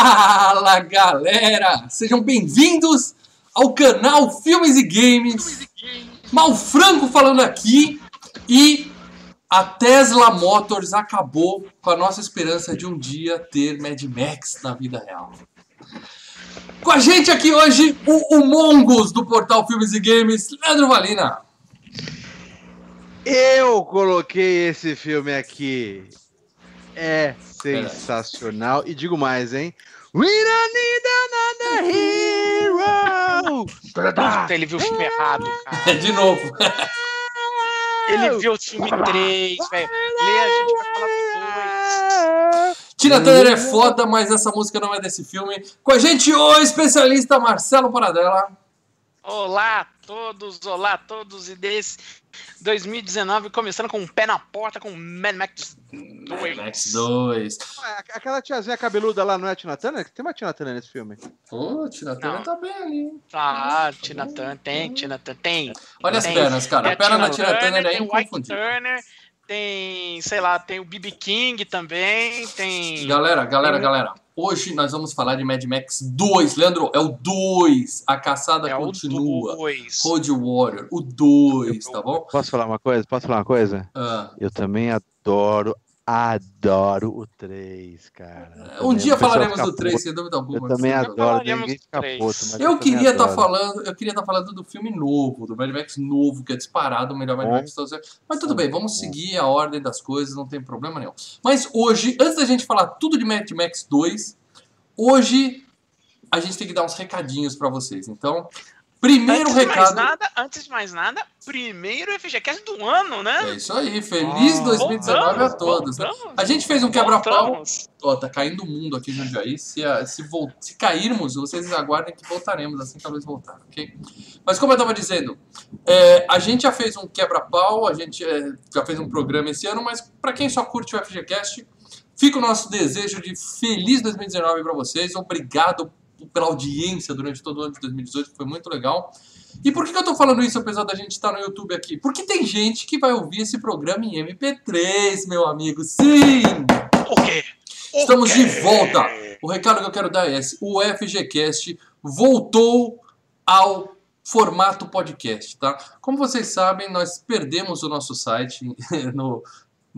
Fala galera! Sejam bem-vindos ao canal Filmes e Games. Malfranco falando aqui e a Tesla Motors acabou com a nossa esperança de um dia ter Mad Max na vida real. Com a gente aqui hoje, o, o Mongos do portal Filmes e Games, Leandro Valina. Eu coloquei esse filme aqui. É sensacional. E digo mais, hein? We don't need another hero! Puta, ele viu o filme errado, cara. De novo. Ele viu o filme 3, velho. Lê, a gente vai falar do 2. Tina Turner é foda, mas essa música não é desse filme. Com a gente o especialista Marcelo Paradela. Olá a todos, olá a todos. E desse 2019, começando com um pé na porta com Mad Max 2. Mad Max 2. Ah, Aquela tiazinha cabeluda lá não é a Tina Turner? Tem uma Tina Turner nesse filme. Pô, Tina Turner Não. tá bem ali. Ah, Tina Turner, tem, Tina Turner, tem. Olha as Tem. pernas, cara. Tem A perna da Tina Turner é inconfundível. Turner, tem, sei lá, tem o BB King também, tem... Galera, galera, galera. Hoje nós vamos falar de Mad Max 2. Leandro, é o 2. A caçada É o continua. 2. Road Warrior, o 2, tá bom? Posso falar uma coisa? Posso falar uma coisa? Ah, Eu também adoro, adoro o 3, cara. um dia falaremos do 3, puto. sem dúvida alguma. Eu também adoro, ninguém fica puto, mas Eu queria estar adoro. falando, eu queria estar falando do filme novo, do Mad Max novo, que é disparado o melhor Mad Bom. Max. de todos. Mas tudo bem, vamos seguir a ordem das coisas, não tem problema nenhum. Mas hoje, antes da gente falar tudo de Mad Max 2, hoje a gente tem que dar uns recadinhos pra vocês. Então, primeiro antes de mais recado. nada, antes de mais nada, primeiro FGCast do ano, né? É isso aí, feliz Ah, 2019 a Voltamos, todos. né? voltamos, A gente fez um quebra-pau. Ó, tá caindo o mundo aqui em Jundiaí. Se, a- se, vol- se cairmos, vocês aguardem que voltaremos assim que a luz voltar, ok? Mas como eu tava dizendo, é, a gente já fez um quebra-pau, a gente é, já fez um programa esse ano, mas pra quem só curte o FGCast, fica o nosso desejo de feliz 2019 pra vocês. Obrigado pela audiência durante todo o ano de 2018, que foi muito legal. E por que, eu tô falando isso apesar da gente estar no YouTube aqui? Porque tem gente que vai ouvir esse programa em MP3, meu amigo. Sim! O quê? O Estamos quê? de volta. O recado que eu quero dar é esse: o FGCast voltou ao formato podcast, tá? Como vocês sabem, nós perdemos o nosso site no,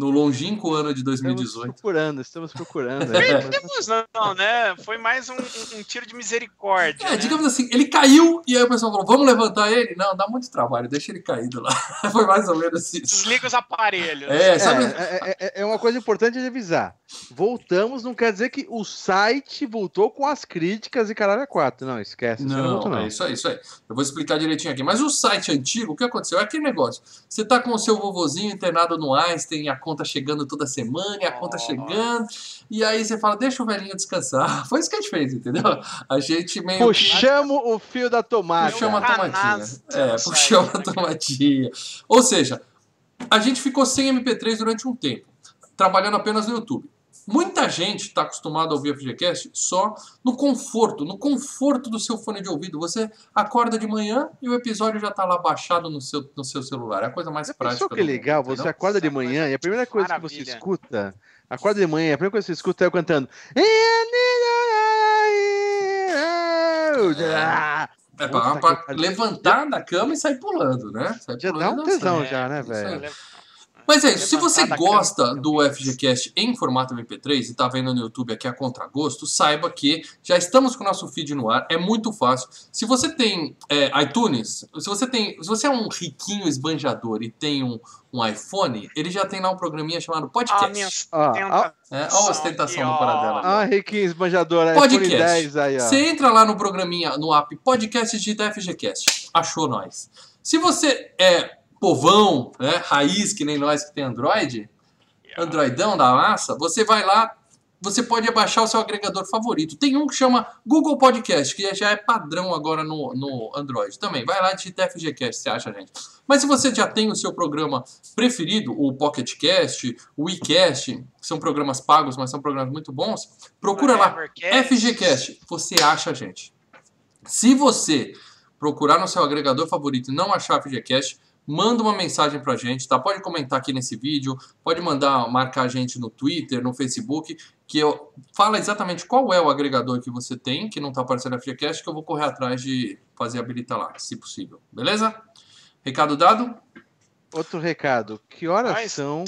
no longínquo ano de Estamos 2018. procurando, estamos procurando. Perdemos, não, né? Foi mais um, um- tiro de misericórdia. É, né? digamos assim, ele caiu e aí o pessoal falou: vamos levantar ele? Não, dá muito trabalho, deixa ele caído lá. Foi mais ou menos isso. Desliga os aparelhos. É, sabe? É, é, é- é uma coisa importante de avisar. Voltamos não quer dizer que o site voltou com as críticas e caralho é 4. Não, esquece. Não, voltou, é isso aí, isso aí. Eu vou explicar direitinho aqui. Mas o site antigo, o que aconteceu? É aquele negócio. Você tá com o seu vovozinho internado no Einstein, e a conta chegando toda semana, e a conta Nossa. chegando, e aí você fala, deixa o velhinho descansar. Foi isso que a gente fez, entendeu? A gente meio que Puxamos o fio da tomada. puxamos a tomatinha. Canastra É, puxamos a site, tomatinha. Ou seja, a gente ficou sem MP3 durante um tempo, trabalhando apenas no YouTube. Muita gente está acostumada a ouvir a FGCast só no conforto, no conforto do seu fone de ouvido. Você acorda de manhã e o episódio já está lá baixado no seu, no seu celular. É a coisa mais Já prática. pensou que é do mundo, legal? Você entendeu? acorda de manhã e a primeira coisa que você Maravilha. escuta, acorda de manhã, a primeira coisa que você escuta é eu cantando. É pra, Puta pra que pariu. levantar da cama e sair pulando, né? Sair Já dá pulando um e dançando. tesão É, já, né, aí. velho? Mas é isso, se você gosta do FGCast em formato MP3 e tá vendo no YouTube aqui a contragosto, saiba que já estamos com o nosso feed no ar, é muito fácil. Se você tem é, iTunes, se você tem, se você é um riquinho esbanjador e tem um, um iPhone, ele já tem lá um programinha chamado Podcast. Ah, minha tentação É, olha a ostentação ó. Paradela. Ah, Riquinho esbanjador, iPhone Podcast. 10 aí, ó. Você entra lá no programinha, no app Podcast e digita FGCast. Achou nós. Se você é povão, né, raiz que nem nós que tem Android, Androidão da massa, você vai lá, você pode baixar o seu agregador favorito. Tem um que chama Google Podcast, que já é padrão agora no, no Android também. Vai lá, digita FGCast, você acha, gente. Mas se você já tem o seu programa preferido, o Pocket Cast, o WeCast, são programas pagos, mas são programas muito bons, procura lá. FGCast, você acha a gente. Se você procurar no seu agregador favorito e não achar FGCast, manda uma mensagem pra gente, tá? Pode comentar aqui nesse vídeo, pode mandar, marcar a gente no Twitter, no Facebook, que eu fala exatamente qual é o agregador que você tem, que não está aparecendo na FGCast, que eu vou correr atrás de fazer habilitar lá, se possível. Beleza? Recado dado? Outro recado. Que horas Mas- são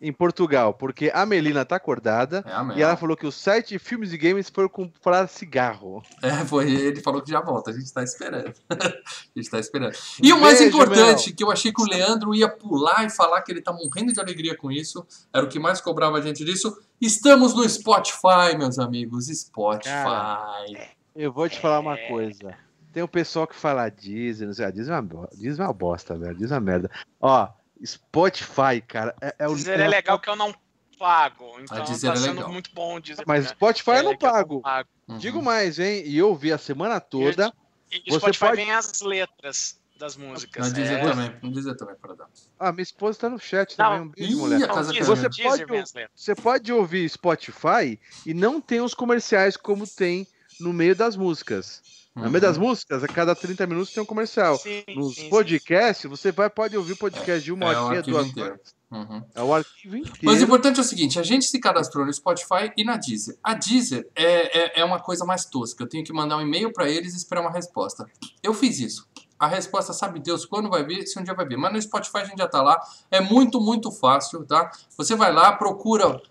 em Portugal? Porque a Melina tá acordada É e ela falou que o site de filmes e games foi comprar cigarro. É, foi, ele falou que já volta, a gente tá esperando. a gente tá esperando. E o mais Beijo, importante, Mel. que eu achei que o Leandro ia pular e falar que ele tá morrendo de alegria com isso, era o que mais cobrava a gente disso. Estamos no Spotify, meus amigos. Spotify. Eu vou te falar uma coisa. Tem o pessoal que fala Disney, não sei, a Disney é uma, é uma bosta, velho. Disney é uma merda. Ó, Spotify, cara, é, é o. Dizer é legal que eu não pago. Então tá é sendo legal. muito bom dizer. Mas é, Spotify eu não que eu pago. pago. Uhum. Digo mais, hein? E eu vi a semana toda. E Você o Spotify pode- vem as letras das músicas. Deezer é. também, no Deezer também, para dar. Ah, minha esposa tá no chat Não, também. Um beijo, Ih, mulher. a casa Deezer, Você pode- vem as letras. Você pode ouvir Spotify e não tem os comerciais como tem no meio das músicas. No meio das músicas, a cada 30 minutos tem um comercial. Sim, Nos sim, sim. podcasts, você vai, pode ouvir podcast de uma É, é arquivo duas inteiro. horas. Uhum. É o arquivo inteiro. Mas o importante é o seguinte, a gente se cadastrou no Spotify e na Deezer. A Deezer é, é, é uma coisa mais tosca. Eu tenho que mandar um e-mail para eles e esperar uma resposta. Eu fiz isso. A resposta sabe Deus quando vai vir, se um dia vai vir. Mas no Spotify a gente já tá lá. É muito, muito fácil, tá? Você vai lá, procura.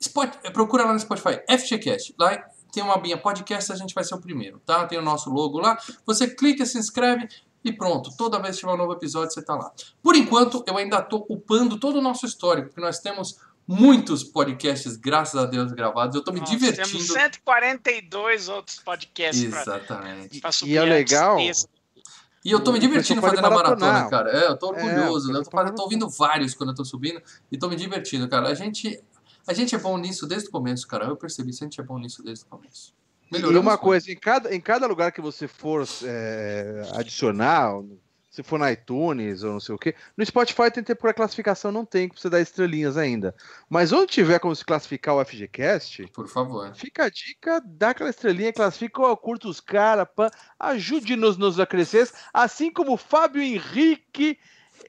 Spot, procura lá no Spotify, FGCast. Lá tem uma abinha podcast, a gente vai ser o primeiro, tá? Tem o nosso logo lá. Você clica, se inscreve e pronto. Toda vez que tiver um novo episódio, você tá lá. Por enquanto, eu ainda tô upando todo o nosso histórico, porque nós temos muitos podcasts, graças a Deus, gravados. Eu tô me Nós divertindo. Temos 142 outros podcasts pra, Exatamente. pra E subir é legal. E eu tô me divertindo fazendo a maratona, cara. É, eu tô orgulhoso. É, né? eu, tô, fazendo- tô ouvindo vários quando eu tô subindo e tô me divertindo, cara. A gente, a gente é bom nisso desde o começo, cara. Eu percebi isso, a gente é bom nisso desde o começo. E Melhoramos uma muito. coisa, em cada, em cada lugar que você for é, adicionar, se for na iTunes ou não sei o que, no Spotify tem tempo para classificação, não tem, pra você dar estrelinhas ainda. Mas onde tiver como se classificar o FGCast, Por favor. fica a dica, dá aquela estrelinha, classifica, ó, curta os caras, ajude-nos nos a crescer, assim como o Fábio Henrique,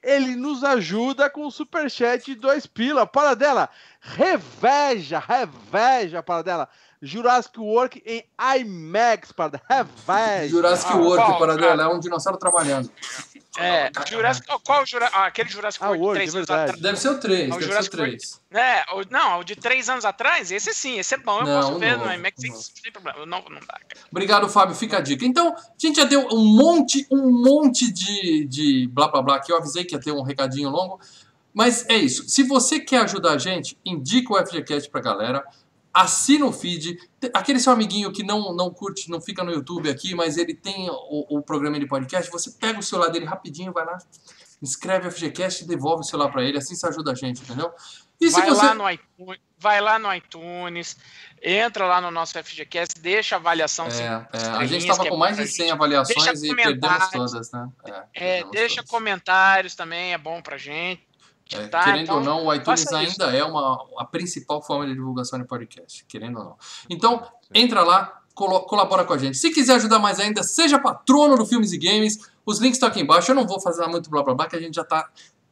ele nos ajuda com o superchat de dois pila, para dela, reveja, reveja, para dela, Jurassic World em IMAX, para dela, reveja. Jurassic Ah, World, para dela, é um dinossauro trabalhando. É, Jurassic, qual o Jurassic, ah, aquele Jurassic Ah, World de World, três é anos atrás? Deve ser o 3, É o deve Jurassic ser o 3. É, o, não, o de três anos atrás, esse sim, esse é bom, eu Não, posso ver no IMAX sem, sem problema. O novo não dá. cara. Obrigado, Fábio. Fica a dica. Então, a gente já deu um monte, um monte de, de blá blá blá que eu avisei que ia ter um recadinho longo. Mas é isso. Se você quer ajudar a gente, indica o FGCast pra galera. Assina o feed. Aquele seu amiguinho que não, não curte, não fica no YouTube aqui, mas ele tem o, o programa de podcast. Você pega o celular dele rapidinho, vai lá, inscreve o FGCast e devolve o celular pra ele. Assim você ajuda a gente, entendeu? E se Vai você. lá no iTunes, vai lá no iTunes, entra lá no nosso FGCast, deixa a avaliação. É, é, a gente estava é com bom mais de 100 gente. avaliações e perdemos todas, né? É, É, perdemos deixa todas. comentários também, é bom pra gente. É, tá? querendo Então, ou não, o iTunes faça isso. ainda é uma, a principal forma de divulgação de podcast, querendo ou não. Então, entra lá, colo- colabora com a gente. Se quiser ajudar mais ainda, seja patrono do Filmes e Games. Os links estão aqui embaixo. Eu não vou fazer muito blá blá blá, que a gente já tá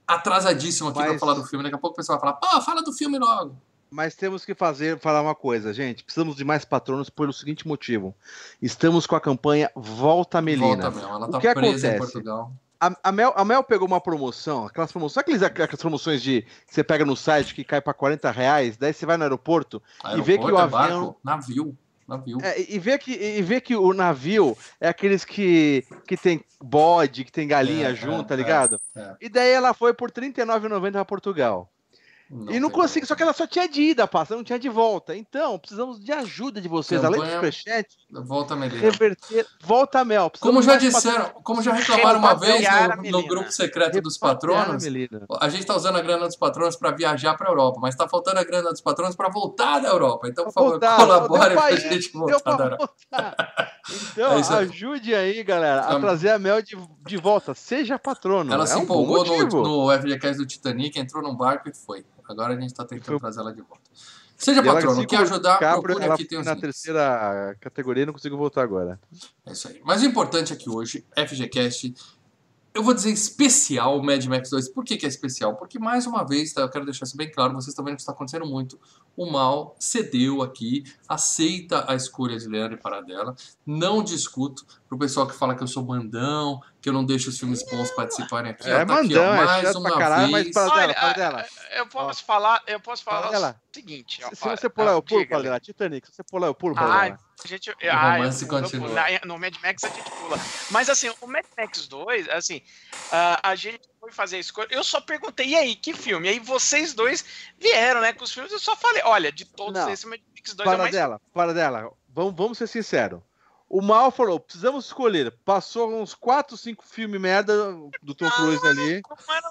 atrasadíssimo aqui Mas- pra falar do filme. Daqui a pouco o pessoal vai falar, pô, fala do filme logo. Mas temos que fazer, falar uma coisa, gente. Precisamos de mais patronos pelo seguinte motivo. Estamos com a campanha Volta Melina. Volta, meu. Ela O tá que presa em acontece? Portugal. A, a Mel, a Mel pegou uma promoção, aquelas promoções, sabe aquelas promoções de que você pega no site que cai pra 40 reais, daí você vai no aeroporto E vê que o Aeroporto, é avião- barco, navio, navio. é, e, vê que, e vê que o navio é aqueles que, que tem bode, que tem galinha É, junto, é, tá é, ligado? é. E daí ela foi por R$ 39,90 pra E não como. só que ela só tinha de ida, passa, não tinha de volta. Então, precisamos de ajuda de vocês, além do Campanha- superchat, Volta, Melina. reverter. Volta, Mel. Como já disseram, como já reclamaram uma vez a no, no grupo secreto dos patronos, Melina. a gente tá usando a grana dos patronos para viajar para Europa, mas tá faltando a grana dos patronos para voltar da Europa. Então, por favor, Voltar, colabore pra ir, gente voltar da Europa. voltar. Então, É ajude aí, galera, a trazer a Mel de, de volta. Seja patrono. Ela é se um empolgou no, no FGCast do Titanic, entrou num barco e foi. Agora a gente tá tentando Foi- trazer ela de volta. Seja patrono, quer ajudar, Cabra, procure aqui, tem os na links. terceira categoria e não consigo voltar agora. É isso aí. Mas o importante é que hoje, FGCast, eu vou dizer especial Mad Max 2. Por que, que é especial? Porque, mais uma vez, tá, eu quero deixar isso bem claro, vocês estão vendo que está acontecendo muito. O mal cedeu aqui, aceita a escolha de Leandro e Paradela. Não discuto pro pessoal que fala que eu sou mandão, que eu não deixo os filmes bons participarem aqui. É ó, tá aqui, mandão, ó, é mais chato uma pra caralho, mas vez. para dela, Olha, para dela. Eu posso falar, eu posso falar Paradela. o seguinte. ó, Se, se você pular, eu pulo, diga, Paradela. Titanic, se você pular, eu pulo, Ah, Paradela. a gente, O ah, romance continua. Na- no Mad Max a gente pula. Mas assim, o Mad Max 2, assim, ah, a gente foi fazer a escolha. Eu só perguntei, e aí, que filme? E aí vocês dois vieram, né, com os filmes. Eu só falei, olha, de todos Não. esses, Mad Max 2 é o mais Paradela, Paradela. Vamos, vamos ser sinceros. O Mal falou, precisamos escolher. Passou uns 4, 5 filmes merda do Tom Cruise ali.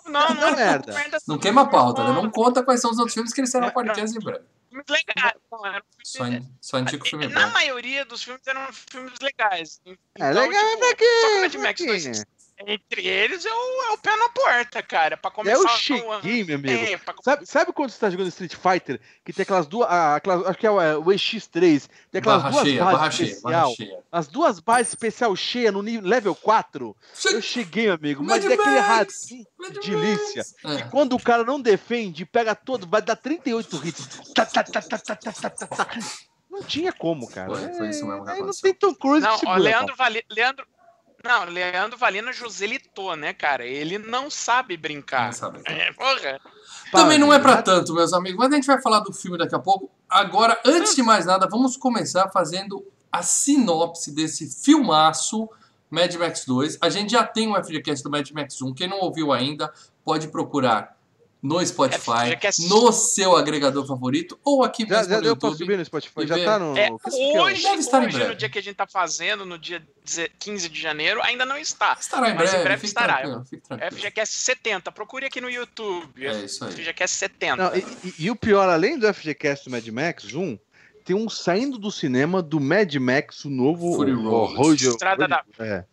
Não, não, não, Não, era merda. Não queima a pauta, né? Não, conta quais são os outros filmes que eles serão podcast em breve. filmes legais. Não, era um Só, só indico o filme Na bom. maioria dos filmes eram filmes legais. É Então, legal, tipo, é fraquinho, só que o Mad Max fraquinho. 2, entre eles é o, é o pé na porta, cara. Pra começar é o cheguei, meu amigo. É, pra... sabe, sabe quando você tá jogando Street Fighter? Que tem aquelas duas. Aquelas, acho que é o, é, o EX3. Tem aquelas barra duas cheia, barras barra especial. Cheia, barra as duas bases especial cheia no nível, level 4. Che... Eu cheguei, amigo. Mas é Mad é aquele ratinho de delícia. É. E quando o cara não defende, pega todo, vai dar 38 hits. Tá, tá, tá, tá, tá, tá, tá, tá, tá. Não tinha como, cara. Foi, foi isso mesmo. É, não tem Tom Cruise não, segura, ó, Leandro, Vale, Leandro, não, Leandro Valina Joselitou, né, cara? Ele não sabe brincar. Não sabe. É, porra. Para, Também não é pra né? tanto, meus amigos, mas a gente vai falar do filme daqui a pouco. Agora, antes de mais nada, vamos começar fazendo a sinopse desse filmaço Mad Max 2. A gente já tem um FGCast do Mad Max 1. Quem não ouviu ainda, pode procurar no Spotify, FGCast. no seu agregador favorito ou aqui Já, mesmo já no deu YouTube. subir no Spotify? Já tá no. É, que- hoje, Deve estar em hoje breve. no dia que a gente tá fazendo, no dia 15 de janeiro, ainda não está. Estará em Mas em breve, breve estará. tranquilo, tranquilo. FGCast 70, procure aqui no YouTube. É isso aí. FGCast 70. Não, e, e- e o pior, além do FGCast do Mad Max 1, tem um saindo do cinema do Mad Max, o novo Fury Road. Road- Estrada da- é.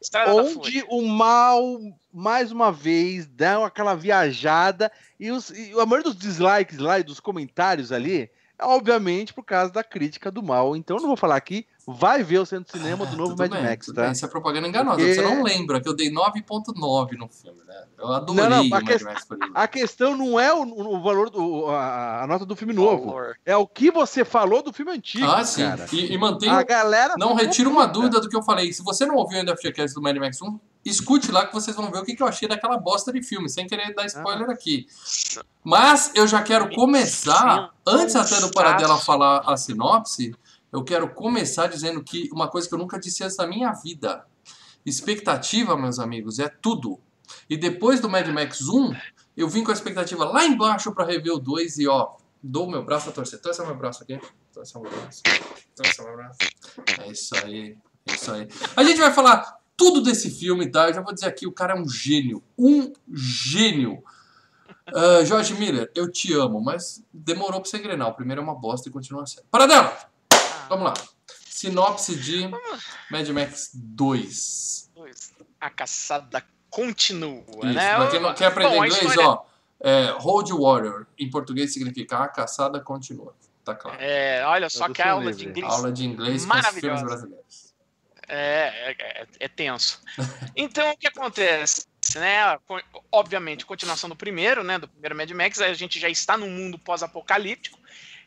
Estrada da onde o mal, mais uma vez, dá aquela viajada e, os, e a maioria dos dislikes lá e dos comentários ali é obviamente por causa da crítica do mal. Então eu não vou falar aqui, vai ver o centro de cinema do novo Mad bem, Max, tá? bem, Isso é propaganda enganosa. Porque- Você não lembra que eu dei 9.9 no filme, né? Eu adorei Não, não, o a Mad Max por isso. A questão não é o, o valor, do, a, a nota do filme novo, Valor. é o que você falou do filme antigo, Ah, sim. cara. E, e mantenho. A galera Não ficou retiro uma dúvida do que eu falei. Se você não ouviu ainda o FGCast do Mad Max 1, escute lá que vocês vão ver o que que eu achei daquela bosta de filme, sem querer dar spoiler Ah. aqui. Mas eu já quero começar, antes até do Paradela falar a sinopse, eu quero começar dizendo que uma coisa que eu nunca disse antes na minha vida. Expectativa, meus amigos, é tudo. E depois do Mad Max 1, eu vim com a expectativa lá embaixo pra rever o 2 e ó, dou meu braço a torcer. Torce meu braço aqui. Torce meu braço. Torce meu braço. É isso aí. É isso aí. A gente vai falar tudo desse filme, tá? Eu já vou dizer aqui, o cara é um gênio. Um gênio. Ah, Jorge Miller, eu te amo, mas demorou pra você engrenar. O primeiro é uma bosta e continua sendo. Paradela! Vamos lá. Sinopse de Mad Max 2. Dois. A caçada continua, Isso. né? Pra quem não quer aprender Bom, a inglês, história- ó. É, Hold Warrior. Em português significa a caçada continua. Tá claro. É, olha só que Tradução aula de livre. inglês Aula de inglês com os filmes Maravilhosa. brasileiros. É, é, é- é tenso. Então, o que acontece? Né? Obviamente, continuação do primeiro, né? Do primeiro Mad Max, a gente já está num mundo pós-apocalíptico.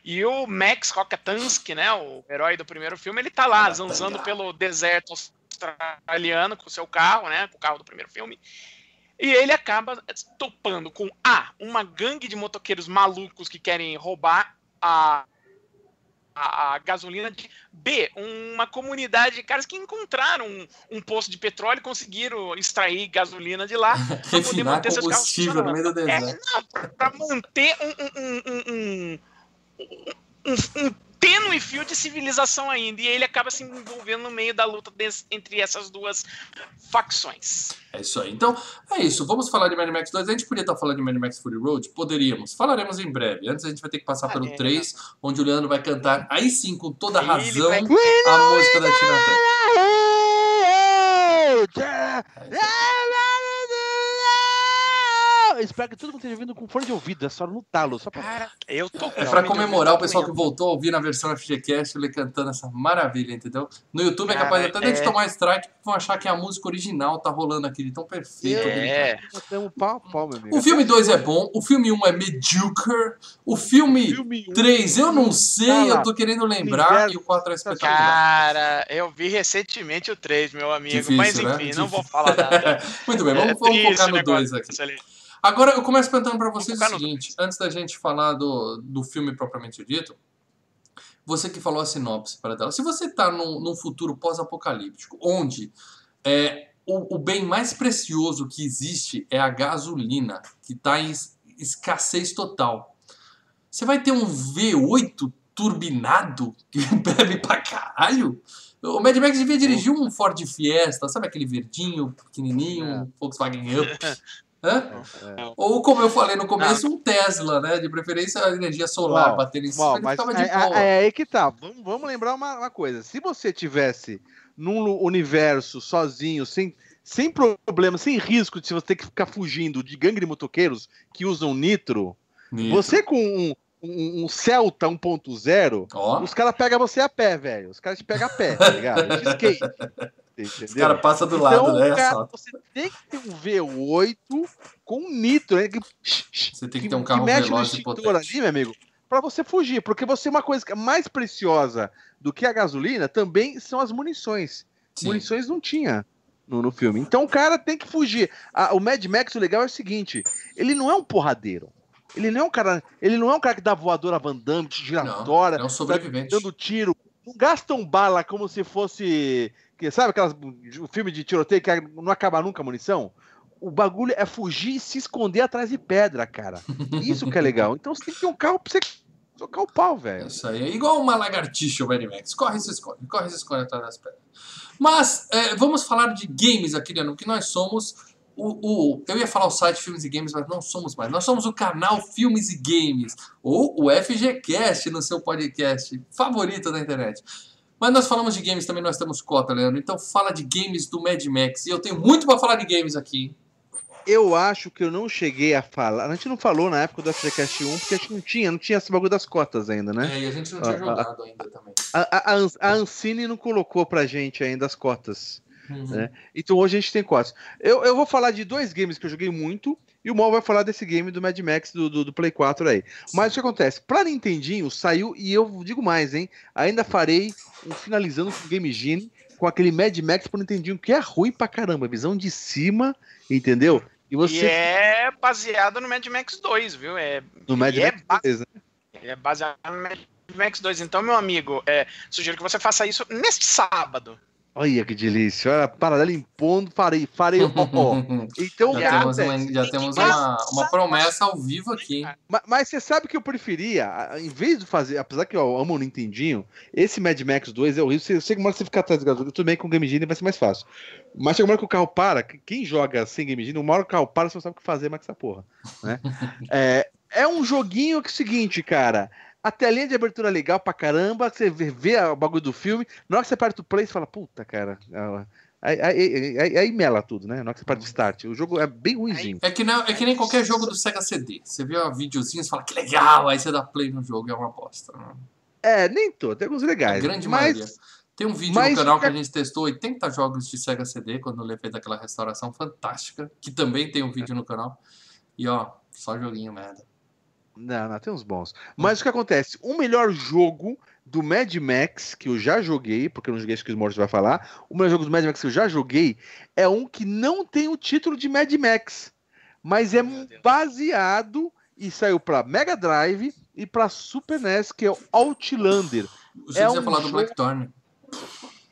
E o Max Rokatansky, né? O herói do primeiro filme, ele tá lá, zanzando pelo deserto australiano com o seu carro, né? Com o carro do primeiro filme. E ele acaba topando com A, uma gangue de motoqueiros malucos que querem roubar a, a, a gasolina de B, uma comunidade de caras que encontraram um, um poço de petróleo e conseguiram extrair gasolina de lá para poder manter seus carros do É, para manter um, um, um, um, um, tênue fio de civilização ainda. E ele acaba se envolvendo no meio da luta des- entre essas duas facções. É isso aí. Então, é isso. Vamos falar de Mad Max 2. A gente podia estar falando de Mad Max Fury Road? Poderíamos. Falaremos em breve. Antes a gente vai ter que passar pelo É. 3, onde o Leandro vai cantar, aí sim, com toda Ele razão, vai- a música da Tina Turner. É aí. eu espero que todo mundo esteja vindo com fone de ouvido, é só no talo, só pra... Cara, eu tô É pra de comemorar o pessoal que voltou a ouvir na versão FGCast, ele cantando essa maravilha, entendeu? No YouTube é capaz Cara, até de é. tomar strike, vão achar que a música original tá rolando aqui, de tão perfeito. tá. É. Temos pau a pau, meu amigo. O filme 2 é bom, o filme 1 um é medíocre, o filme Filme um, 3 eu não sei, Tá eu tô querendo lembrar, e o 4 é espetacular. Cara, eu vi recentemente o 3, meu amigo. Difícil, mas né? enfim, não Difícil. vou falar nada. Muito bem, vamos, É vamos focar no negócio 2 aqui. ali. Agora eu começo perguntando pra vocês o seguinte, antes da gente falar do, do filme propriamente dito, você que falou a sinopse para dela, se você tá num, num futuro pós-apocalíptico, onde é, o, o bem mais precioso que existe é a gasolina, que está em es- escassez total, você vai ter um V8 turbinado que bebe pra caralho? O Mad Max devia dirigir um Ford Fiesta, sabe aquele verdinho, pequenininho, É. Volkswagen Up. Hã? É. Ou, como eu falei no começo, um Tesla, né? De preferência, a energia solar Bom, batendo em cima, mas ficava de é, boa. é, é aí que tá. Vamos, vamos lembrar uma, uma coisa. Se você tivesse num universo sozinho, sem, sem problema, sem risco de você ter que ficar fugindo de gangue de motoqueiros que usam nitro, Nitro. você com um, um, um Celta 1.0, Ó, os caras pegam você a pé, velho. Os caras te pegam a pé, tá ligado? De skate. Entendeu? os caras passam do Então, lado, né? cara, você tem que ter um V8 com nitro, né? Que, Você tem que ter um carro mexe no veloz e extintor potente. ali, meu amigo, pra você fugir. Porque você, uma coisa que é mais preciosa do que a gasolina também são as munições. Sim. Munições não tinha no, no filme. Então o cara tem que fugir. Ah, o Mad Max, o legal é o seguinte: ele não é um porradeiro. Ele não é um cara. Ele não é um cara que dá voadora Van Damme, giratória, É um sobrevivente. dando tiro. Não gastam bala como se fosse. Que, sabe aquelas, o filme de tiroteio que não acaba nunca a munição? O bagulho é fugir e se esconder atrás de pedra, cara. Isso que é legal. Então você tem que ter um carro pra você socar o pau, velho. Isso aí é igual uma lagartixa, o Mad Max. Corre e se esconde, corre e se esconde atrás das pedras. Mas é, vamos falar de games aqui, Leandro, que nós somos o, o- Eu ia falar o site Filmes e Games, mas não somos mais. Nós somos o canal Filmes e Games, ou o FGCast no seu podcast favorito da internet. Mas nós falamos de games também, nós temos cota, Leandro. Então fala de games do Mad Max. E eu tenho muito pra falar de games aqui. Eu acho que eu não cheguei a falar. A gente não falou na época do FGCast 1, porque a gente não tinha, não tinha esse bagulho das cotas ainda, né? É, e a gente não tinha Ah, jogado ainda também. A, a, a a Ancine não colocou pra gente ainda as cotas. Uhum. É. Então hoje a gente tem cotas. Eu, eu vou falar de dois games que eu joguei muito, e o Mal vai falar desse game do Mad Max do, do, do Play 4 aí. Mas o que acontece? Pra Nintendinho saiu, e eu digo mais, hein? Ainda farei um finalizando com o Game Genie com aquele Mad Max pro Nintendinho, que é ruim pra caramba. Visão de cima, entendeu? E você E é baseado no Mad Max 2, viu? É, no Mad e é Max 2, né? ele é baseado no Mad Max 2. Então, meu amigo, é, sugiro que você faça isso neste sábado. Olha que delícia. Olha, paralelo impondo, farei, farei. ó, ó. Então, o que Já temos, acontece? uma, já temos Mas- uma, uma promessa ao vivo aqui. Ma- Mas você sabe que eu preferia, em vez de fazer, apesar que eu amo o Nintendinho, esse Mad Max 2 é horrível. Você, você, uma hora que você ficar atrás do gasolina, tudo bem com o Game Genie vai ser mais fácil. Mas chega uma hora que o carro para, que- quem joga sem Game Genie, uma hora que o carro para, você não sabe o que fazer mais com essa porra. Né? é, é um joguinho que é o seguinte, cara. A telinha de abertura é legal pra caramba, você vê, o bagulho do filme, na hora que você aperta o play, você fala, puta, cara. ah, Aí, aí, aí- aí mela tudo, né? Na hora que você aperta o start. O jogo é bem ruimzinho. É que, não, é que nem qualquer jogo do Sega CD. Você vê um videozinho e fala que legal, aí você dá play no jogo é uma bosta. né? É, nem todo, tem alguns legais. A grande mas maioria. Tem um vídeo mas no canal que a gente testou 80 jogos de Sega CD quando ele fez aquela restauração fantástica, que também tem um vídeo no canal. E ó, só joguinho merda. Não, não, tem uns bons. Mas o que acontece? O melhor jogo do Mad Max que eu já joguei, porque eu não joguei, acho que o Morris vai falar. O melhor jogo do Mad Max que eu já joguei é um que não tem o título de Mad Max, mas é baseado e saiu para Mega Drive e para Super NES, que é o Outlander. Você É um falar do jogo- Blackthorn.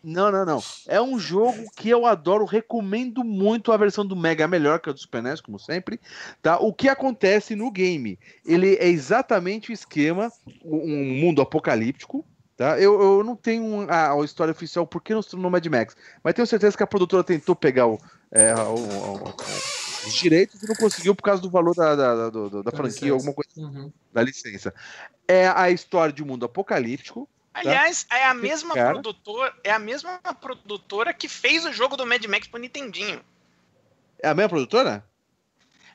Não, não, não. É um jogo que eu adoro, recomendo muito a versão do Mega, melhor que a do Super NES, como sempre. Tá? O que acontece no game? Ele é exatamente o esquema, um mundo apocalíptico. Tá? Eu, eu não tenho a, a história oficial porque não se tornou Mad Max, mas tenho certeza que a produtora tentou pegar o, é, o- o- o- os direitos e não conseguiu por causa do valor da, da, da Da franquia, licença. alguma coisa Uhum. da licença. É a história de um mundo apocalíptico. Aliás, é a mesma Cara. produtora, é a mesma produtora que fez o jogo do Mad Max pro Nintendinho. É a mesma produtora?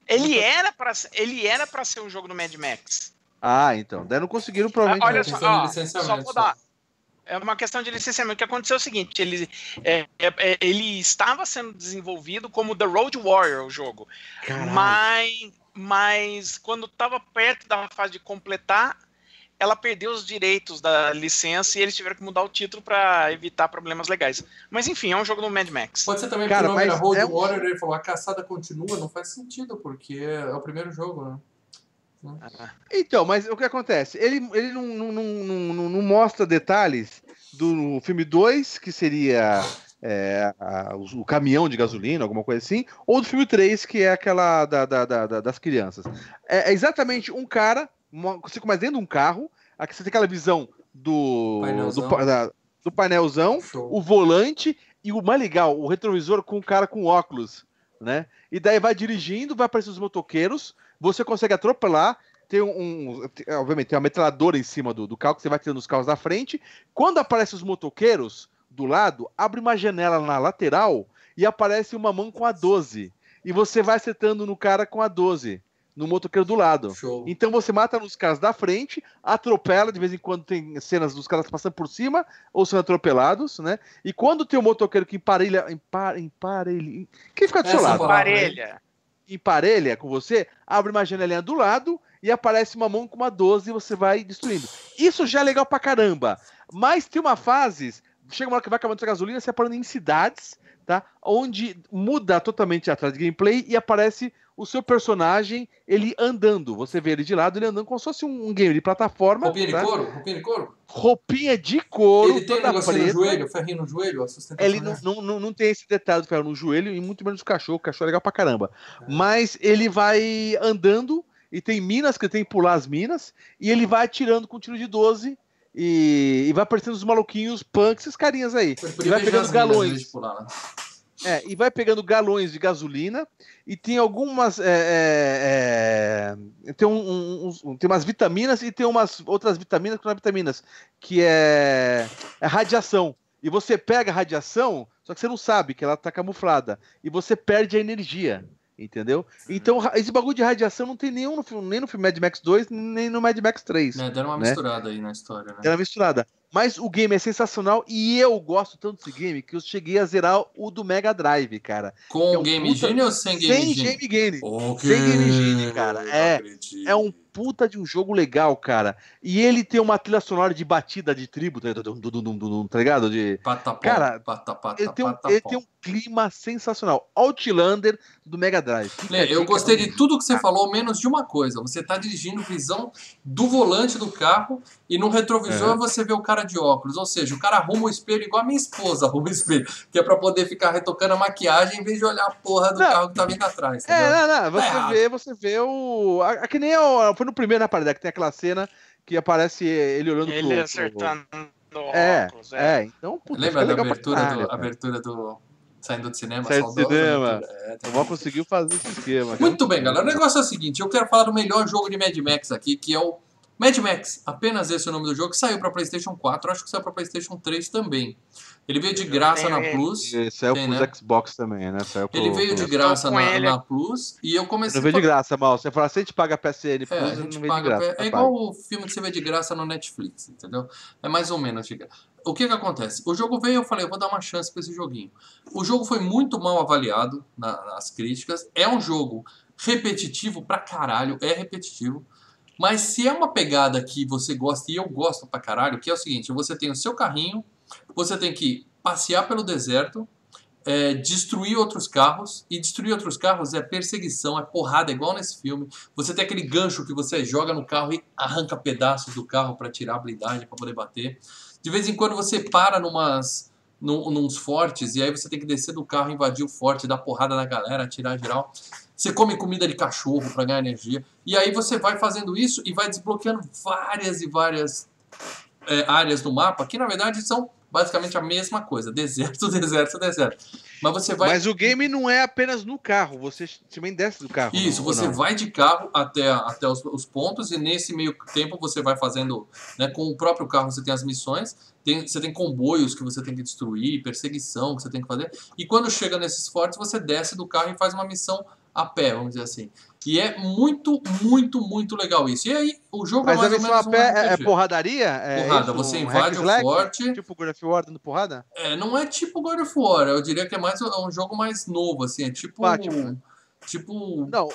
Ele era para ele era para ser um jogo do Mad Max. Ah, então. Daí não conseguiram provavelmente. Olha é só, ó, só vou dar. É uma questão de licenciamento. O que aconteceu é o seguinte: ele, é, é, é, ele estava sendo desenvolvido como The Road Warrior, o jogo. Caralho. Mas, mas quando estava perto da fase de completar, ela perdeu os direitos da licença e eles tiveram que mudar o título para evitar problemas legais. Mas enfim, é um jogo do Mad Max. Pode ser também Cara, porque o nome era Road é um- Warrior ele falou a caçada continua, não faz sentido, porque é o primeiro jogo, né? Então, mas o que acontece? Ele, ele não, não, não, não, mostra detalhes do filme 2, que seria é, a- o, o caminhão de gasolina, alguma coisa assim, ou do filme 3, que é aquela da, da- da- da- das crianças. É, é exatamente um cara, uma- você começa dentro de um carro, aqui você tem aquela visão do, Painelzão. do, da- do painelzão, Show. o volante e o mais legal, o retrovisor com o cara com óculos, né? E daí vai dirigindo, vai aparecer os motoqueiros, você consegue atropelar, tem um, um- tem- obviamente tem uma metralhadora em cima do, do carro que você vai tirando os carros da frente. Quando aparecem os motoqueiros do lado, abre uma janela na lateral e aparece uma mão com a 12. E você vai acertando no cara com a 12, no motoqueiro do lado. Show. Então você mata nos caras da frente, atropela, de vez em quando tem cenas dos caras passando por cima ou sendo atropelados, né? E quando tem o motoqueiro que emparelha. Empar, emparelha. Quem fica do seu Essa lado? palavra aí. Parelha. Emparelha com você, abre uma janelinha do lado e aparece uma mão com uma 12 e você vai destruindo. Isso já é legal pra caramba. Mas tem uma fase. Chega uma hora que vai acabando a gasolina, você parando em cidades, tá? Onde muda totalmente a trás de gameplay e aparece o seu personagem, ele andando. Você vê ele de lado, ele andando como se fosse um, um game de plataforma. Roupinha de tá? couro? Roupinha de couro? Roupinha de couro, Ele tem um negocinho preta. no joelho, ferrinho no joelho, a sustentação. Ele não, não, não, não tem esse detalhe do ferro no joelho e muito menos do cachorro. O cachorro é legal pra caramba. Mas ele vai andando e tem minas que ele tem que pular as minas e ele vai atirando com tiro de 12 e, e vai aparecendo os maluquinhos punks, esses carinhas aí. Vai pegando minas vez galões. de pular, né? É, e vai pegando galões de gasolina e tem algumas. é, é, é, tem, um- um- uns- tem umas vitaminas e tem umas outras vitaminas que não é vitaminas, que é, é radiação. E você pega a radiação, só que você não sabe que ela tá camuflada. E você perde a energia. Entendeu? Então, ra- esse bagulho de radiação não tem nenhum no filme, nem no filme Mad Max 2, nem no Mad Max 3. É, deram uma Né? misturada aí na história, né? Era misturada. Mas o game é sensacional e eu gosto tanto desse game que eu cheguei a zerar o do Mega Drive, cara. Com é um Game puta- Genie ou sem Game Sem Genie? Game Genie. Ok, Sem Game Genie, cara. É-. É um puta de um jogo legal, cara. E ele tem uma trilha sonora de batida de tribo, tá, dum, tá ligado? De... Patapó, Cara, patapata, Ele, tem um, patapó. ele tem um clima sensacional. Outlander do Mega Drive. Lê, eu gostei de tudo que você falou, menos de uma coisa. Você tá dirigindo visão do volante do carro e no retrovisor É. você vê o cara de óculos. Ou seja, o cara arruma o espelho igual a minha esposa arruma o espelho. Que é pra poder ficar retocando a maquiagem em vez de olhar a porra do Não. carro que tá vindo atrás. É, entendeu? não, não. Você errado. vê, você vê o. A, a- que nem o, no primeiro na parede, que tem aquela cena que aparece ele olhando Ele pro- pro- acertando É, óculos. É. é, então, puta, Lembra da abertura, caralho, do, abertura do. Saindo do cinema? Saindo do cinema. É, O Val conseguiu fazer esse esquema. cara. Muito bem, galera. O negócio é o seguinte: eu quero falar do melhor jogo de Mad Max aqui, que é o Mad Max. Apenas esse é o nome do jogo, que saiu para PlayStation 4, acho que saiu para PlayStation 3 também. Ele veio de graça tenho na ele. Plus. E Saiu Tem, pros né? Xbox também, né? Saiu pro, Ele veio de graça na, ele. na Plus e eu comecei Não veio de graça, mal. Você fala, se a gente paga PSN Plus, é, a não gente de paga. graça. é igual o filme que você vê de graça no Netflix, entendeu? É mais ou menos de graça. O que que acontece? O jogo veio, eu falei, eu vou dar uma chance pra esse joguinho. O jogo foi muito mal avaliado na- nas críticas. É um jogo repetitivo pra caralho, é repetitivo. Mas se é uma pegada que você gosta, e eu gosto pra caralho, que é o seguinte, você tem o seu carrinho, você tem que passear pelo deserto, é, destruir outros carros, e destruir outros carros é perseguição, é porrada, igual nesse filme. Você tem aquele gancho que você joga no carro e arranca pedaços do carro para tirar a blindagem, para poder bater. De vez em quando você para numas, num, nos fortes e aí você tem que descer do carro, invadir o forte, dar porrada na galera, atirar geral. Você come comida de cachorro para ganhar energia. E aí você vai fazendo isso e vai desbloqueando várias e várias é, áreas do mapa, que na verdade são basicamente a mesma coisa. Deserto, deserto, deserto. Mas você vai. Mas o game não é apenas no carro, você também desce do carro. Isso, não, você vai de carro até, até os, os pontos e nesse meio tempo você vai fazendo, né, com o próprio carro você tem as missões, tem, você tem comboios que você tem que destruir, perseguição que você tem que fazer, e quando chega nesses fortes você desce do carro e faz uma missão a pé, vamos dizer assim. E é muito, muito, muito legal isso. E aí, o jogo Mas é a mais ou missão menos a um pé é, é porradaria? É Porrada, isso? você Um invade hack o forte. Tipo God of War dando porrada? É, não é tipo God of War, eu diria que é mais é um jogo mais novo, assim, é tipo. Batman. Tipo. Não.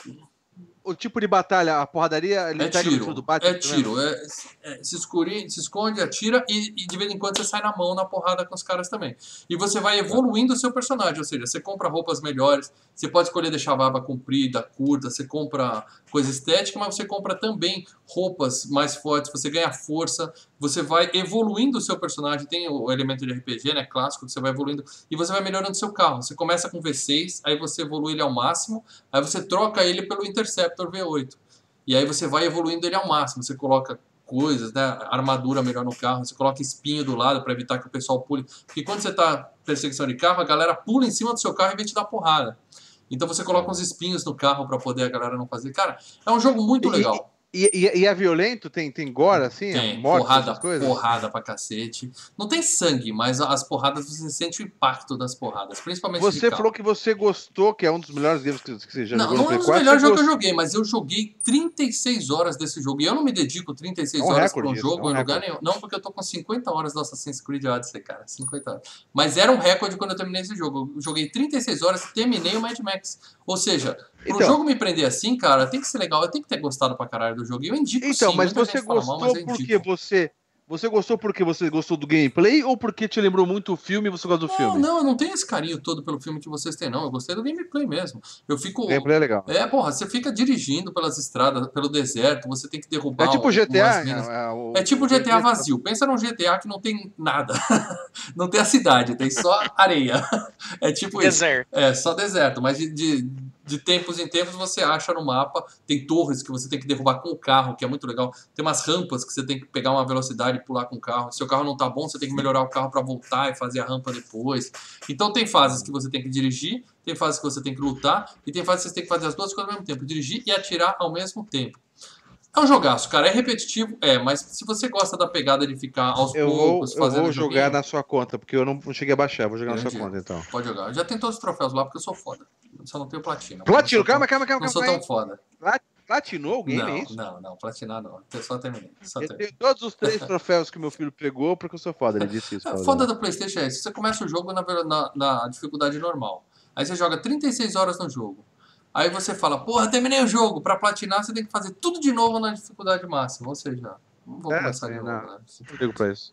O tipo de batalha, a porradaria, ele É pega tiro, do Batman. é tiro, é, é- se, escure, se esconde, atira e, e de vez em quando você sai na mão na porrada com os caras também. E você vai evoluindo o seu personagem, ou seja, você compra roupas melhores, você pode escolher deixar a barba comprida, curta, você compra coisa estética, mas você compra também roupas mais fortes, você ganha força, você vai evoluindo o seu personagem, tem o elemento de RPG, né, clássico, que você vai evoluindo, e você vai melhorando o seu carro. Você começa com V6, aí você evolui ele ao máximo, aí você troca ele pelo Interceptor V8. E aí você vai evoluindo ele ao máximo. Você coloca coisas, né? Armadura melhor no carro, você coloca espinho do lado para evitar que o pessoal pule. Porque quando você tá em perseguição de carro, a galera pula em cima do seu carro e vem te dar porrada. Então você coloca uns espinhos no carro para poder a galera não fazer. Cara, é um jogo muito legal. E, e- e é violento? Tem, tem gore, assim? Tem morte, porrada, coisas? porrada pra cacete. Não tem sangue, mas as porradas você sente o impacto das porradas, principalmente Você falou que você gostou, que é um dos melhores games que, que você já Não, jogou não no é um dos 4. melhores jogos que eu joguei, mas eu joguei 36 horas desse jogo. E eu não me dedico 36 É um horas para um isso, jogo é um em lugar recorde. nenhum. Não, porque eu tô com 50 horas do Assassin's Creed Odyssey, cara. 50 horas. Mas era um recorde quando eu terminei esse jogo. Eu joguei 36 horas e terminei o Mad Max. Ou seja, Então. jogo me prender assim, cara, tem que ser legal. Eu tenho que ter gostado pra caralho do jogo. E eu indico Então, sim. mas você gostou mal, mas porque você. Você gostou porque você gostou do gameplay ou porque te lembrou muito o filme e você gosta do Não, filme? não, eu não tenho esse carinho todo pelo filme que vocês têm, não. Eu gostei do gameplay mesmo. Eu fico. O gameplay é legal. É, porra, você fica dirigindo pelas estradas, pelo deserto, você tem que derrubar É tipo umas GTA? minas. É, o- É tipo o GTA vazio. Pensa num GTA que não tem nada. não tem a cidade, tem só areia. É tipo isso. Deserto. É, só deserto. Mas de, de, de tempos em tempos você acha no mapa. Tem torres que você tem que derrubar com o carro, que é muito legal. Tem umas rampas que você tem que pegar uma velocidade e pular com o carro. Se o carro não tá bom, você tem que melhorar o carro para voltar e fazer a rampa depois. Então tem fases que você tem que dirigir, tem fases que você tem que lutar, e tem fases que você tem que fazer as duas coisas ao mesmo tempo. Dirigir e atirar ao mesmo tempo. É um jogaço, cara. É repetitivo, é, mas se você gosta da pegada de ficar aos Eu vou, poucos eu fazendo vou joguinho, jogar na sua conta, porque eu não cheguei a baixar. Vou jogar na Grande. sua conta, então. Pode jogar. Eu já tenho todos os troféus lá porque eu sou foda. Eu só não tenho platina. Platino, calma, calma, tão- calma, Não sou calma. tão foda. Platinou o game, não, é isso? não, não, platinar não. Eu só terminei. Só Eu terminei. tenho todos os três troféus que meu filho pegou porque eu sou foda, ele disse isso. A foda do Playstation é isso. Você começa o jogo na, na, na dificuldade normal. Aí você joga 36 horas no jogo. Aí você fala, porra, terminei o jogo. Pra platinar você tem que fazer tudo de novo na dificuldade máxima. Ou seja, não vou É, começar sim, de novo. não. né? Não ligo pra isso.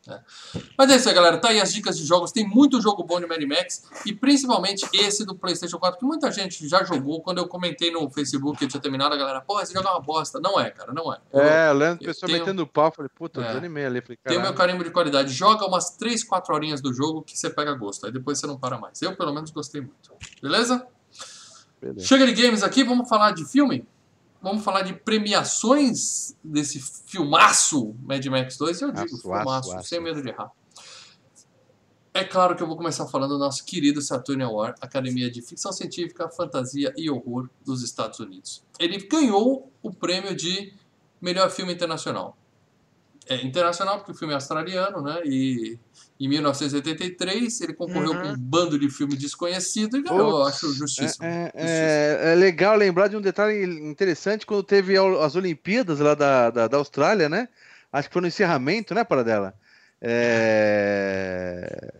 Mas é isso aí, galera. Tá aí as dicas de jogos. Tem muito jogo bom de Mad Max. E principalmente esse do PlayStation 4, que muita gente já jogou. Quando eu comentei no Facebook que eu tinha terminado, a galera, porra, esse jogo é uma bosta. Não é, cara, não é. Eu- É, eu lembro eu pessoal tenho- metendo o pau, falei, puta, É. desanimei ali. Falei, Tem o meu carimbo de qualidade. Joga umas 3, 4 horinhas do jogo que você pega gosto. Aí depois você não para mais. Eu, pelo menos, gostei muito. Beleza? Beleza. Chega de games aqui, vamos falar de filme? Vamos falar de premiações desse filmaço Mad Max 2. Eu digo, Aço, filmaço, aço, aço. sem medo de errar. É claro que eu vou começar falando do nosso querido Saturn Award, Academia de Ficção Científica, Fantasia e Horror dos Estados Unidos. Ele ganhou o prêmio de melhor filme internacional. É internacional porque o filme é australiano, né? E em 1983 ele concorreu Uhum. com um bando de filme desconhecido e ganhou. Eu acho justíssimo. É, é- é- é legal lembrar de um detalhe interessante quando teve as Olimpíadas lá da, da, da Austrália, né? Acho que foi no encerramento, né, para dela. É,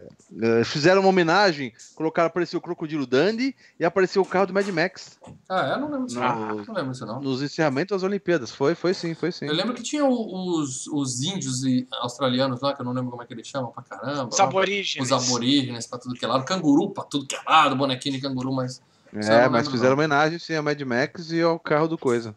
é, Fizeram uma homenagem, colocaram, apareceu o Crocodilo Dundee e apareceu o carro do Mad Max Ah, eu não lembro disso. não. No- Não lembro disso, não. nos encerramentos das Olimpíadas. Foi, foi sim, foi sim. Eu lembro que tinha os, os índios e- australianos lá, que eu não lembro como é que eles chamam pra caramba. Os lá. aborígenes. Os aborígenes pra tudo que é lado. Canguru pra tudo que é lado, bonequinho de canguru, mas. É, mas fizeram não. homenagem sim ao Mad Max e ao carro do Coisa.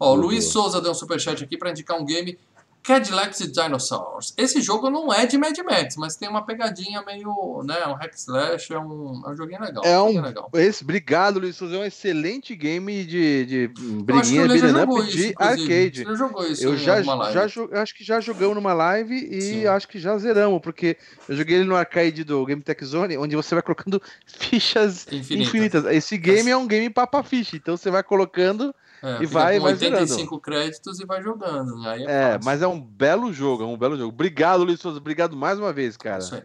Ó, o Luiz. Souza deu um superchat aqui pra indicar um game. Cadillacs e Dinosaurs. Esse jogo não é de Mad Max, mas tem uma pegadinha meio, né, um hack slash, é um, é um joguinho legal. É um- legal. Esse, obrigado, Luiz Souza. É um excelente game de, de briguinha up isso, de inclusive. arcade. Você jogou isso Eu já, já acho que já jogamos numa live e Sim. acho que já zeramos, porque eu joguei ele no arcade do Game Tech Zone, onde você vai colocando fichas Infinita. infinitas. Esse game é um game papa ficha, então você vai colocando, É, e vai- com vai 85 créditos e vai jogando. né? Aí é, é, mas é um belo jogo, é um belo jogo. Obrigado, Luiz Souza, obrigado mais uma vez, cara. Isso aí.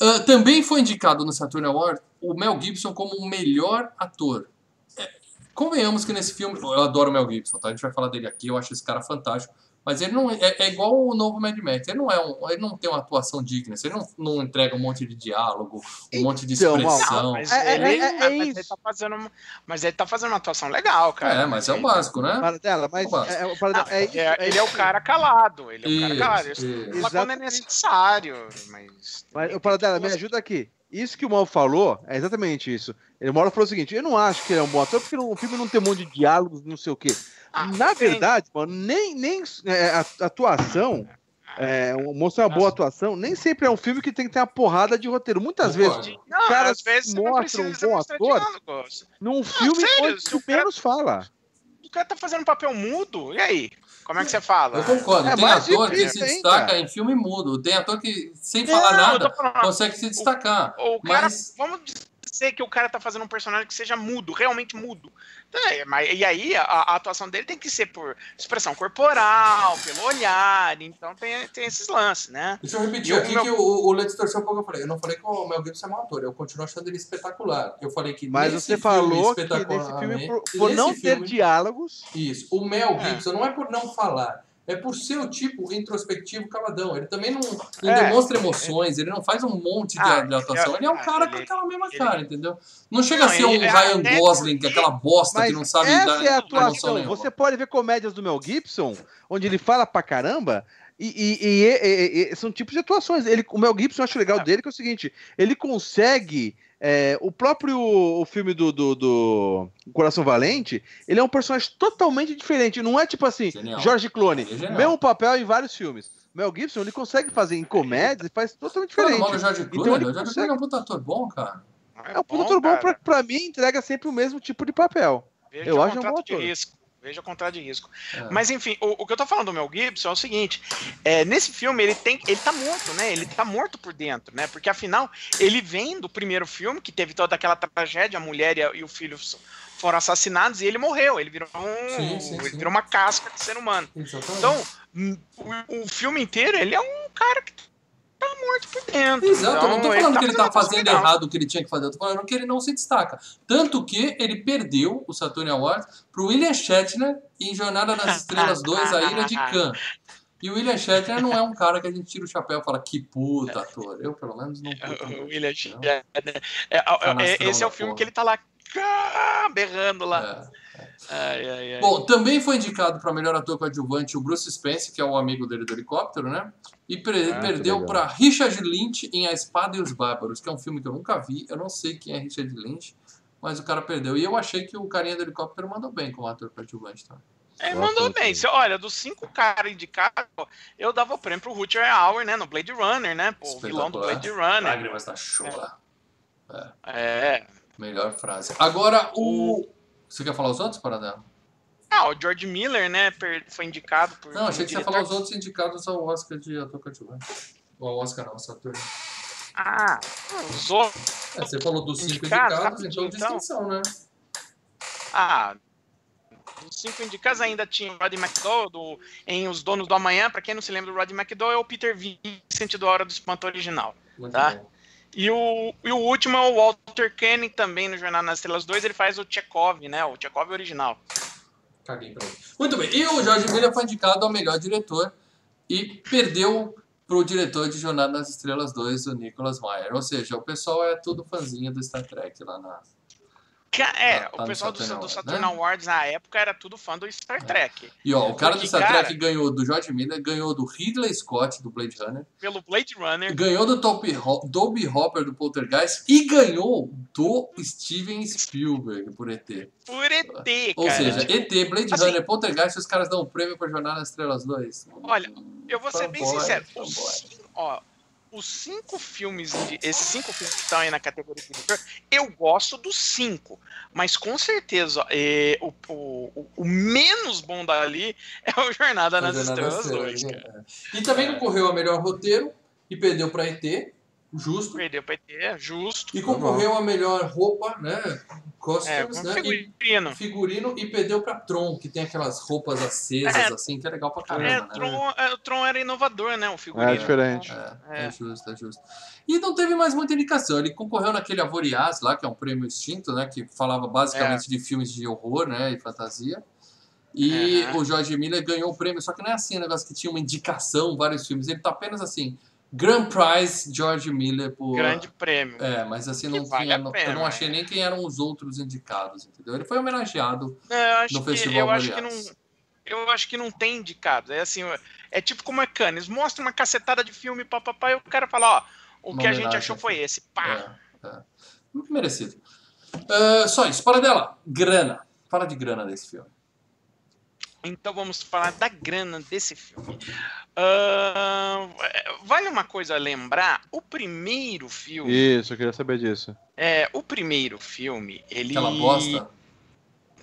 Ah, também foi indicado no Saturn Award o Mel Gibson como o melhor ator. É, convenhamos que nesse filme, eu adoro o Mel Gibson, tá? A gente vai falar dele aqui, eu acho esse cara fantástico. Mas ele não é, é igual o novo Mad Max. Ele não é um, ele não tem uma atuação digna. Ele não, não entrega um monte de diálogo, um monte de Então, expressão. Não, mas, É- é- ele, é- é mas ele isso. tá fazendo, mas ele tá fazendo uma atuação legal, cara. é, mas é o básico, né? Mas é, é, é, isso, é- é ele é o isso. cara calado. Ele é o cara Isso, calado. Isso. fala quando é necessário. Mas. Mas, o Paradela, me ajuda aqui. Isso que o Mal falou é exatamente isso. Ele Mauro falou o seguinte: eu não acho que ele é um bom ator, porque o filme não tem um monte de diálogos, não sei o quê. Ah, Na verdade, mano, nem, nem é, a atuação, é, um- mostrar uma boa atuação, nem sempre é um filme que tem que ter uma porrada de roteiro. Muitas Concordo. vezes, Não, caras às vezes não mostram um bom ator. diálogos. num filme sério, onde o o menos fala. O cara tá fazendo papel mudo, e aí? Como é que você fala? Eu concordo. É tem ator que difícil se ainda. destaca em filme mudo. Tem ator que, sem Não, falar nada, consegue se destacar. O cara, Mas- vamos dizer que o cara tá fazendo um personagem que seja mudo, realmente mudo. É, mas, e aí a, a atuação dele tem que ser por expressão corporal, pelo olhar, então tem, tem esses lances, né? Deixa eu repetir o aqui meu- que o, o Leite torceu um pouco. Eu falei, eu não falei que o Mel Gibson é mau ator, eu continuo achando ele espetacular. Eu falei que Mas nesse você filme, falou que nesse filme, por, por não nesse ter filme- diálogos, Isso. O Mel É. Gibson não é por não falar, é por ser o tipo introspectivo caladão. Ele também não, não É. demonstra emoções, ele não faz um monte de, Ah, de atuação. Ele é um ah, cara ele- com aquela mesma ele- cara, entendeu? Não chega Não, a ser um ele- Ryan Gosling, que é aquela bosta que não sabe essa dar é a atuação. nenhuma. Você pode ver comédias do Mel Gibson, onde ele fala pra caramba, e, e- e- e- e- são tipos de atuações. Ele, o Mel Gibson, eu acho legal É. dele que é o seguinte: ele consegue. É, o próprio o filme do, do, do Coração Valente, ele é um personagem totalmente diferente. Não é tipo assim, Genial. Jorge Clooney, Ele é mesmo papel em vários filmes. Mel Gibson, ele consegue fazer em comédias e faz totalmente diferente. George Clooney, Então ele o George consegue- Clooney é um puta ator bom, cara. É um puta ator bom, pra, pra mim, entrega sempre o mesmo tipo de papel. Veja Eu o acho um bom contrato de ator. risco. Veja contrato de risco. É. Mas enfim, o, o que eu tô falando do Mel Gibson é o seguinte: é, nesse filme ele tem, ele tá morto, né? Ele tá morto por dentro, né? Porque afinal ele vem do primeiro filme que teve toda aquela tragédia, a mulher e, a- e o filho foram assassinados e ele morreu. Ele virou um, Sim, sim, ele sim. virou uma casca de ser humano. Exatamente. Então o, o filme inteiro ele é um cara que tá morto por dentro. Exato, eu não tô Então, falando que ele tá uma coisa fazendo errado o que ele tinha que fazer, eu tô falando que ele não se destaca. Tanto que ele perdeu o Saturn Awards pro William Shatner em Jornada nas Estrelas 2, A Ilha de Khan. E o William Shatner não é um cara que a gente tira o chapéu e fala que puta ator. Eu, pelo menos, não O William. Shatner. É, é, é, Canastrão esse é o filme porra. que ele tá lá berrando lá. É. Ai, ai, ai. Bom, também foi indicado para melhor ator coadjuvante o Bruce Spence, que é o amigo dele do helicóptero, né? E pre- Ah, perdeu para Richard Lynch em A Espada e os Bárbaros, que é um filme que eu nunca vi. Eu não sei quem é Richard Lynch, mas o cara perdeu. E eu achei que o carinha do helicóptero mandou bem como ator coadjuvante. Tá? Ele Gosto mandou bem. Se- olha, dos cinco caras indicados, eu dava o prêmio pro Rutger Hauer, né? No Blade Runner, né? Pô, o vilão do Blade Runner. Lágrimas da chuva. É. Melhor frase. Agora, o... Você quer falar os outros, Paradela? Ah, o George Miller, né? Foi indicado por. Não, achei que você ia falar os outros indicados ao Oscar de ator coadjuvante. Ou ao Oscar não, ao Saturno. Ah, os outros. É, você falou dos cinco Indicados, indicados, então então. distinção, né? Ah. Os cinco indicados ainda tinha o Roddy McDowell do, em Os Donos do Amanhã. Pra quem não se lembra do Roddy McDowell, é o Peter Vincent do Hora do Espanto original. Muito Tá. E o, e o último é o Walter Koenig também no Jornada nas Estrelas 2. Ele faz o Chekhov, né? O Chekhov original. Caguei pra ele. Muito bem. E o Jorge Miller foi indicado ao melhor diretor e perdeu pro diretor de Jornada nas Estrelas 2, o Nicholas Meyer. Ou seja, o pessoal é tudo fãzinho do Star Trek lá na. É, tá o no pessoal do, Saturn do Awards, Saturn né? Awards na época era tudo fã do Star Trek. E ó, o cara do Porque, Star cara- Trek ganhou do Jorge Miller, ganhou do Ridley Scott, do Blade Runner, Pelo Blade Runner. ganhou do Toby, Ho Toby Hopper, do Poltergeist, e ganhou do Steven Spielberg por ET. Por ET, Ou cara. seja, ET, Blade Assim- Runner, Poltergeist, os caras dão um prêmio pra Jornada nas Estrelas 2. Olha, eu vou ser bem Fanboy, sincero. Os, ó, os cinco filmes, de- esses cinco filmes que estão aí na categoria de diretor, eu gosto dos cinco. Mas com certeza, é, o, o, o- menos bom dali é o Jornada nas Jornada Estrelas 2, Estrelas, cara. né? E também concorreu a melhor roteiro e perdeu pra ET. Justo. Perdeu pra ET, justo. E concorreu a melhor roupa, né? É, Costumes, com né? E figurino. figurino e perdeu pra Tron, que tem aquelas roupas acesas, É. assim, que é legal pra É, caramba, o né? Tron, é, o Tron era inovador, né? O figurino. É diferente. É, é. É. justo, é justo. E não teve mais muita indicação. Ele concorreu naquele Avoriaz lá, que é um prêmio extinto, né? Que falava basicamente de filmes de horror, né? E fantasia. E o George Miller ganhou o prêmio, só que não é assim, um negócio que tinha uma indicação, vários filmes. Ele tá apenas assim, Grand Prize George Miller por. Grande prêmio. É, mas assim, não vale tinha. não- pena, eu não achei é. nem quem eram os outros indicados, entendeu? Ele foi homenageado. Não, eu acho no que, Festival eu acho que não. Eu acho que não tem indicado. É assim, é tipo como é Cannes. Mostra uma cacetada de filme, papapá, e o cara fala, ó, o Uma que a gente achou aqui. foi esse. Pá. É, é. Merecido. Ah, só isso. Para dela. Grana. Fala de grana desse filme. Então vamos falar da grana desse filme. Ahn, vale uma coisa lembrar, o primeiro filme, Isso, eu queria saber disso. é, o primeiro filme, ele Aquela bosta.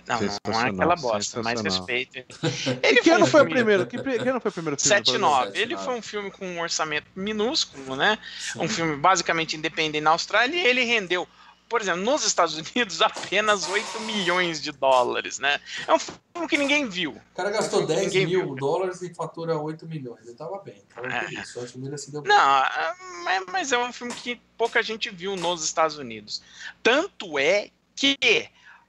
Não, não, não é aquela bosta, mais respeito. E que ano foi o filme- primeiro? Que, que ano foi o primeiro filme? 7-9. Sete, Ele foi um filme com um orçamento minúsculo, né? Sim. Um filme basicamente independente na Austrália e ele rendeu, por exemplo, nos Estados Unidos apenas 8 milhões de dólares, né? É um filme que ninguém viu. O cara gastou 10 Ninguém mil viu. dólares e fatura 8 milhões. Ele tava bem. Tava É. por isso. George Miller se deu bem. Não, ah, mas- mas é um filme que pouca gente viu nos Estados Unidos. Tanto é que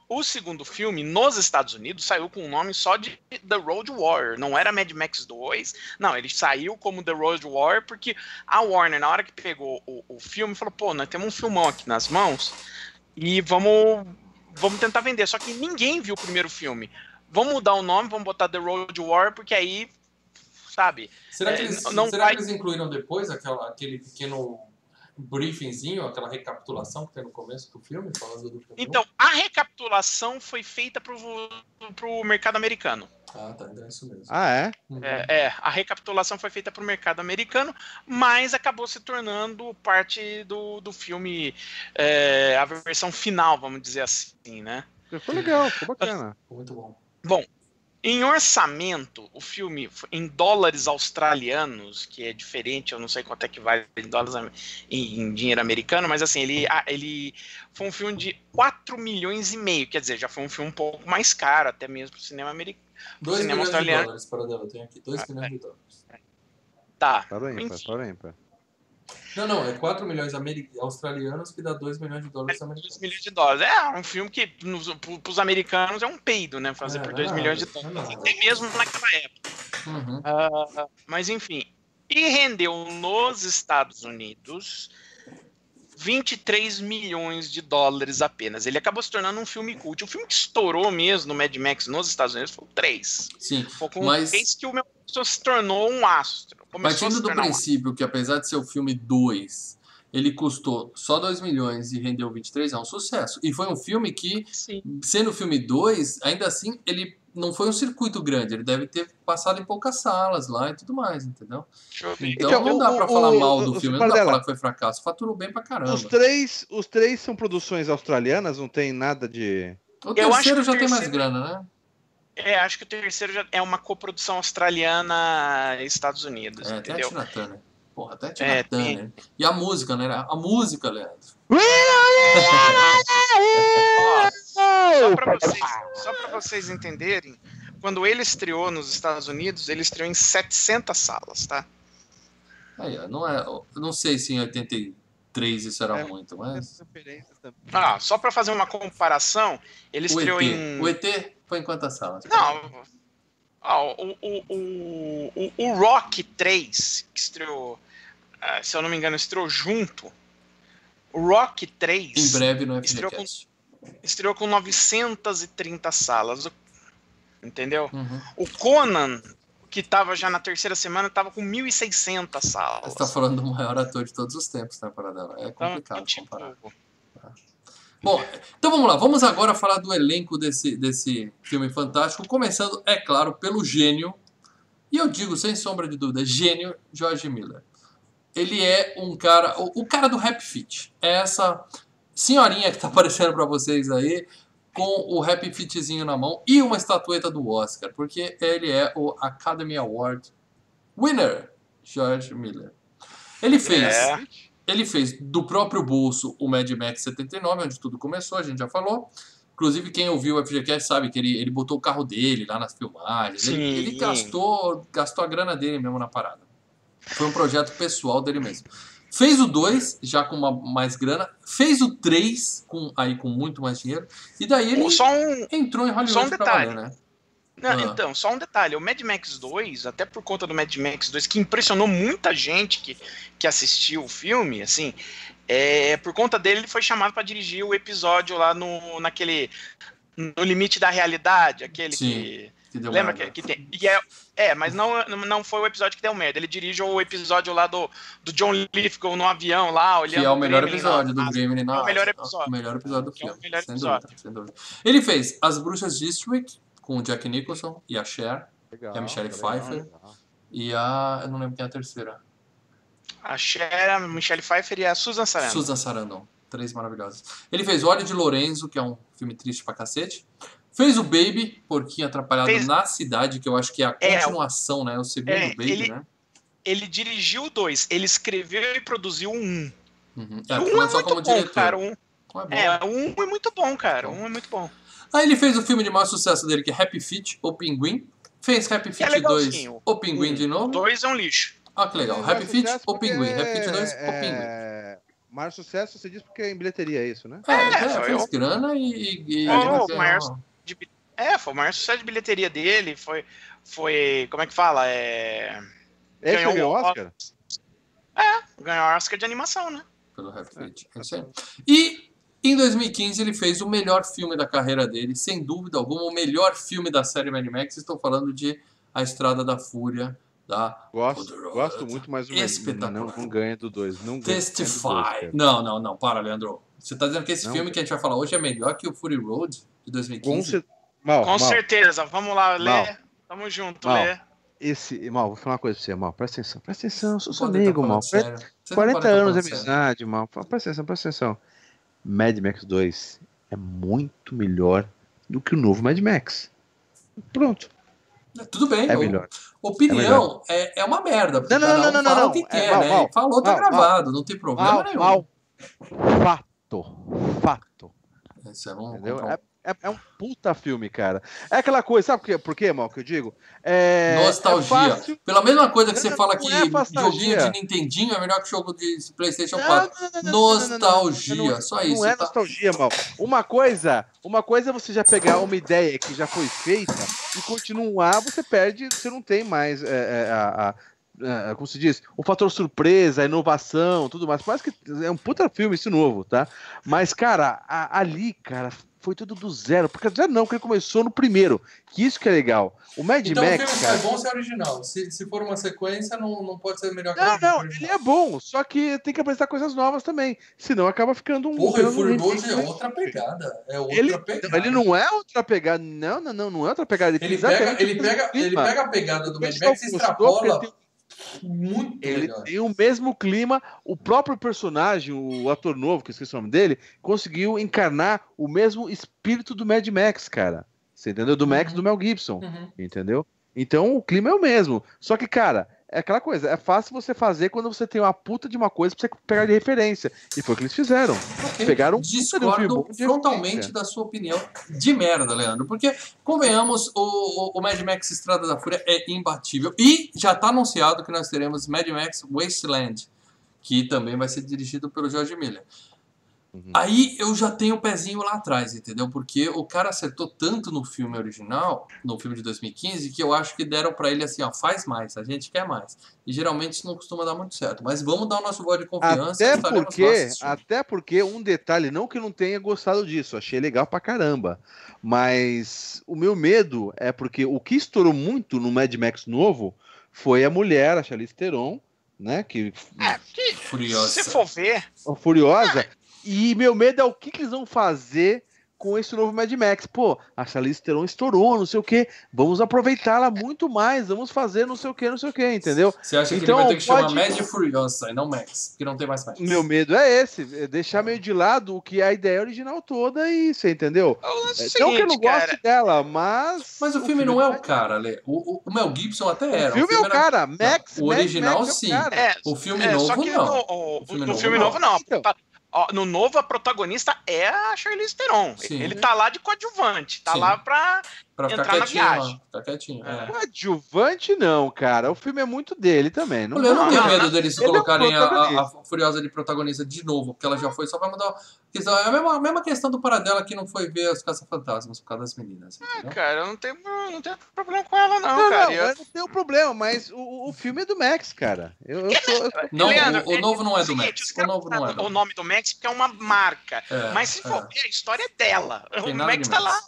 o segundo filme nos Estados Unidos saiu com o nome só de The Road Warrior. Não era Mad Max 2. Não, ele saiu como The Road Warrior porque a Warner, na hora que pegou o, o filme, falou: pô, nós temos um filmão aqui nas mãos e vamos, vamos tentar vender. Só que ninguém viu o primeiro filme. Vamos mudar o nome, vamos botar The Road Warrior, porque aí, sabe? Será, que É, eles, não será vai- que eles incluíram depois aquela, aquele pequeno briefingzinho, aquela recapitulação que tem no começo do filme, falando do filme? Então, a recapitulação foi feita pro, pro mercado americano. Ah, tá. Então é isso mesmo. Ah, é? Uhum. É, é, a recapitulação foi feita pro mercado americano, mas acabou se tornando parte do, do filme, é, a versão final, vamos dizer assim, né? Ficou legal, ficou bacana. Muito bom. Em orçamento, o filme em dólares australianos, que é diferente, eu não sei quanto é que vale em dólares em, em dinheiro americano, mas assim, ele, ele foi um filme de 4 milhões e meio, quer dizer, já foi um filme um pouco mais caro, até mesmo pro cinema americano. 2 cinema milhões de australiano. dólares para dela. Eu tenho aqui. 2 Ah, milhões de dólares. Tá. Para ímpar, para ímpar. Não, não. É 4 milhões australianos que dá 2 milhões de dólares 2 americanos. milhões de dólares. É um filme que nos, pro- pros americanos é um peido, né? Fazer É, por não 2 é milhões de é dólares. nada. Até mesmo naquela época. Uhum. Ah, mas enfim. E rendeu nos Estados Unidos 23 milhões de dólares apenas. Ele acabou se tornando um filme cult. O filme que estourou mesmo no Mad Max nos Estados Unidos foi o 3. Sim. Foi com Mas- o 3 que o meu se tornou um astro. Partindo do tornar um princípio que apesar de ser o filme 2, ele custou só 2 milhões e rendeu 23, é um sucesso. E foi um filme que. Sim. sendo o filme 2, ainda assim, ele não foi um circuito grande. Ele deve ter passado em poucas salas lá e tudo mais, entendeu? Então, Então, não dá o- pra o- falar o- mal do o filme, não dá pra falar que foi fracasso. Faturou bem pra caramba. Os três, os três são produções australianas, não tem nada de. O Eu acho terceiro que já o tem mais terceiro- grana, né? É, acho que o terceiro já é uma coprodução australiana e Estados Unidos, É, tem a entendeu? Tina Turner. Porra, até a Tina É, Turner. E a música, né? A música, Leandro. Só pra vocês, só pra vocês entenderem, quando ele estreou nos Estados Unidos, ele estreou em 700 salas, tá? Aí, ó, não é, não sei se em 83 isso era É, muito, mas... Ah, só pra fazer uma comparação, ele estreou em... o ET foi em quantas salas? Não, ó, o, o, o, o, Rock 3, que estreou, ah, se eu não me engano, estreou junto, o Rock 3... Em breve no Estreou com- estreou com 930 salas, entendeu? Uhum. O Conan, que tava já na terceira semana, tava com 1.600 salas. Você tá falando do maior ator de todos os tempos, né, Paradela? É Então, complicado tipo, comparar. Bom, então vamos lá, vamos agora falar do elenco desse, desse filme fantástico, começando, é claro, pelo gênio, e eu digo sem sombra de dúvida, gênio George Miller. Ele é um cara, o, o cara do Rap Fit. É essa senhorinha que tá aparecendo para vocês aí, com o Rap Fitzinho na mão e uma estatueta do Oscar, porque ele é o Academy Award winner, George Miller. Ele fez É. ele fez do próprio bolso o Mad Max 79, onde tudo começou, a gente já falou. Inclusive, quem ouviu o FGCast sabe que ele, ele botou o carro dele lá nas filmagens. Ele, Sim. ele gastou, gastou a grana dele mesmo na parada. Foi um projeto pessoal dele mesmo. Fez o 2, já com uma, mais grana. Fez o 3, com, aí com muito mais dinheiro. E daí ele um, entrou em Hollywood só um detalhe. valer, né? Não, Ah. Então, só um detalhe: o Mad Max 2, até por conta do Mad Max 2, que impressionou muita gente que, que assistiu o filme, assim, é, por conta dele, ele foi chamado para dirigir o episódio lá no, naquele. No limite da realidade, aquele Sim, que. Que Lembra que, que tem. E é, é, mas não, não foi o episódio que deu merda. Ele dirige o episódio lá do, do John Lithgow no avião lá, olhando Que é o melhor Gremlin episódio do Gremlin na É o melhor episódio. O melhor episódio do Que é o filme. melhor sem episódio. Dúvida, sem dúvida. Ele fez As Bruxas de Eastwick, com o Jack Nicholson e a Cher. Legal, E a Michelle legal, Pfeiffer? legal. E a. Eu não lembro quem é a terceira. A Cher, a Michelle Pfeiffer e a Susan Sarandon. Susan Sarandon. Três maravilhosas. Ele fez Óleo de Lorenzo, que é um filme triste pra cacete. Fez o Baby, Porquinho Atrapalhado Fez- na Cidade, que eu acho que é a É, continuação, né? O segundo é, Baby, ele- né? Ele dirigiu dois, ele escreveu e produziu um. Uhum. É, um é começou muito como bom, diretor. cara. Um, Um é bom. é, um é muito bom, cara. Um é muito bom. Aí ele fez o filme de maior sucesso dele, que é Happy Feet, O Pinguim. Fez Happy Feet 2, É legalzinho. O Pinguim de novo. Dois é um lixo. Ah, que legal. Happy Feet, O Pinguim. Happy Feet 2, é- O Pinguim. é, Maior sucesso, você diz porque é em bilheteria, é isso, né? É, é, foi fez o- grana e... e, e Oh, o maior- De é, foi o maior sucesso de bilheteria dele. Foi. Foi. Como é que fala? É. Esse Ganhou ganhou o Oscar? Ganhou o Oscar de animação, né? pelo Happy Feet. É isso aí. E em 2015 ele fez o melhor filme da carreira dele, sem dúvida alguma, o melhor filme da série Mad Max. Estou falando de A Estrada da Fúria, da Gosto, gosto muito, mas o Espetacular. não, não ganha do 2. Não ganha do dois, Testify. Não, não, não, para, Leandro. Você está dizendo que esse Não. filme que a gente vai falar hoje é melhor que o Fury Road de Com 2015? cer- Mal, Com Mal, certeza. Vamos lá, Mal. Lê. Tamo junto, Mal. Lê. esse, Mal, vou falar uma coisa pra você, Mal. Presta atenção, presta atenção, eu sou seu Podem tá amigo, Mal. sério. Vocês não 40 podem tá anos de sério. amizade, Mal. Presta atenção, presta atenção. Mad Max 2 é muito melhor do que o novo Mad Max. Pronto, Tudo bem, é melhor. opinião é, é, uma merda. Não, não, não, não, não, não. o que É, quer, mal, né? mal, Falou, tá mal, mal. gravado, não tem problema Mal, nenhum. mal. Fato. Fato. Isso é um- Entendeu? um- É, é, é um puta filme, cara. É aquela coisa, sabe por quê, por quê Mal, que eu digo? É, Nostalgia. É fácil... Pela mesma coisa que você Não, fala que é joguinho de Nintendinho é melhor que jogo de PlayStation Não, 4. não, não, não, não, não, não, não, Nostalgia, não, só isso. Não é tá? nostalgia, mal. Uma coisa, uma coisa é você já pegar uma ideia que já foi feita e continuar, você perde, você não tem mais é, é, a- a- como se diz, o fator surpresa, a inovação, tudo mais. Parece que é um puta filme isso novo, tá? Mas, cara, a- ali, cara, foi tudo do zero. Porque zero não, porque ele começou no primeiro. Que isso que é legal. O Mad Então o Max, filme cara. é bom ser original. Se, se for uma sequência, não, não pode ser melhor que Não, o não, ele é bom, só que tem que apresentar coisas novas também. Senão acaba ficando um. Porra, o remake, é outra pegada. É outra Ele, pegada. ele não é outra pegada. Não, não, não, não é outra pegada. tem Ele pega, ele, o pega, ele pega a pegada do O Mad Max e extrapola muito Ele melhor. tem o mesmo clima, o próprio personagem, o ator novo, que eu esqueci o nome dele, conseguiu encarnar o mesmo espírito do Mad Max, cara. Você entendeu? Do Max Uhum. do Mel Gibson, Uhum. entendeu? Então o clima é o mesmo. Só que, cara, é aquela coisa, é fácil você fazer quando você tem uma puta de uma coisa pra você pegar de referência. E foi o que eles fizeram. Pegaram um puta de um Discordo de frontalmente referência. da sua opinião de merda, Leandro. Porque, convenhamos, o, o, Mad Max Estrada da Fúria é imbatível. E já está anunciado que nós teremos Mad Max Wasteland, que também vai ser dirigido pelo George Miller. Uhum. Aí eu já tenho o pezinho lá atrás, entendeu? Porque o cara acertou tanto no filme original, no filme de 2015, que eu acho que deram pra ele assim, ó, faz mais, a gente quer mais. E geralmente isso não costuma dar muito certo. Mas vamos dar o nosso voto de confiança e Até porque, até porque um detalhe, não que eu não tenha gostado disso, achei legal pra caramba. Mas o meu medo é porque o que estourou muito no Mad Max novo foi a mulher, a Charlize Theron, né? Que É, que, Furiosa. se for ver, furiosa. E meu medo é o que, que eles vão fazer com esse novo Mad Max. Pô, a Charlize Theron estourou, não sei o quê. Vamos aproveitá-la muito mais, vamos fazer não sei o quê, não sei o quê, entendeu? Você acha que Então, ele vai ter que pode- chamar Mad Furiosa e não Max? Porque não tem mais Max. Meu medo é esse, é deixar meio de lado o que é a ideia original toda e você entendeu? O é o É, não que eu não seguinte, cara, goste dela, mas. Mas o filme não é o cara, Lê. O, o- o Mel Gibson até era. O filme é o era- cara, Max. o Mad original, Max é o sim. cara. É, O filme é, novo, só que não. No, o- O filme no novo, filme não. novo, não. No novo, a protagonista é a Charlize Theron. Sim. Ele tá lá de coadjuvante, tá Sim. lá pra. Pra ficar entrar na quietinho lá. viagem. Ficar quietinho. É. Coadjuvante não, cara. O filme é muito dele também. Não, eu não Não, tenho não, medo deles Ele é o colocarem a, a- a. Furiosa de protagonista de novo, porque ela já foi, só vai mudar. É a mesma, a mesma questão do Paradela que não foi ver os Caça-Fantasmas por causa das meninas. Entendeu? Cara, eu não tenho, não tenho problema com ela, não, Não, cara. não, Eu- eu não tenho problema, mas o, o filme é do Max, cara. Eu, eu sou. Não, Leandro, o, o novo não é do Max. O novo não é O nome do Max porque é uma marca. É, Mas se é. for ver, a história é dela. Tem o Max tá lá.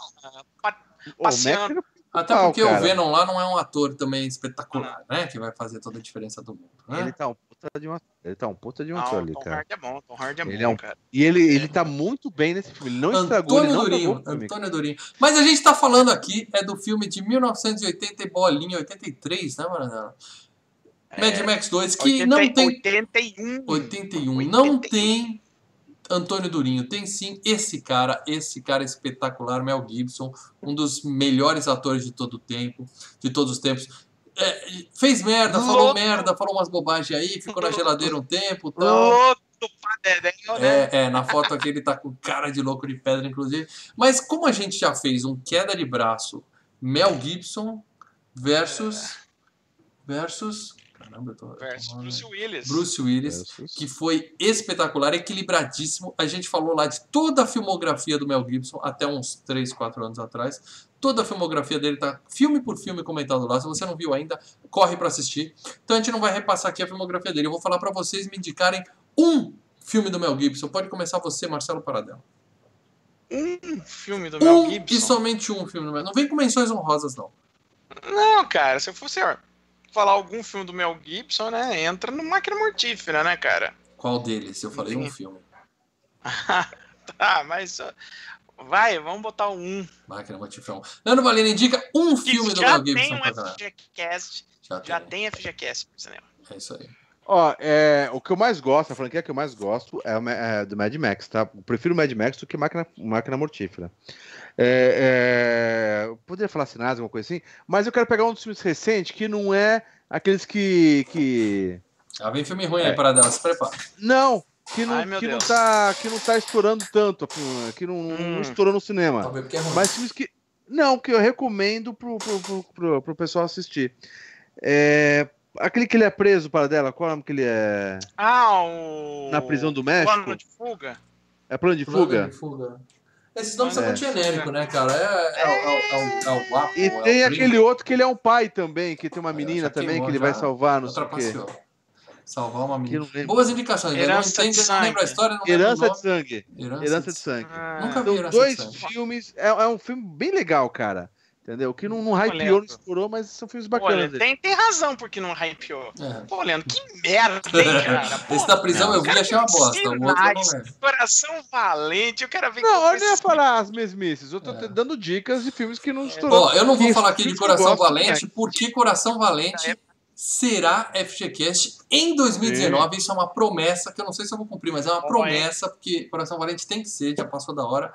O passeando. Até porque o cara. Venom lá não é um ator também espetacular, né? Que vai fazer toda a diferença do mundo. Né? Ele tá um puta de uma. Ele tá um puta de um ator ali, Tom cara. Hardy é bom, Tom Hardy é Ele bom, é um- cara. E ele, ele tá muito bem nesse filme. Ele não estragou, ele Antônio não Durinho, o. Antônio Durinho. Mas a gente tá falando aqui é do filme de 1980 e bolinha, 83, né, Maranela? Mad Max 2, que 80 não tem 81. 81. Não tem Antônio Durinho. Tem sim esse cara, esse cara espetacular, Mel Gibson, um dos melhores atores de todo o tempo, de todos os tempos. É, fez merda, falou Louco. merda, falou umas bobagens aí, ficou na geladeira um tempo tal. Né? É, é, na foto aqui ele tá com cara de louco de pedra, inclusive. Mas como a gente já fez um queda de braço, Mel Gibson versus. Versus. Caramba, eu tô. eu tô Versus Bruce? Willis. Bruce Willis que foi espetacular, equilibradíssimo. A gente falou lá de toda a filmografia do Mel Gibson até uns 3, 4 anos atrás. Toda a filmografia dele tá filme por filme comentado lá. Se você não viu ainda, corre para assistir. Então a gente não vai repassar aqui a filmografia dele. Eu vou falar para vocês me indicarem um filme do Mel Gibson. Pode começar você, Marcelo Paradela. Um filme do Mel Um Gibson. e somente um filme do Mel. Não vem com menções honrosas não. Não, cara, se eu fosse ó, falar algum filme do Mel Gibson, né? Entra no Máquina Mortífera, né, cara? Qual deles? Eu falei um Sim. filme. tá, mas. Vai, vamos botar um. Máquina Mortifrão. Leandro Valena indica um Que filme do já Mel tem Gibson um. FGCast. Já Já tem. tem FGCast pro cinema. É isso aí. Ó, é, o que eu mais gosto, a franquia que eu mais gosto é, é do Mad Max, tá? Eu prefiro o Mad Max do que Máquina, Máquina Mortífera. É, é, eu poderia falar sinais, alguma coisa assim, mas eu quero pegar um dos filmes recentes que não é aqueles que. que... Ah, vem filme ruim aí, É. Paradela. Se prepara. Não! Que não, Ai, que, não tá, que não tá estourando tanto, que não, não Hum. estourou no cinema. Talvez porque é ruim. Mas filmes que. Não, que eu recomendo pro, pro, pro, pro, pro pessoal assistir. É, aquele que ele é preso para dela, qual é o nome que ele é? Ah, o. Na prisão do México? Plano de fuga? É plano de Plano fuga? de fuga. Esses nomes são É. muito genéricos, né, cara? É, é, é, o- é, o- é o guapo. E é tem aquele outro que ele é um pai também, que tem uma menina também que ele já vai salvar, não sei o quê. Salvar uma menina. lembro. Boas indicações. né? Não Herança de não lembra a sangue. história, não lembra o Herança de sangue. Herança, de sangue. Nunca vi São Herança dois de sangue. filmes. É, é um filme bem legal, cara. Entendeu? Que não, não hypeou, não estourou, mas são filmes Olha, bacanas. tem, tem razão porque não hypeou. É. Pô, Leandro, que merda, hein, cara? Pô, Esse da prisão eu vi e achei uma bosta. O outro. Coração valente, eu quero ver Não, eu não ia falar as mesmices. Eu tô É. dando dicas de filmes que não estourou. Ó, eu não vou falar aqui de Coração gosto Valente, também. porque Coração Valente será FGCast em 2019. Isso é uma promessa que eu não sei se eu vou cumprir, mas é uma promessa, porque Coração Valente tem que ser, já passou da hora.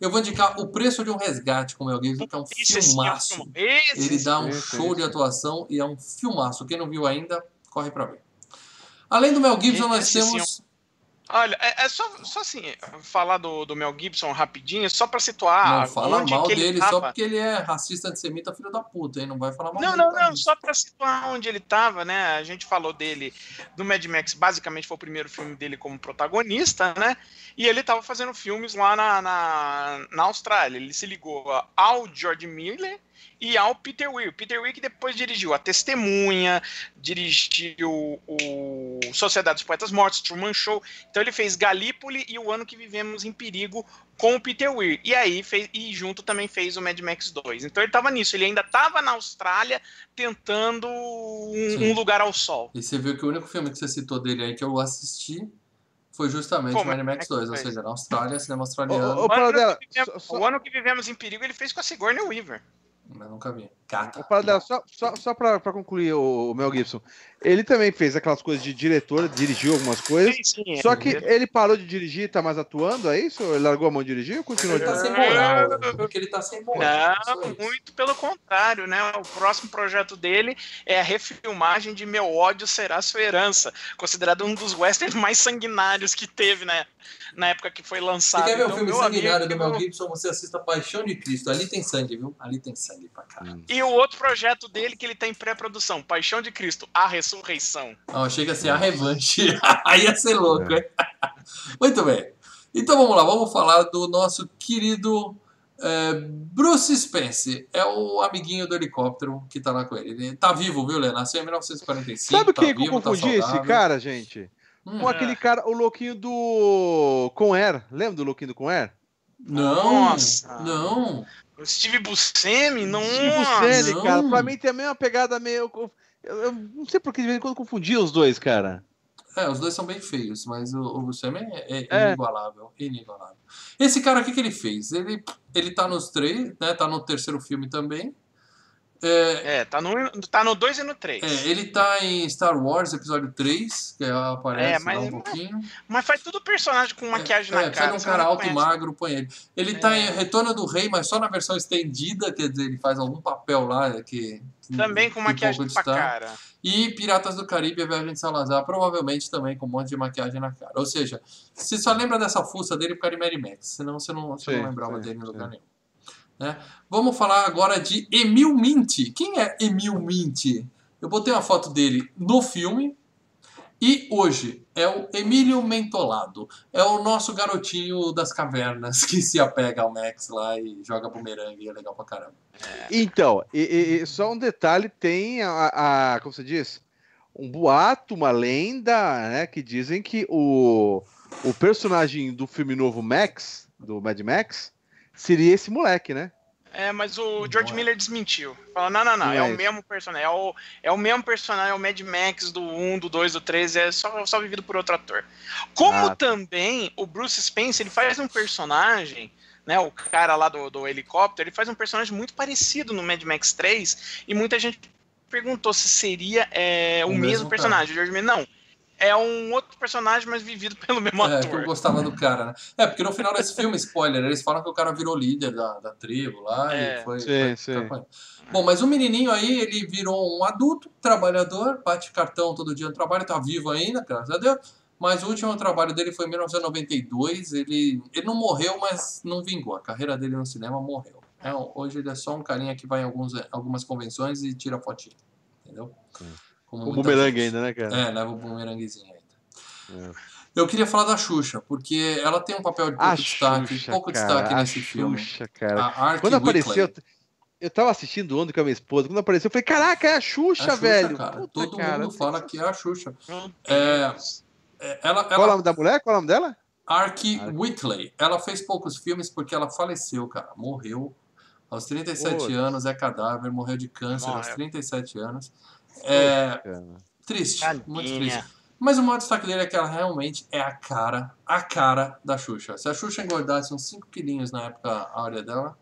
Eu vou indicar O Preço de um Resgate com o Mel Gibson, que é um é um filmaço. Esse Ele dá um Esse, show de atuação e é um filmaço. Quem não viu ainda, corre pra ver. Além do Mel Gibson, nós é temos. Olha, é, é só, só assim, falar do, do Mel Gibson rapidinho, só pra situar Não fala onde mal que ele dele tava. só porque ele é racista, antissemita, filho da puta, hein? Não vai falar mal Não, dele não, não, só pra situar onde ele tava, né? A gente falou dele do Mad Max, basicamente foi o primeiro filme dele como protagonista, né? E ele tava fazendo filmes lá na, na, na Austrália. Ele se ligou ao George Miller e ao Peter Weir. Peter Weir que depois dirigiu A Testemunha, dirigiu o Sociedade dos Poetas Mortos, Truman Show. Então ele fez Galípoli e O Ano que Vivemos em Perigo com o Peter Weir. E aí fez, e junto também fez o Mad Max 2. Então ele tava nisso, ele ainda tava na Austrália tentando um, um lugar ao sol. E você viu que o único filme que você citou dele aí que eu assisti Foi justamente Pô, o Mad Max como é que 2, ou seja, na Austrália, cinema australiano. ô, ô, Paradela, que vivemos- só- só- O ano que vivemos em perigo ele fez com a Sigourney Weaver. Mas nunca vi. Cata. Só, só, só pra concluir o Mel Gibson, ele também fez aquelas coisas de diretor, dirigiu algumas coisas. Sim, sim, Só é. que ele parou de dirigir e tá mais atuando, é isso? Ele largou a mão de dirigir ou continuou Ele tá sem moral. Porque ele tá sem moral. Não, muito pelo contrário, né? O próximo projeto dele é a refilmagem de Meu Ódio Será Sua Herança, considerado um dos westerns mais sanguinários que teve né, na época que foi lançado. quer ver o Então, filme sanguinário amigo, do Mel Gibson, você assista Paixão de Cristo. Ali tem sangue, viu? Ali tem sangue pra caramba. E o outro projeto dele que ele tá em pré-produção, Paixão de Cristo, A Ressurreição. Não, chega a ser a revanche. Aí ia ser louco, hein? Muito bem. Então vamos lá, vamos falar do nosso querido é, Bruce Spence. É o amiguinho do helicóptero que tá lá com ele. Ele tá vivo, viu, Lê? Nasceu em 1945. Sabe tá quem que eu vivo, tá confundi esse saudável. cara, gente? Hum, Com aquele cara, o louquinho do Conner. Lembra do louquinho do Conner? Não, Nossa. não. O Steve Buscemi, não. Steve Buscemi, não. cara. Pra mim tem a mesma pegada meio. Eu, eu não sei por que de vez em quando confundi os dois, cara. É, os dois são bem feios, mas o, o Buscemi é, é É. inigualável, inigualável. Esse cara, o que, que ele fez? Ele, ele tá nos três, né? Tá no terceiro filme também. É, É, tá no 2 tá no dois e no 3. é, ele tá em Star Wars Episódio 3, que aparece É, mas- lá um pouquinho. Mas faz tudo personagem com maquiagem é, na precisa cara. de um cara alto e magro, põe ele. Ele tá É. em Retorno do Rei, mas só na versão estendida, quer dizer, ele faz algum papel lá que... Também com maquiagem pouco pra cara. E Piratas do Caribe, a Viagem de Salazar, provavelmente também com um monte de maquiagem na cara. Ou seja, você só lembra dessa fuça dele por causa de Mad Max, senão você não, você Sim, não lembrava sim, dele em lugar sim. nenhum. Né? Vamos falar agora de Emil Mint. Quem é Emil Mint? Eu botei uma foto dele no filme e hoje é o Emílio Mentolado. É o nosso garotinho das cavernas que se apega ao Max lá e joga bumerangue. e É legal pra caramba. Então, e, e- só um detalhe: tem a, a- Como você diz? Um boato, uma lenda, né? Que dizem que o, o personagem do filme novo Max, do Mad Max, seria esse moleque, né? É, mas o George é. Miller desmentiu. Falou, não, não, não, Não é, é o mesmo personagem, é o, é o mesmo personagem, é o Mad Max do 1, do 2, do 3, é só, só vivido por outro ator. Como Ah, tá. também o Bruce Spence, ele faz um personagem, né, o cara lá do, do helicóptero, ele faz um personagem muito parecido no Mad Max 3, e muita gente perguntou se seria é, o, O mesmo, mesmo personagem. O George Miller, não, é um outro personagem, mas vivido pelo mesmo É, que ator. eu gostava do cara, né? É, porque no final desse filme, spoiler, eles falam que o cara virou líder da, da tribo lá É. e foi. Sim, foi sim. Bom, mas o menininho aí, ele virou um adulto, trabalhador, bate cartão todo dia no trabalho, tá vivo ainda, graças a Deus. Mas o último trabalho dele foi em 1992. Ele, ele não morreu, mas não vingou. A carreira dele no cinema morreu. É, hoje ele é só um carinha que vai em alguns, algumas convenções e tira fotinho. Entendeu? Como O bumerangue gente. ainda, né, cara? É, leva o bumeranguezinho ainda. É. Eu queria falar da Xuxa, porque ela tem um papel de pouco A destaque, Xuxa, pouco cara, destaque a nesse filme. Xuxa, cara. A Quando apareceu, eu tava assistindo ontem com a minha esposa. Quando apareceu, eu falei: Caraca, é a Xuxa, A Xuxa, velho. cara. Puta, Todo cara. mundo fala que é a Xuxa. É, Deus. É, Ela, Qual o ela, nome da mulher? Qual o nome dela? Ark. Whitley. Ela fez poucos filmes porque ela faleceu, cara. Morreu aos 37 Putz. anos, é cadáver, morreu de câncer aos Morreu. 37 anos. É triste, muito triste. Mas o maior destaque dele é que ela realmente é a cara, a cara da Xuxa. Se a Xuxa engordasse uns 5 quilinhos na época áurea dela,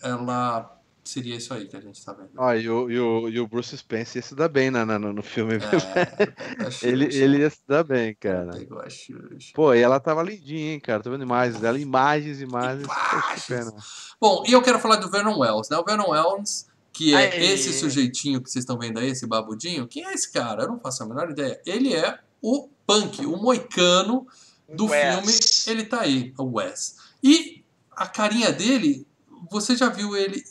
ela seria isso aí que a gente tá vendo. Ó, e o, e, o, e o Bruce Spence ia se dar bem na, na- no filme. É, Xuxa ele, ele ia se dar bem, cara. pegou a Xuxa. Pô, e ela tava lindinha, hein, cara. Tô vendo imagens dela, imagens, imagens. Poxa, que pena. Bom, e eu quero falar do Vernon Wells, né? O Vernon Wells, que é Aí. esse sujeitinho que vocês estão vendo aí, esse babudinho. Quem é esse cara? Eu não faço a menor ideia. Ele é o Punk, o moicano do Wes. filme. Ele tá aí, o Wes. E a carinha dele, você já viu ele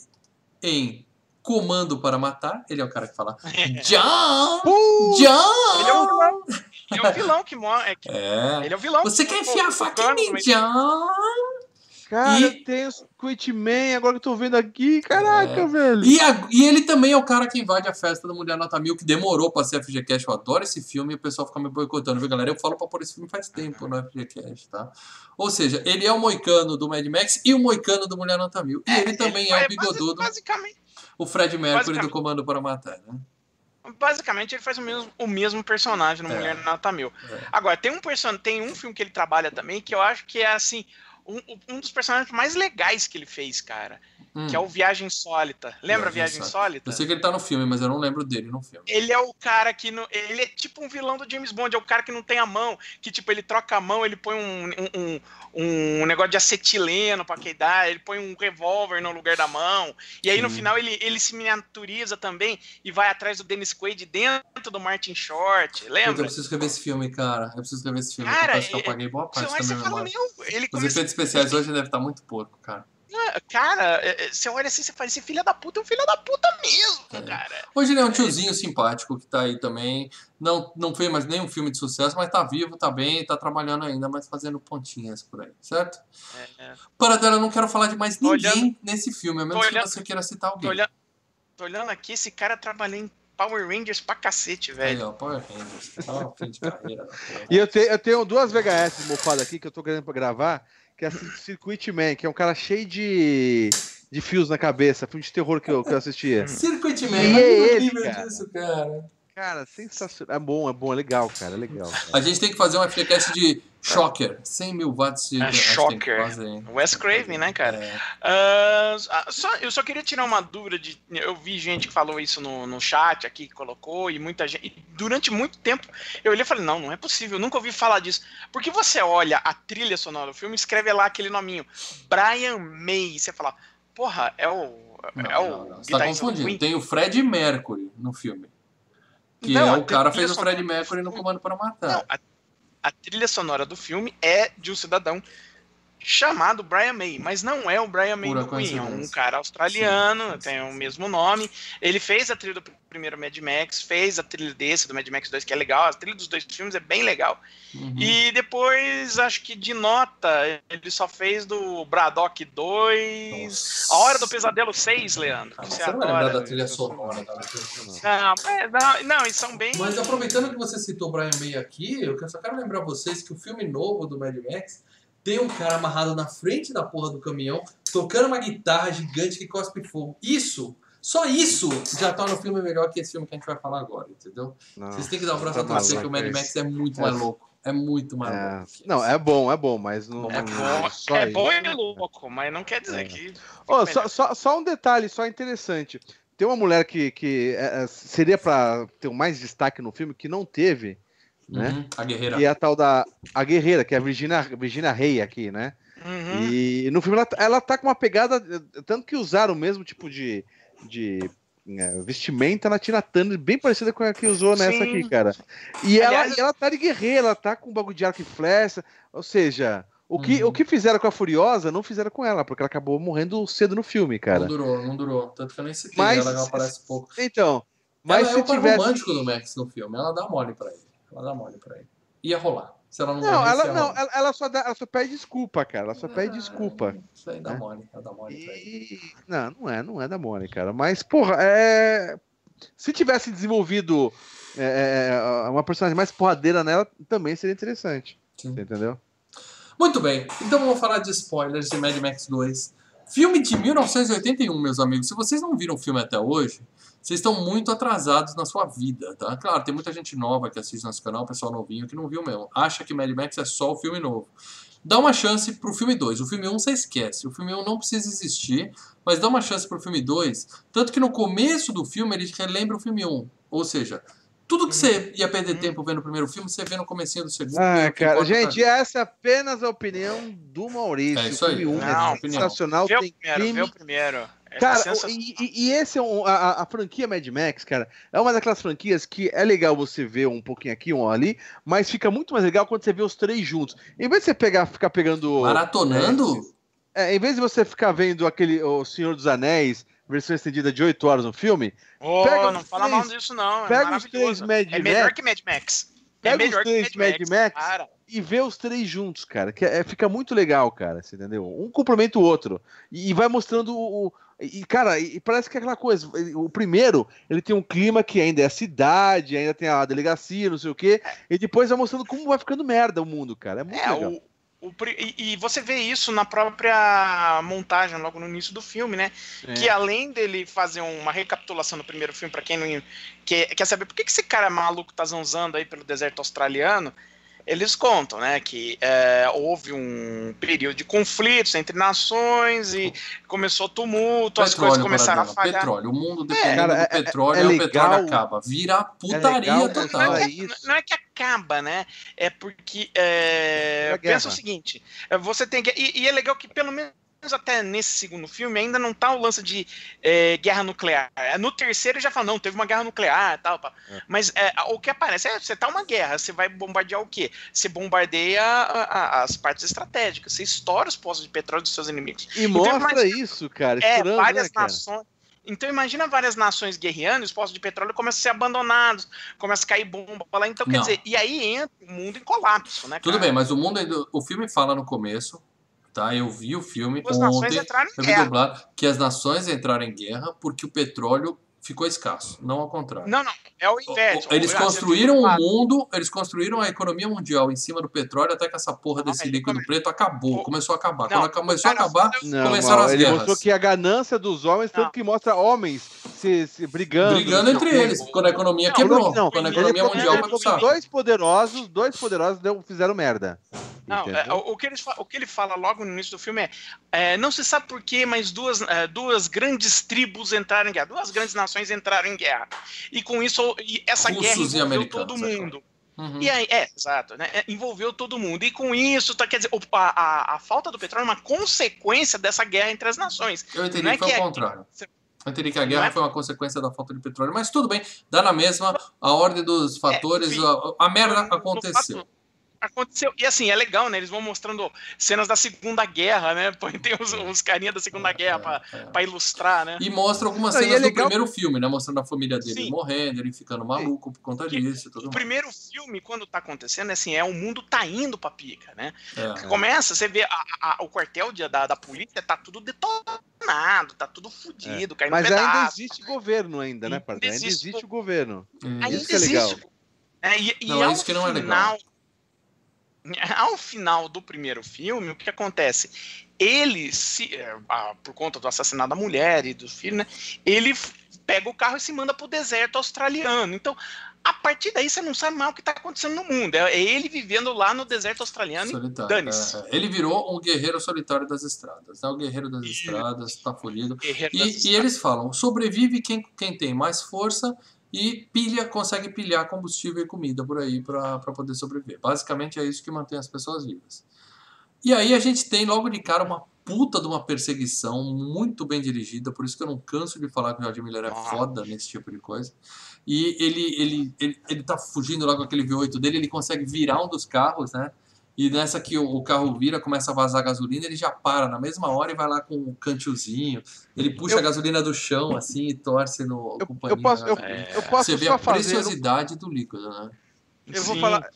em Comando para Matar? Ele é o cara que fala John! Pô, John! Ele é o vilão. Ele é o vilão que morre. É. Ele é o vilão. Você quer Pô, enfiar a faca em mim, John? Cara, E- tem o Squid Man, agora que eu tô vendo aqui. Caraca, É. velho. E, a- e ele também é o cara que invade a festa da Mulher Nota Mil, que demorou pra ser FGCast. Eu adoro esse filme e o pessoal fica me boicotando, viu, galera? Eu falo pra pôr esse filme faz tempo no FGCast, tá? Ou seja, ele é o moicano do Mad Max e o moicano do Mulher Nota Mil. E ele também é o basi- bigodudo, Basicamente. o Fred Mercury do. Comando para Matar, né? Basicamente, ele faz o mesmo, o mesmo personagem no É. Mulher Nota Mil. É. Agora, tem um, person... tem um filme que ele trabalha também que eu acho que é, assim, um, um dos personagens mais legais que ele fez, cara. Hum. Que é o Viagem Insólita. Lembra Viagem Viagem Insólita? Eu sei que ele tá no filme, mas eu não lembro dele no filme. Ele é o cara que. Não, ele é tipo um vilão do James Bond, é o cara que não tem a mão, que tipo, ele troca a mão, ele põe um, um, um, um negócio de acetileno pra queidar, ele põe um revólver no lugar da mão. E aí no final ele, ele se miniaturiza também e vai atrás do Dennis Quaid dentro do Martin Short. Puta, eu Lembra? preciso rever esse filme, cara. Eu preciso rever esse filme. Cara, eu acho que eu e- apaguei boa parte da fala, memória. meu, ele Os começa. efeitos especiais hoje devem estar muito porco, cara. Cara, você olha assim, você fala, esse filho da puta é um filho da puta mesmo, É. cara. Hoje ele é um tiozinho simpático que tá aí também. Não, não fez mais nenhum filme de sucesso, mas tá vivo, tá bem, tá trabalhando ainda, mas fazendo pontinhas por aí, certo? É, é. Para dela, eu não quero falar de mais Tô ninguém olhando- nesse filme, a menos tô que olhando- você queira citar Tô alguém. olhando, tô olhando aqui, esse cara trabalhou em Power Rangers pra cacete, velho. Aí, ó, Power Rangers. Tá uma fim de carreira. né? E eu, te- eu tenho duas VHS mofadas aqui que eu tô querendo pra gravar, que é a Circuit Man, que é um cara cheio de, de fios na cabeça, filme de terror que eu, que eu assistia. Circuit Man, E é ele, cara. disso, cara. Cara, sensacional. É bom, é bom, é legal, cara, é legal. cara. A gente tem que fazer um FTCast de Shocker. 100 mil watts de... É, Shocker. Wes Craven, né, cara? É. Ah, só- eu só queria tirar uma dúvida de. Eu vi gente que falou isso no, no chat aqui, que colocou, e muita gente. e durante muito tempo eu olhei e falei, não, não é possível, eu nunca ouvi falar disso. Porque você olha a trilha sonora do filme, escreve lá aquele nominho, Brian May. E você fala, porra, é o. Não, é o não, não. Você tá confundindo. Tem o Fred Mercury no filme. Que Não, é o cara fez o Fred Mercury no Comando para Matar. Não, a, a trilha sonora do filme é de um cidadão chamado Brian May, mas não é o Brian May Pura do Queen, é um cara australiano, Sim, sim, tem o mesmo nome. Ele fez a trilha do primeiro Mad Max, fez a trilha desse, do Mad Max 2, que é legal. A trilha dos dois filmes é bem legal. Uhum. E depois, acho que de nota, ele só fez do Braddock 2. Nossa. A Hora do Pesadelo 6, Leandro. Ah, você você não vai lembrar adora. da trilha sonora. da Não, não, não, e são bem. Mas aproveitando que você citou o Brian May aqui, eu só quero lembrar vocês que o filme novo do Mad Max tem um cara amarrado na frente da porra do caminhão, tocando uma guitarra gigante que cospe fogo. Isso, só isso, já torna o filme melhor que esse filme que a gente vai falar agora, entendeu? Não. Vocês têm que dar um braço a torcer que o Mad é Max é muito É. mais louco. É muito mais É, louco. não, é bom, é bom, mas não. É Bom, bom, só é bom e louco, mas não quer dizer É. que. Fica só, só, só um detalhe, só interessante. Tem uma mulher que, que é, é, seria pra ter um mais destaque no filme, que não teve, né? Uhum, A guerreira. Que é a tal da a guerreira, que é a Virginia, Virginia Rey aqui, né? Uhum. E no filme ela, ela tá com uma pegada. Tanto que usaram o mesmo tipo de, de eh, vestimenta na Tina Turner, bem parecida com a que usou nessa Sim. aqui, cara. E, ela, Aliás- e ela tá de guerreira, ela tá com um bagulho de arco e flecha. Ou seja, o que, Uhum. o que fizeram com a Furiosa, não fizeram com ela, porque ela acabou morrendo cedo no filme, Não cara. durou, não durou. Tanto que eu nem citei Mas- ela, ela aparece pouco. Então, mas ela se é o tivesse. romântico do Max no filme. Ela dá mole pra ele. Ela dá mole pra ele. Ia rolar. Se ela não Não, morresse, ela, não ela, ela só dá, ela só pede desculpa, cara. Ela só pede desculpa. Isso aí dá né? mole. Ela dá mole pra ele. Não, não é, não é da Mone, cara. Mas, porra, é. Se tivesse desenvolvido é, é, uma personagem mais porradeira nela, também seria interessante. Sim. Você entendeu? Muito bem, então vamos falar de spoilers de Mad Max 2. Filme de 1981, meus amigos. Se vocês não viram o filme até hoje, vocês estão muito atrasados na sua vida, tá? Claro, tem muita gente nova que assiste nosso canal, pessoal novinho que não viu mesmo. Acha que Mad Max é só o filme novo. Dá uma chance pro filme 2. O filme 1 você esquece. O filme 1 não precisa existir, mas dá uma chance pro filme 2. Tanto que no começo do filme ele relembra o filme 1. Ou seja, tudo que você ia perder tempo vendo o primeiro filme, você vê no comecinho do segundo. Ah, o cara, gente, essa é apenas a opinião do Maurício. É isso aí, O filme um é é opinião. sensacional, Vê o tem primeiro, vê crime. o primeiro. É Cara, e, e- e esse é um, a, a- franquia Mad Max, cara, é uma daquelas franquias que é legal você ver um pouquinho aqui, um ali, mas fica muito mais legal quando você vê os três juntos. Em vez de você pegar, ficar pegando. Maratonando? É, em vez de você ficar vendo aquele O Senhor dos Anéis, versão estendida de 8 horas no filme, Ô, pega não os fala três- mal disso, não. pega é os maravilhoso. três Mad é melhor Max, que Mad Max. pega é os melhor três que Mad Max, Cara, e vê os três juntos, cara. Que é, fica muito legal, cara. Você entendeu? Um complementa o outro. E, e vai mostrando o. e, cara, e parece que é aquela coisa. O primeiro, ele tem um clima que ainda é a cidade, ainda tem a delegacia, não sei o quê. E depois vai mostrando como vai ficando merda o mundo, cara. É muito é, legal. o, O, e, e, você vê isso na própria montagem, logo no início do filme, né? É. Que além dele fazer uma recapitulação do primeiro filme, para quem não quer, quer saber por que, que esse cara maluco tá zanzando aí pelo deserto australiano, eles contam, né, que é, houve um período de conflitos entre nações e começou tumulto, petróleo, as coisas começaram a falhar. Petróleo, o mundo dependendo é, cara, do é, petróleo, é, é, o petróleo acaba. Vira putaria legal, total. Não é, que, não é que acaba, né? É porque pensa o seguinte, você tem que e, e é legal que pelo menos até nesse segundo filme ainda não tá o lance de é, guerra nuclear. É, no terceiro já fala, não, teve uma guerra nuclear e tal. É. Mas é, o que aparece é, você tá uma guerra, você vai bombardear o quê? Você bombardeia a, a, as partes estratégicas, você estoura os postos de petróleo dos seus inimigos. E então, mostra isso, cara. É, várias né, nações. Então imagina várias nações guerreando, os postos de petróleo começam a ser abandonados, começa a cair bomba lá. Então, quer não. dizer, e aí entra o mundo em colapso, né? Tudo bem, mas o mundo, o filme fala no começo tá? Eu vi o filme as ontem, eu vi dublado, que as nações entraram em guerra porque o petróleo ficou escasso, não ao contrário. Não, não, é o inverso. Eles construíram o mundo, eles construíram a economia mundial em cima do petróleo até que essa porra desse não, líquido preto acabou, começou a acabar. Não, Quando começou a acabar, não, começaram as ele guerras. Ele mostrou que a ganância dos homens foi o que mostra homens se, se brigando. Brigando entre eles, quando a economia quebrou, quando a economia mundial foi pro Dois poderosos, dois poderosos deu, fizeram merda. Não, é, o, que ele, o que ele fala logo no início do filme é, é não se sabe por que, mas duas, é, duas grandes tribos entraram em guerra, duas grandes nações entraram em guerra. E com isso, e essa Russos guerra envolveu todo mundo. Uhum. E aí, é, exato, né? É, envolveu todo mundo. E com isso, tá, quer dizer, a, a, a, falta do petróleo é uma consequência dessa guerra entre as nações. Eu entendi não é que foi o contrário. Eu entendi que a guerra é... foi uma consequência da falta de petróleo, mas tudo bem, dá na mesma, a ordem dos é, fatores, é, a, a merda aconteceu aconteceu. E assim, é legal, né? Eles vão mostrando cenas da Segunda Guerra, né? Tem os, os carinhas da Segunda Guerra pra, é. pra ilustrar, né? E mostra algumas cenas é do primeiro filme, né? Mostrando a família dele Sim. morrendo, ele ficando maluco por conta disso. o primeiro filme, quando tá acontecendo, é assim, é o mundo tá indo pra pica, né? É, Começa, você vê a, a, o quartel de, da, da polícia, tá tudo detonado, tá tudo fudido, é. Mas ainda existe governo ainda, né, Ainda existe o governo. Ainda isso existe. É legal. É, e, e não, é isso que não é legal ao final do primeiro filme, o que acontece? Ele, se, é, por conta do assassinato da mulher e do filho, né, ele pega o carro e se manda para o deserto australiano. Então, a partir daí você não sabe mais o que está acontecendo no mundo. É, é ele vivendo lá no deserto australiano solitário, dane-se. É, é, ele virou um guerreiro solitário das estradas. Né? O guerreiro das estradas, está folido. E, e, eles falam, sobrevive quem, quem tem mais força e pilha, consegue pilhar combustível e comida por aí para poder sobreviver. Basicamente é isso que mantém as pessoas vivas. E aí a gente tem logo de cara uma puta de uma perseguição muito bem dirigida, por isso que eu não canso de falar que o Jardim Miller é foda nesse tipo de coisa. E ele, ele, ele, ele tá fugindo lá com aquele V8 dele, ele consegue virar um dos carros, né? E nessa que o, carro vira, começa a vazar gasolina, ele já para na mesma hora e vai lá com o cantilzinho. Ele puxa eu, a gasolina do chão, assim, e torce no eu, eu posso, eu, é, eu posso Você vê a preciosidade do líquido, né? Eu vou falar.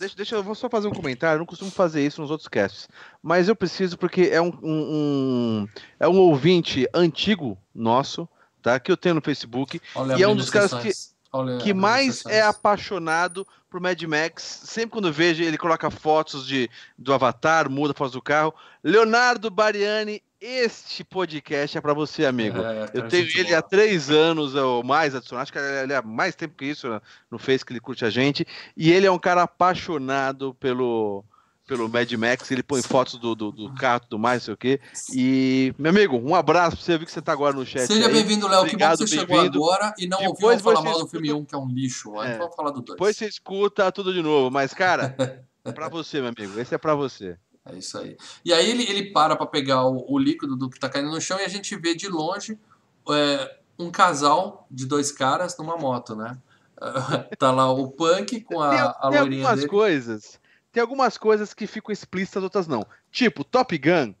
Deixa, deixa eu vou só fazer um comentário. Eu não costumo fazer isso nos outros casts, mas eu preciso porque é um, um, um é um ouvinte antigo nosso, tá? Que eu tenho no Facebook Olha e é um dos caras que Olha, que mais é apaixonado por Mad Max. Sempre quando vejo ele coloca fotos de, do Avatar, muda fotos do carro. Leonardo Bariani, este podcast é para você, amigo. É, eu tenho ele boa. há três anos ou mais, adicional. Acho que ele é mais tempo que isso no Face que ele curte a gente. E ele é um cara apaixonado pelo pelo Mad Max, ele põe fotos do, do, do carro e tudo mais, não sei o quê. E, meu amigo, um abraço pra você, vi que você tá agora no chat. Seja bem-vindo, Léo, que bom que você chegou agora e não Depois ouviu falar mal do filme 1, que é um lixo. É. Vamos falar do 2. Depois você escuta tudo de novo, mas, cara, é pra você, meu amigo, esse é pra você. É isso aí. E aí ele, ele para pra pegar o, o líquido do que tá caindo no chão e a gente vê de longe é, um casal de dois caras numa moto, né? tá lá o Punk com a, tem, a loirinha tem algumas dele. coisas tem algumas coisas que ficam explícitas, outras não. Tipo, Top Gun,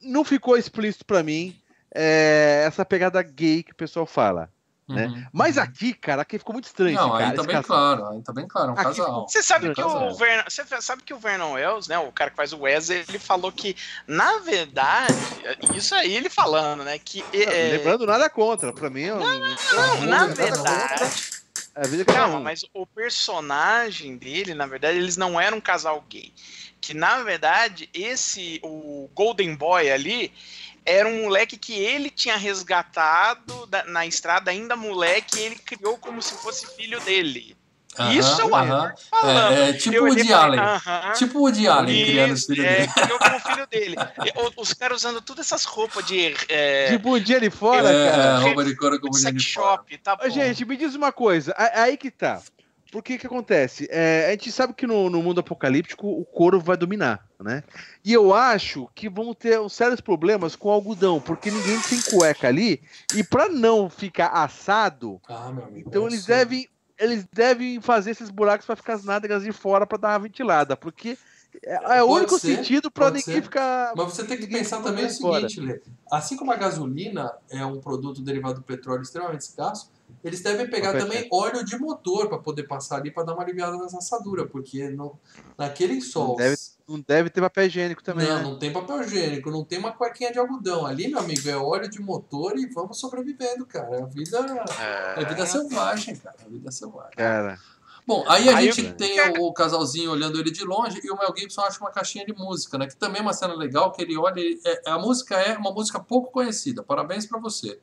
não ficou explícito para mim é, essa pegada gay que o pessoal fala. Né? Uhum. Mas aqui, cara, aqui ficou muito estranho. Não, cara, aí tá bem casal. claro, aí tá bem claro, é um aqui, casal. Você sabe, que o Vernon, você sabe que o Vernon Wells, né, o cara que faz o Wesley, ele falou que, na verdade, isso aí ele falando, né, que... É... Lembrando, nada contra, pra mim... Não, não, não, não na verdade... É Calma, um. mas o personagem dele, na verdade, eles não eram um casal gay. Que na verdade, esse, o Golden Boy ali, era um moleque que ele tinha resgatado da- na estrada, ainda moleque, e ele criou como se fosse filho dele. Isso é o ator falando. É, é tipo Eu o Woody e Allen. "Aham." Tipo o Woody Allen criando os Isso, filhos é, dele. criou como filho dele. E o- Os caras usando todas essas roupas de é, Tipo um dia ali fora, É, cara. roupa de couro com sex de fora. shop, tá Gente, me diz uma coisa. a- Aí que tá. Por que que acontece? É, a gente sabe que no, no mundo apocalíptico o couro vai dominar, né? E eu acho que vão ter uns sérios problemas com o algodão, porque ninguém tem cueca ali. E pra não ficar assado, Ah, meu amigo. então é eles absurdo. devem, eles devem fazer esses buracos pra ficar as nádegas de fora pra dar uma ventilada, porque é, é o único ser, sentido pode ninguém ser. ficar. Mas você tem que pensar também o seguinte, Lê. Assim como a gasolina é um produto derivado do petróleo extremamente escasso, eles devem pegar também óleo de motor para poder passar ali para dar uma aliviada nessa assadura, porque no, naquele sol. deve Não deve ter papel higiênico também. não, né? não tem papel higiênico, não tem uma cuequinha de algodão. Ali, meu amigo, é óleo de motor e vamos sobrevivendo, cara. A vida é, É, vida selvagem, cara. A vida é selvagem. Cara. Bom, aí a Aí gente eu- tem o, o casalzinho olhando ele de longe e o Mel Gibson acha uma caixinha de música, né? Que também é uma cena legal, que ele olha. ele- é- a música é uma música pouco conhecida. Parabéns pra você.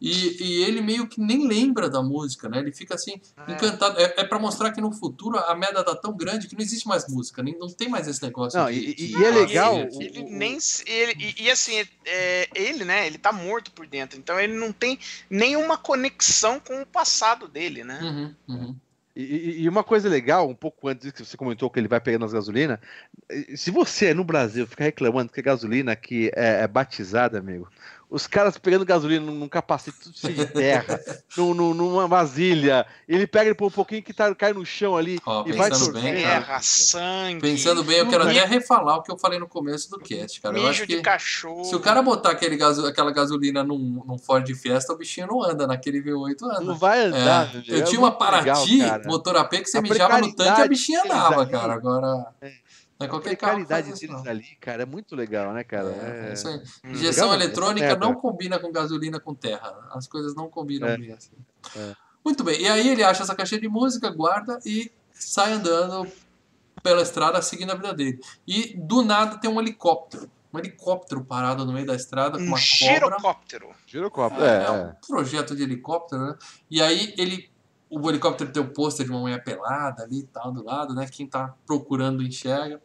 E, e ele meio que nem lembra da música, né? Ele fica assim, encantado. É, é para mostrar que no futuro a merda tá tão grande que não existe mais música, nem, não tem mais esse negócio. Não, de- e- de- e- é legal, o- Ele nem se- ele, e, e assim, é, ele, né? Ele tá morto por dentro, então ele não tem nenhuma conexão com o passado dele, né? Uhum, uhum. E, e- uma coisa legal, um pouco antes que você comentou que ele vai pegando as gasolina, eh, se você no Brasil ficar reclamando que a gasolina aqui é, é batizada, amigo, os caras pegando gasolina num, capacete tudo cheio de terra, num- num- numa vasilha, ele pega ele por um pouquinho que tá, cai no chão ali Ó, e vai pensando torcendo. bem, cara. Terra, sangue, Pensando bem, eu quero até refalar o que eu falei no começo do cast, cara. Eu mijo acho de que cachorro. se o cara botar aquele gaso, aquela gasolina num, num Ford Fiesta, o bichinho não anda. Naquele V8 anda. Não vai É, andar, amigo, eu é tinha uma legal, Paraty, cara. motor AP, que você A mijava no tanque e a bichinha andava, cara. Agora, É. não é A qualquer carro isso, deles não. ali, cara, é muito legal, né, cara? É, é isso aí. Hum. Injeção Legal, eletrônica merda. não combina com gasolina com terra. As coisas não combinam É. bem assim. É. Muito bem. E aí ele acha essa caixinha de música, guarda e sai andando pela estrada seguindo a vida dele. E do nada tem um helicóptero. Um helicóptero parado no meio da estrada com Um uma cobra. girocóptero. Girocóptero, É, é, é um é. projeto de helicóptero, né? E aí ele. O helicóptero tem o pôster de uma mulher pelada ali e tal, do lado, né? Quem tá procurando enxerga.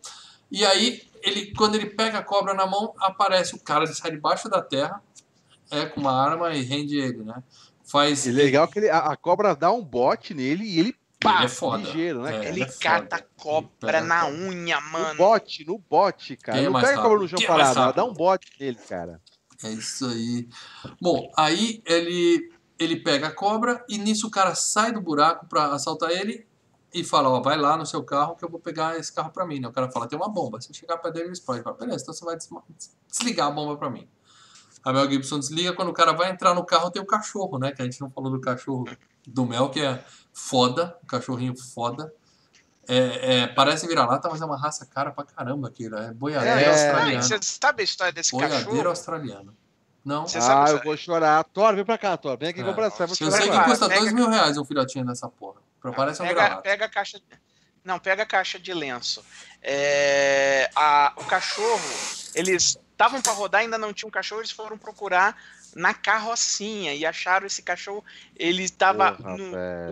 E aí, ele, quando ele pega a cobra na mão, aparece o cara, ele sai debaixo da terra, é com uma arma e rende ele, né? Faz. E legal que ele, a, a cobra dá um bote nele e ele pá, Ele é foda. ligeiro, né? É? Ele é cata foda. cobra na unha, No mano. bote, no bote, cara. Quem é não pega a cobra no chão é parado, dá um bote nele, cara. É isso aí. Bom, aí ele, ele pega a cobra e nisso o cara sai do buraco pra assaltar ele e fala, ó, vai lá no seu carro que eu vou pegar esse carro pra mim. né? O cara fala, tem uma bomba. Se eu chegar perto dele, ele explode. Ele Fala, beleza, então você vai desligar a bomba pra mim. A Mel Gibson desliga, quando o cara vai entrar no carro tem o cachorro, né? Que a gente não falou do cachorro do Mel, que é foda, um cachorrinho foda. É, é, parece vira-lata, mas é uma raça cara pra caramba aquilo. É boiadeiro É. Ah, australiano. você sabe a história desse Boiadeiro cachorro? australiano. Não. Você ah, eu vou chorar. Thor, vem pra cá, Thor. Vem aqui É. comprar essa. Eu vou Eu chorar sei que custa Pega- dois mil reais um filhotinho dessa porra. Parece um Pega, vira-lata. pega a caixa. Não, pega a caixa de lenço. É, a- o cachorro, eles estavam para rodar, ainda não tinha um cachorro, eles foram procurar na carrocinha e acharam esse cachorro. Ele estava.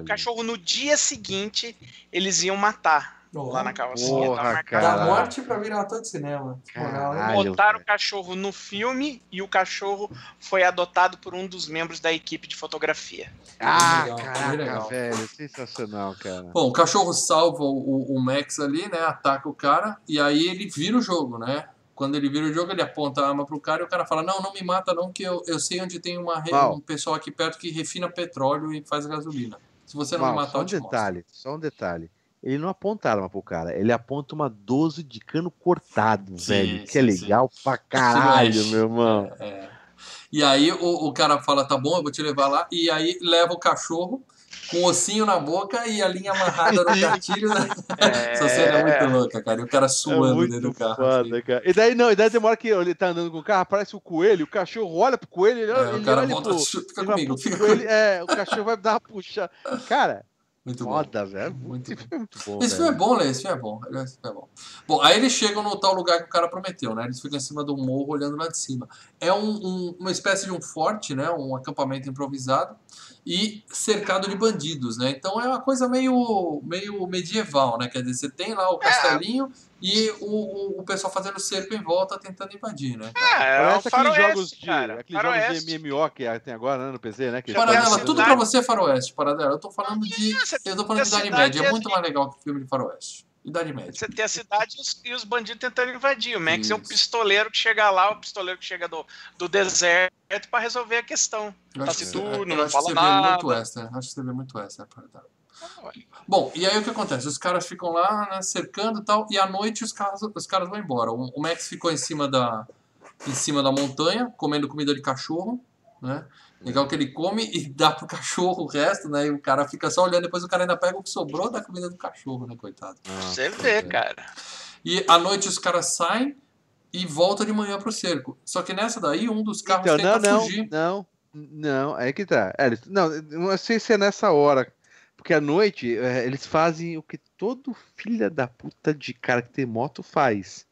O cachorro no dia seguinte, eles iam matar lá na carrocinha. Porra, tá marcado. Da morte pra vira-lata de cinema. Caralho. Botaram velho. o cachorro no filme e o cachorro foi adotado por um dos membros da equipe de fotografia. Ah, Legal, caraca, velho. Sensacional, cara. Bom, o cachorro salva o, o Max ali, né? Ataca o cara e aí ele vira o jogo, né? Quando ele vira o jogo, ele aponta a arma pro cara e o cara fala: Não, não me mata, não, que eu, eu sei onde tem uma, re- um pessoal aqui perto que refina petróleo e faz gasolina. Se você não Mal, me matar, só eu um te mostro. detalhe, só um detalhe. Ele não aponta arma pro cara, ele aponta uma 12 de cano cortado, Sim, velho. Que sim, é legal pra caralho, mexe. meu irmão. É. E aí o, o cara fala, tá bom, eu vou te levar lá. E aí leva o cachorro com o ossinho na boca e a linha amarrada no gatilho. Né? Essa cena é muito louca, cara. E o cara É suando dentro do carro. foda, assim. cara. E daí não, e daí hora que ele tá andando com o carro, aparece o coelho, o cachorro olha pro coelho, ele, É, ele o cara olha volta, pro, fica comigo, fica coelho, comigo. é, o cachorro vai dar uma puxada. Cara, Muito bom. Foda, velho. Muito bom. filme é muito bom. Esse filme é velho. bom, Lê, esse filme é bom. Esse é bom. Bom, aí eles chegam no tal lugar que o cara prometeu, né? Eles ficam em cima do morro olhando lá de cima. É um- um- uma espécie de um forte, né? Um acampamento improvisado e cercado de bandidos, né? Então é uma coisa meio, meio medieval, né? Quer dizer, você tem lá o castelinho e o, o, o pessoal fazendo cerco em volta tentando invadir, né? É, é um Parece aqueles faroeste, jogos de, cara. aqueles jogos de MMO que tem agora né, no PC, né? Que Paradela, tudo pra você é faroeste, Paradela. Eu tô falando de. Eu tô falando de Idade Média. É cidade muito ali. mais legal que filme de faroeste. Idade Média. Você tem a cidade e os, e os bandidos tentando invadir. O Max é o Isso. pistoleiro que chega lá, o pistoleiro que chega do, do deserto pra resolver a questão. Eu acho que você- Taciturno, eu não fala vê muito nada. western. Acho que você vê muito western, Paradela. Bom, e aí o que acontece? Os caras ficam lá, né, cercando e tal, e à noite os caras, os caras vão embora. O, o Max ficou em cima da em cima da montanha, comendo comida de cachorro, né? Legal que ele come e dá pro cachorro o resto, né? E o cara fica só olhando, depois o cara ainda pega o que sobrou da comida do cachorro, né, coitado. Ah, Você vê, é. cara. E à noite os caras saem e voltam de manhã pro cerco. Só que nessa daí, um dos carros Então, tenta não, não, fugir. não, não, é que tá. É, eles- não, não sei se é nessa hora. Porque à noite é, eles fazem o que todo filha da puta de cara que tem moto faz.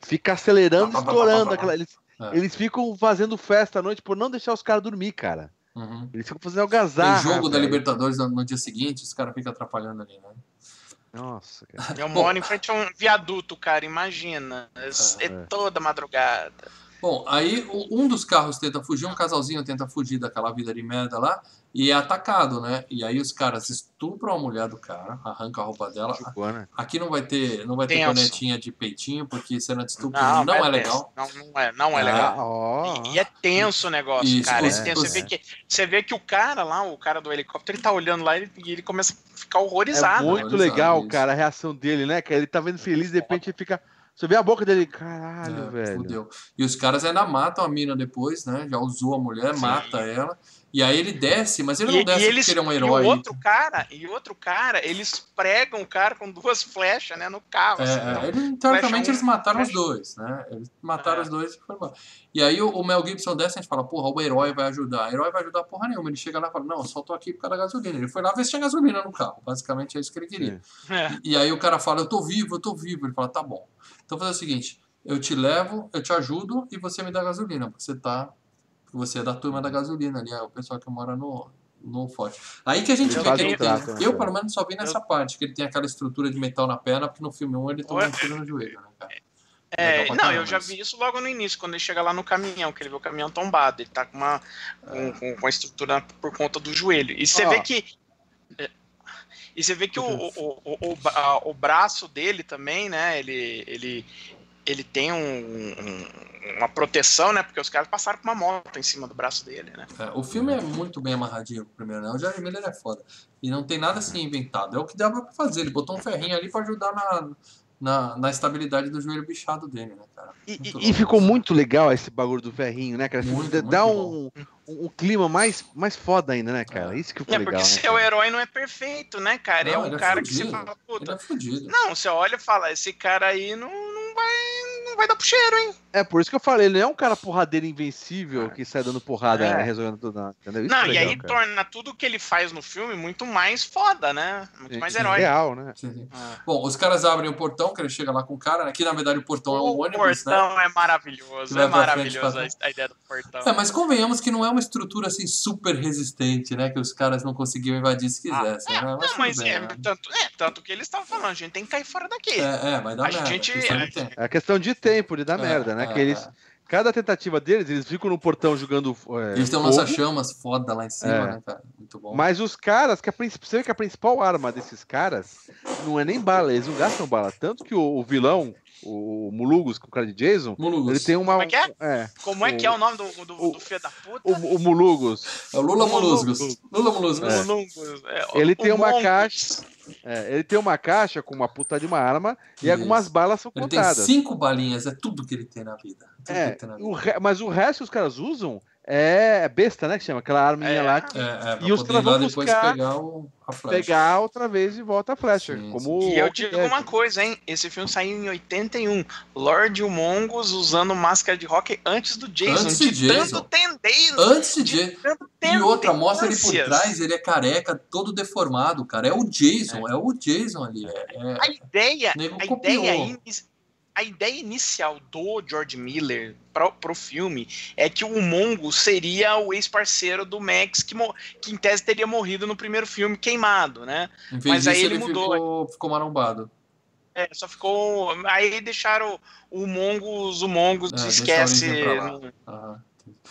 Fica acelerando, estourando. aquela- eles, É. eles ficam fazendo festa à noite por não deixar os caras dormir, cara. Uhum. Eles ficam fazendo Tem algazarra. jogo da. Libertadores no, dia seguinte, os caras ficam atrapalhando ali, né? Nossa, cara. Eu moro em frente a um viaduto, cara, imagina. É, é é. toda madrugada. Bom, aí um dos carros tenta fugir, um casalzinho tenta fugir daquela vida de merda lá e é atacado, né? E aí os caras estupram a mulher do cara, arrancam a roupa dela. Chupou, né? Aqui não vai ter, não vai ter Tenso. cornetinha de peitinho, porque cena de estupro não, é legal. Não, não é, não é Ah, legal. Ah, ó. E, e é tenso o negócio, Isso, cara. os- é Você, vê que, você vê que o cara lá, o cara do helicóptero, ele tá olhando lá e ele, ele começa a ficar É horrorizado. muito Valorizado, legal, isso. cara, a reação dele, né? Que ele tá vendo feliz, de repente ele fica. Você vê a boca dele, caralho, É, velho. fudeu. E os caras ainda matam a mina depois, né? Já usou a mulher, Sim. mata ela. E aí ele desce, mas ele E, não desce e eles, porque ele é um e herói. o outro cara, e outro cara, eles pregam o cara com duas flechas, né, no carro. assim, É, então, é, ele, teoricamente eles mataram os flecha- dois, né? Eles mataram É. os dois e foram embora. E aí o, o Mel Gibson desce e a gente fala, porra, o herói vai ajudar. O herói vai ajudar porra nenhuma. Ele chega lá e fala, não, eu só tô aqui por causa da gasolina. Ele foi lá ver se tinha gasolina no carro. Basicamente é isso que ele queria. é. E aí o cara fala, eu tô vivo, eu tô vivo. Ele fala, tá bom. Então fazer o seguinte, eu te levo, eu te ajudo e você me dá gasolina, porque você tá. Você é da turma da gasolina ali, é o pessoal que mora no, no forte. Aí que a gente Eu vê que ele tem. trato, né, Eu, pelo menos, só vi nessa parte, que ele tem aquela estrutura de metal na perna, porque no filme 1 ele tomou um tiro no joelho, né, cara? É, pra não, eu já vi isso logo no início, quando ele chega lá no caminhão, que ele vê o caminhão tombado, ele tá com uma, com, com- com a estrutura por conta do joelho. E você Ó. vê que. é, E você vê que o, o, o, o, o braço dele também, né? Ele, ele, ele tem um- um- uma proteção, né? Porque os caras passaram com uma moto em cima do braço dele, né? É, o filme é muito bem amarradinho, primeiro, né? O Jerry Miller é foda. E não tem nada assim inventado. É o que dava pra fazer. Ele botou um ferrinho ali pra ajudar na, na, na estabilidade do joelho bichado dele, né, cara? E, Muito e- e ficou muito legal esse bagulho do ferrinho, né, cara? Muito, Dá- um, um, um clima mais, mais foda ainda, né, cara? É. Isso que ficou É, legal. porque né, seu cara? herói não é perfeito, né, cara? Não, é ele um é cara que você fala, Ele puta. é. Não, você olha e fala, esse cara aí não, não vai. não vai dar pro cheiro, hein? É, por isso que eu falei, ele não é um cara porradeiro invencível que sai dando porrada, É. resolvendo tudo, não, entendeu? Isso não, é e legal, aí cara. torna tudo que ele faz no filme muito mais foda, né? Muito Sim, mais herói. Real, né? Sim, sim. Ah. Bom, os caras abrem o portão, que ele chega lá com o cara, né? que na verdade o portão é um O ônibus, né? portão é Que maravilhoso, é frente, maravilhoso pra a, a ideia do portão. É, mas convenhamos que não é uma estrutura assim super resistente, né? Que os caras não conseguiam invadir se quisessem. né? Não, mas bem, é, né? tanto, é, tanto que eles estavam falando, a gente tem que cair fora daqui. É, é, vai dar A merda. gente- questão de tempo. É a questão de tempo, de dar É, merda, né? É, que eles, é. cada tentativa deles, eles ficam no portão jogando. É, Eles têm um lança-chamas foda lá em cima, É. né, cara? Muito bom. Mas os caras, que a, você vê que a principal arma desses caras não é nem bala, eles não gastam bala. Tanto que o, o vilão, o, Mulugus, com o cara de Jason, Mulugus. ele tem uma. Como é que é? é, Como é que é o nome do, do, o- do filho da puta? o, o Mulugus. É o Lula Mulugus. Molusgos. Lula Molusgos. É. É, Ele o tem uma Mongus. caixa. É, ele tem uma caixa com uma puta de uma arma e Isso. algumas balas são Ele tem contadas. cinco balinhas, é tudo que ele tem na vida. Tudo que É, ele tem na vida. o re- mas o resto que os caras usam É, besta, né? Que chama aquela arminha É. lá que É, é, E os caras vão buscar- pegar o, pegar outra vez e volta a flecha. Sim, como E eu digo uma coisa, hein? Esse filme saiu em 81. Lord Mongos usando máscara de rock antes do Jason. Antes de de Jason. tanto tendência. Antes de. tanto E outra, mostra ele por trás, ele é careca, todo deformado, cara. É o Jason, é, o Jason ali. É, é- A ideia, a copiou. ideia, a ideia inicial do George Miller pro, pro filme é que o Mongo seria o ex-parceiro do Max, que, que em tese teria morrido no primeiro filme queimado, né? Mas disso, aí ele, ele mudou. ficou, ficou marombado. É, só ficou. Aí deixaram o Mongos, o Mongos É, deixa a esquece.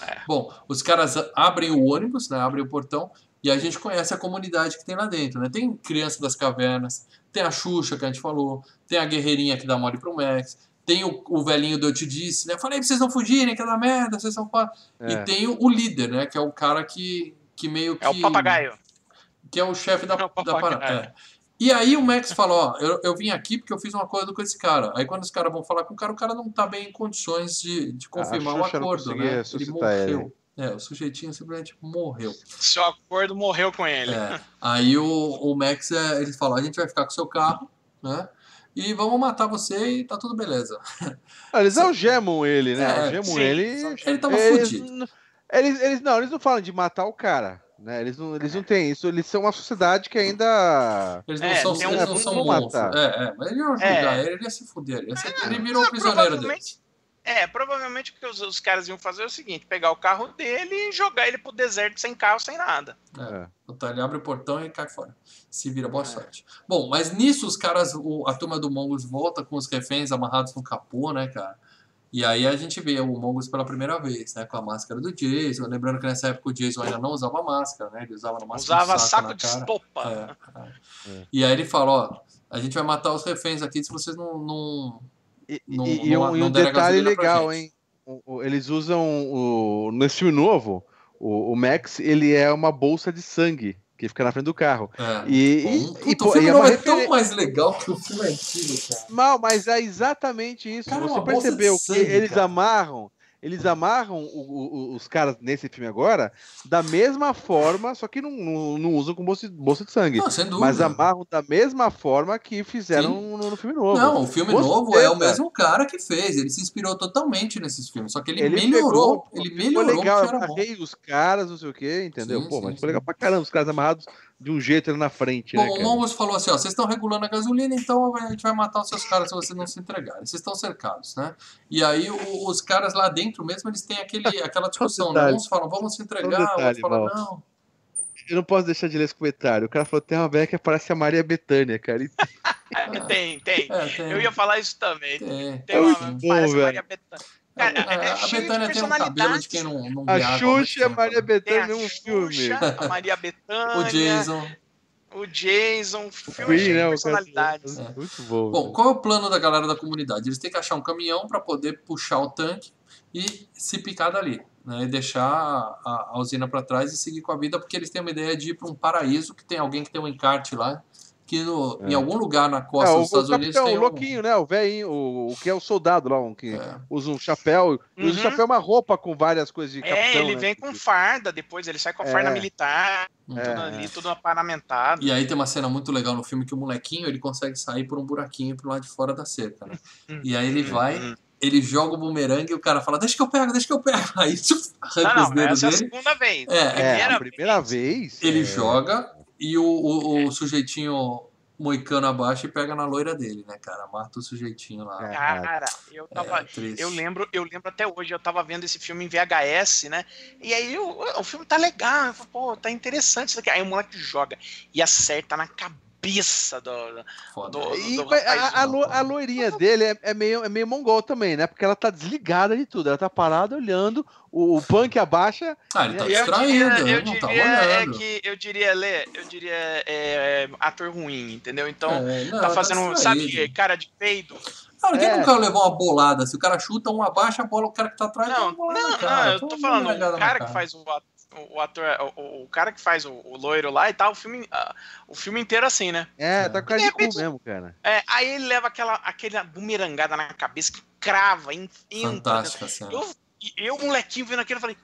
É. Bom, os caras abrem o ônibus, né? Abrem o portão e a gente conhece a comunidade que tem lá dentro, né? Tem criança das cavernas, tem a Xuxa que a gente falou, tem a guerreirinha que dá mole pro Max, tem o, o velhinho do Eu Te Disse, né? Falei pra vocês não fugirem, que é da merda, vocês são foda. É. E tem o, o líder, né? Que é o cara que, que meio que... É o papagaio. Que é o chefe da, É o da parada. É. E aí o Max fala, ó, eu, eu vim aqui porque eu fiz um acordo com esse cara. Aí quando os caras vão falar com o cara, o cara não tá bem em condições de, de confirmar o não acordo, né? Ele ressuscitar ele. É, o sujeitinho simplesmente morreu. Seu acordo morreu com ele. É. Aí o, o Max, é, eles falam, a gente vai ficar com o seu carro, né? E vamos matar você e tá tudo beleza. Ah, Eles algemam ele, né? É, algemam sim, ele. Ele tava eles, fudido. Eles, eles, não, eles não falam de matar o cara. Né? Eles, não, eles não têm isso. Eles são uma sociedade que ainda. Eles não É, são, eles um- não são vamos monstros. matar. É, é, mas ele ia julgar É. ele, ele ia se fuder. Ele, ia ser- ele virou um prisioneiro deles. É, provavelmente o que os, os caras iam fazer é o seguinte: pegar o carro dele e jogar ele pro deserto sem carro, sem nada. É. Então ele abre o portão e cai fora. Se vira, boa sorte. Bom, mas nisso os caras, o- a turma do Mongols volta com os reféns amarrados no capô, né, cara? E aí a gente vê o Mongols pela primeira vez, né? Com a máscara do Jason. Lembrando que nessa época o Jason ainda não usava máscara, né? Ele usava no máximo Usava saco, saco na de estopa. É, é. É. E aí ele fala, ó, a gente vai matar os reféns aqui se vocês não. não... E, Não- e- não- um, não um detalhe legal, hein? Eles usam o. Nesse filme novo, o, o Max ele é uma bolsa de sangue que fica na frente do carro. É. E, Bom, e- puta, e, o filme e é não uma é tão mais legal que o filme antigo, cara. Mal, mas é exatamente isso. Cara, Você bolsa de percebeu sangue, que eles cara. amarram, eles amarram o- o- os caras nesse filme agora da mesma forma, só que não, não, não usam com bolsa, de- bolsa de sangue. Não, sem dúvida. Mas amarram da mesma forma que fizeram no, no filme novo. Não, o filme Você, novo é o mesmo cara que fez. Ele se inspirou totalmente nesses filmes. Só que ele, Ele melhorou. pegou, ele melhorou legal, o eu amarrei os caras, não sei o que, entendeu? Sim, Pô, sim, mas ficou legal pra caramba, os caras amarrados de um jeito ali na frente, Bom, né, o? Mongols falou assim: ó, vocês estão regulando a gasolina, então a gente vai matar os seus caras se vocês não se entregarem. Vocês estão cercados, né? E aí o- os caras lá dentro mesmo, eles têm aquele, aquela discussão. né? Uns falam, vamos se entregar, detalhe, outros falam, não. Eu não posso deixar de ler esse comentário. O cara falou: tem uma velha que parece a Maria Bethânia, cara. E Tem, tem. É, tem, Eu ia falar isso também. tem. Tem uma. tem. bom, parece velho. Maria Bethânia. Cara, é, é a cheio de Betânia tem um cabelo de quem não, não A viaja Xuxa e a Maria né? Bethânia mesmo filme. Xuxa, a Maria Bethânia, O Jason. o Jason, filme Queen, né? personalidades. cara- Muito bom. Bom, qual é o plano da galera da comunidade? Eles têm que achar um caminhão para poder puxar o tanque e se picar dali, né? E deixar a, a usina para trás e seguir com a vida, porque eles têm uma ideia de ir para um paraíso que tem alguém que tem um encarte lá, que no, É. em algum lugar na É, costa o, dos Estados o Unidos capitão, tem o um. louquinho, né? O velhinho, o, o que é o soldado lá, um que É. usa um chapéu. e Usa um Uhum. chapéu, uma roupa com várias coisas de É, capitão. ele né? vem com farda depois, ele sai com a É. farda militar, Hum. É. tudo ali, tudo aparamentado. E aí tem uma cena muito legal no filme que o molequinho ele consegue sair por um buraquinho pro lado de fora da cerca, né? E aí ele vai, Hum. ele joga o bumerangue e o cara fala, deixa que eu pego, deixa que eu pego. Aí tchuf, arranca Não, os não, dedos essa é a dele. segunda vez. É, É, a primeira vez. Ele é, joga e o, o, o sujeitinho moicano abaixa e pega na loira dele, né, cara? Mata o sujeitinho lá. É. Cara, eu tava. É. Eu lembro, eu lembro até hoje, eu tava vendo esse filme em VHS, né? E aí o, o filme tá legal, eu falo, pô, tá interessante isso aqui. Aí o moleque joga e acerta na cabeça do. Foda. do- E, do a, a, lo- a loirinha dele é, é meio, é meio mongol também, né? Porque ela tá desligada de tudo. Ela tá parada olhando, o, o punk abaixa. Ah, ele tá Eu distraído, diria, ele eu não tá diria é olhando. que eu diria, Lê, eu diria é, ator ruim, entendeu? Então, É, não, tá fazendo, sabe, cara de peido. Cara, quem É. nunca levou uma bolada? Se o cara chuta, um abaixa a bola, o cara que tá atrás Não, não, não, eu tô falando, o cara que faz o ator, o, ator, o, o cara que faz o, o loiro lá e tal, o filme, ah, o filme inteiro assim, né? É, É. tá com cara De de repente- mesmo, cara. É, aí ele leva aquela, aquela bumerangada na cabeça que crava, en- entra. Fantástica. Eu, e eu, molequinho, vendo aquilo, eu falei,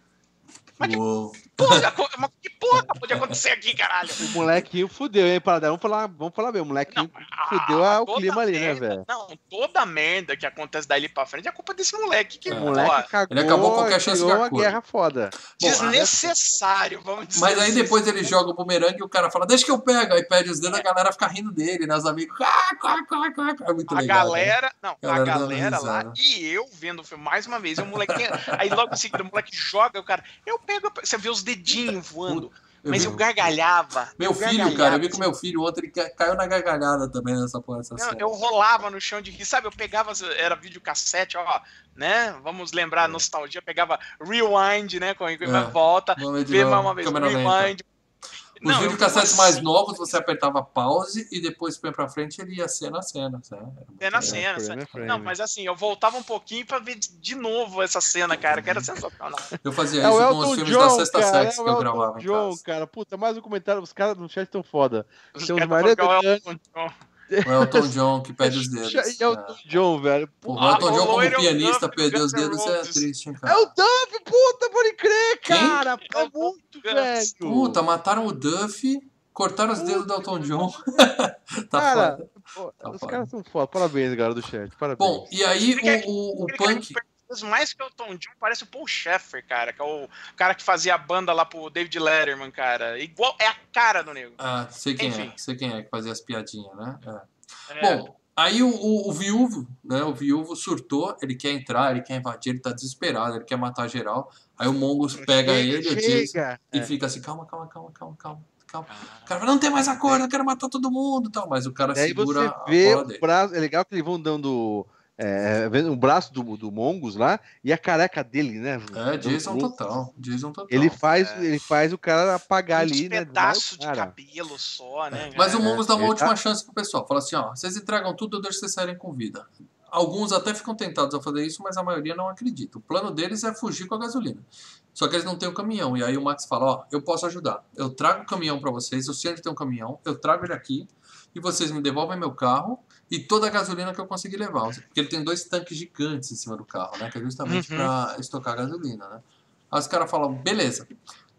Mas que Uou. Porra, mas que porra pode acontecer aqui, caralho? O molequinho fudeu, hein, Paradão? Vamos falar, vamos falar bem. O molequinho fudeu ah, a- o clima ali, né, merda- velho? Não, toda merda que acontece dali pra frente é culpa desse moleque que, É. Moleque cagou, Ele acabou qualquer chance de uma guerra foda. Bom, desnecessário, vamos dizer Mas aí depois ele joga o bumerangue e o cara fala, deixa que eu pego. Aí pede os dedos, a galera fica rindo dele, né? Os amigos. "Ah, quá, quá, quá, quá." É muito A legal. né? galera, não, a Galera dando galera lá risada. e eu vendo o filme mais uma vez. E o moleque aí logo em seguida o moleque joga, o cara, eu pego, você vê os dedinhos voando, Eu mas vi- eu gargalhava. Meu eu filho, cara, eu gargalhava, vi com meu filho ontem, ele ca- caiu na gargalhada também nessa porra. Não, eu rolava no chão de rir, sabe? Eu pegava, era videocassete, ó, né? Vamos lembrar, É. nostalgia, pegava rewind, né? Com É. volta, Vamos ver de vê mais uma vez, câmera lenta. Os Não, videocassetes eu- mais novos, você apertava pause e depois põe pra frente ele ia cena a cena. sabe? Cena a É. cena, sabe? a frame. Não, mas assim, eu voltava um pouquinho pra ver de- de novo essa cena, cara, que era sensacional. Eu fazia É isso com os filmes da John, Sexta cara. Sex É que o eu gravava John, cara. Puta, mais um comentário. Os caras no chat estão foda. Os Tem caras mais é o detalhes. Elton John. O Elton John que perde os dedos. E Elton John, velho. Puta, o Elton Ah, John como loiro é pianista Duff perder do os dedos é triste, hein, É cara. o Duff, puta, pode crer, Quem? cara. É É o muito, Gus. velho. Puta, mataram o Duff, cortaram os dedos do Elton John. tá Cara, foda. pô, Tá os foda. caras são foda. Parabéns, galera do chat. Parabéns. Bom, e aí o, o, o Punk. Fez mais que o Tom John parece o Paul Sheffer, cara, que é o cara que fazia a banda lá pro David Letterman, cara. Igual, é a cara do nego. Ah, sei quem Enfim. é, sei quem é que fazia as piadinhas, né? É. É. Bom, aí o, o, o viúvo, né? O viúvo surtou, ele quer entrar, ele quer invadir, ele tá desesperado, ele quer matar geral. Aí o Mongus pega Chega, ele, chega. e É. fica assim, calma, calma, calma, calma, calma. calma. O cara fala, não tem mais acordo, eu quero matar todo mundo e tal. Mas o cara Daí segura você a vê bola o dele. braço. É legal que eles vão dando. É, vendo o braço do, do Mongus lá e a careca dele, né? É, Jason Do- total. Jason total. Ele faz, É. ele faz o cara apagar Uns ali, né? pedaço de Cara, cabelo só, né? Mas o? Mongus dá uma ele última tá- chance pro pessoal. Fala assim, ó, vocês entregam tudo, eu deixo vocês saírem com vida. Alguns até ficam tentados a fazer isso, mas a maioria não acredita. O plano deles é fugir com a gasolina. Só que eles não têm o caminhão. E aí o Max fala, ó, eu posso ajudar. Eu trago o caminhão pra vocês, eu sei onde tem um caminhão, eu trago ele aqui, e vocês me devolvem meu carro e toda a gasolina que eu conseguir levar. Porque ele tem dois tanques gigantes em cima do carro, né? Que é justamente Uhum. pra estocar gasolina, né? Aí os caras falam, beleza.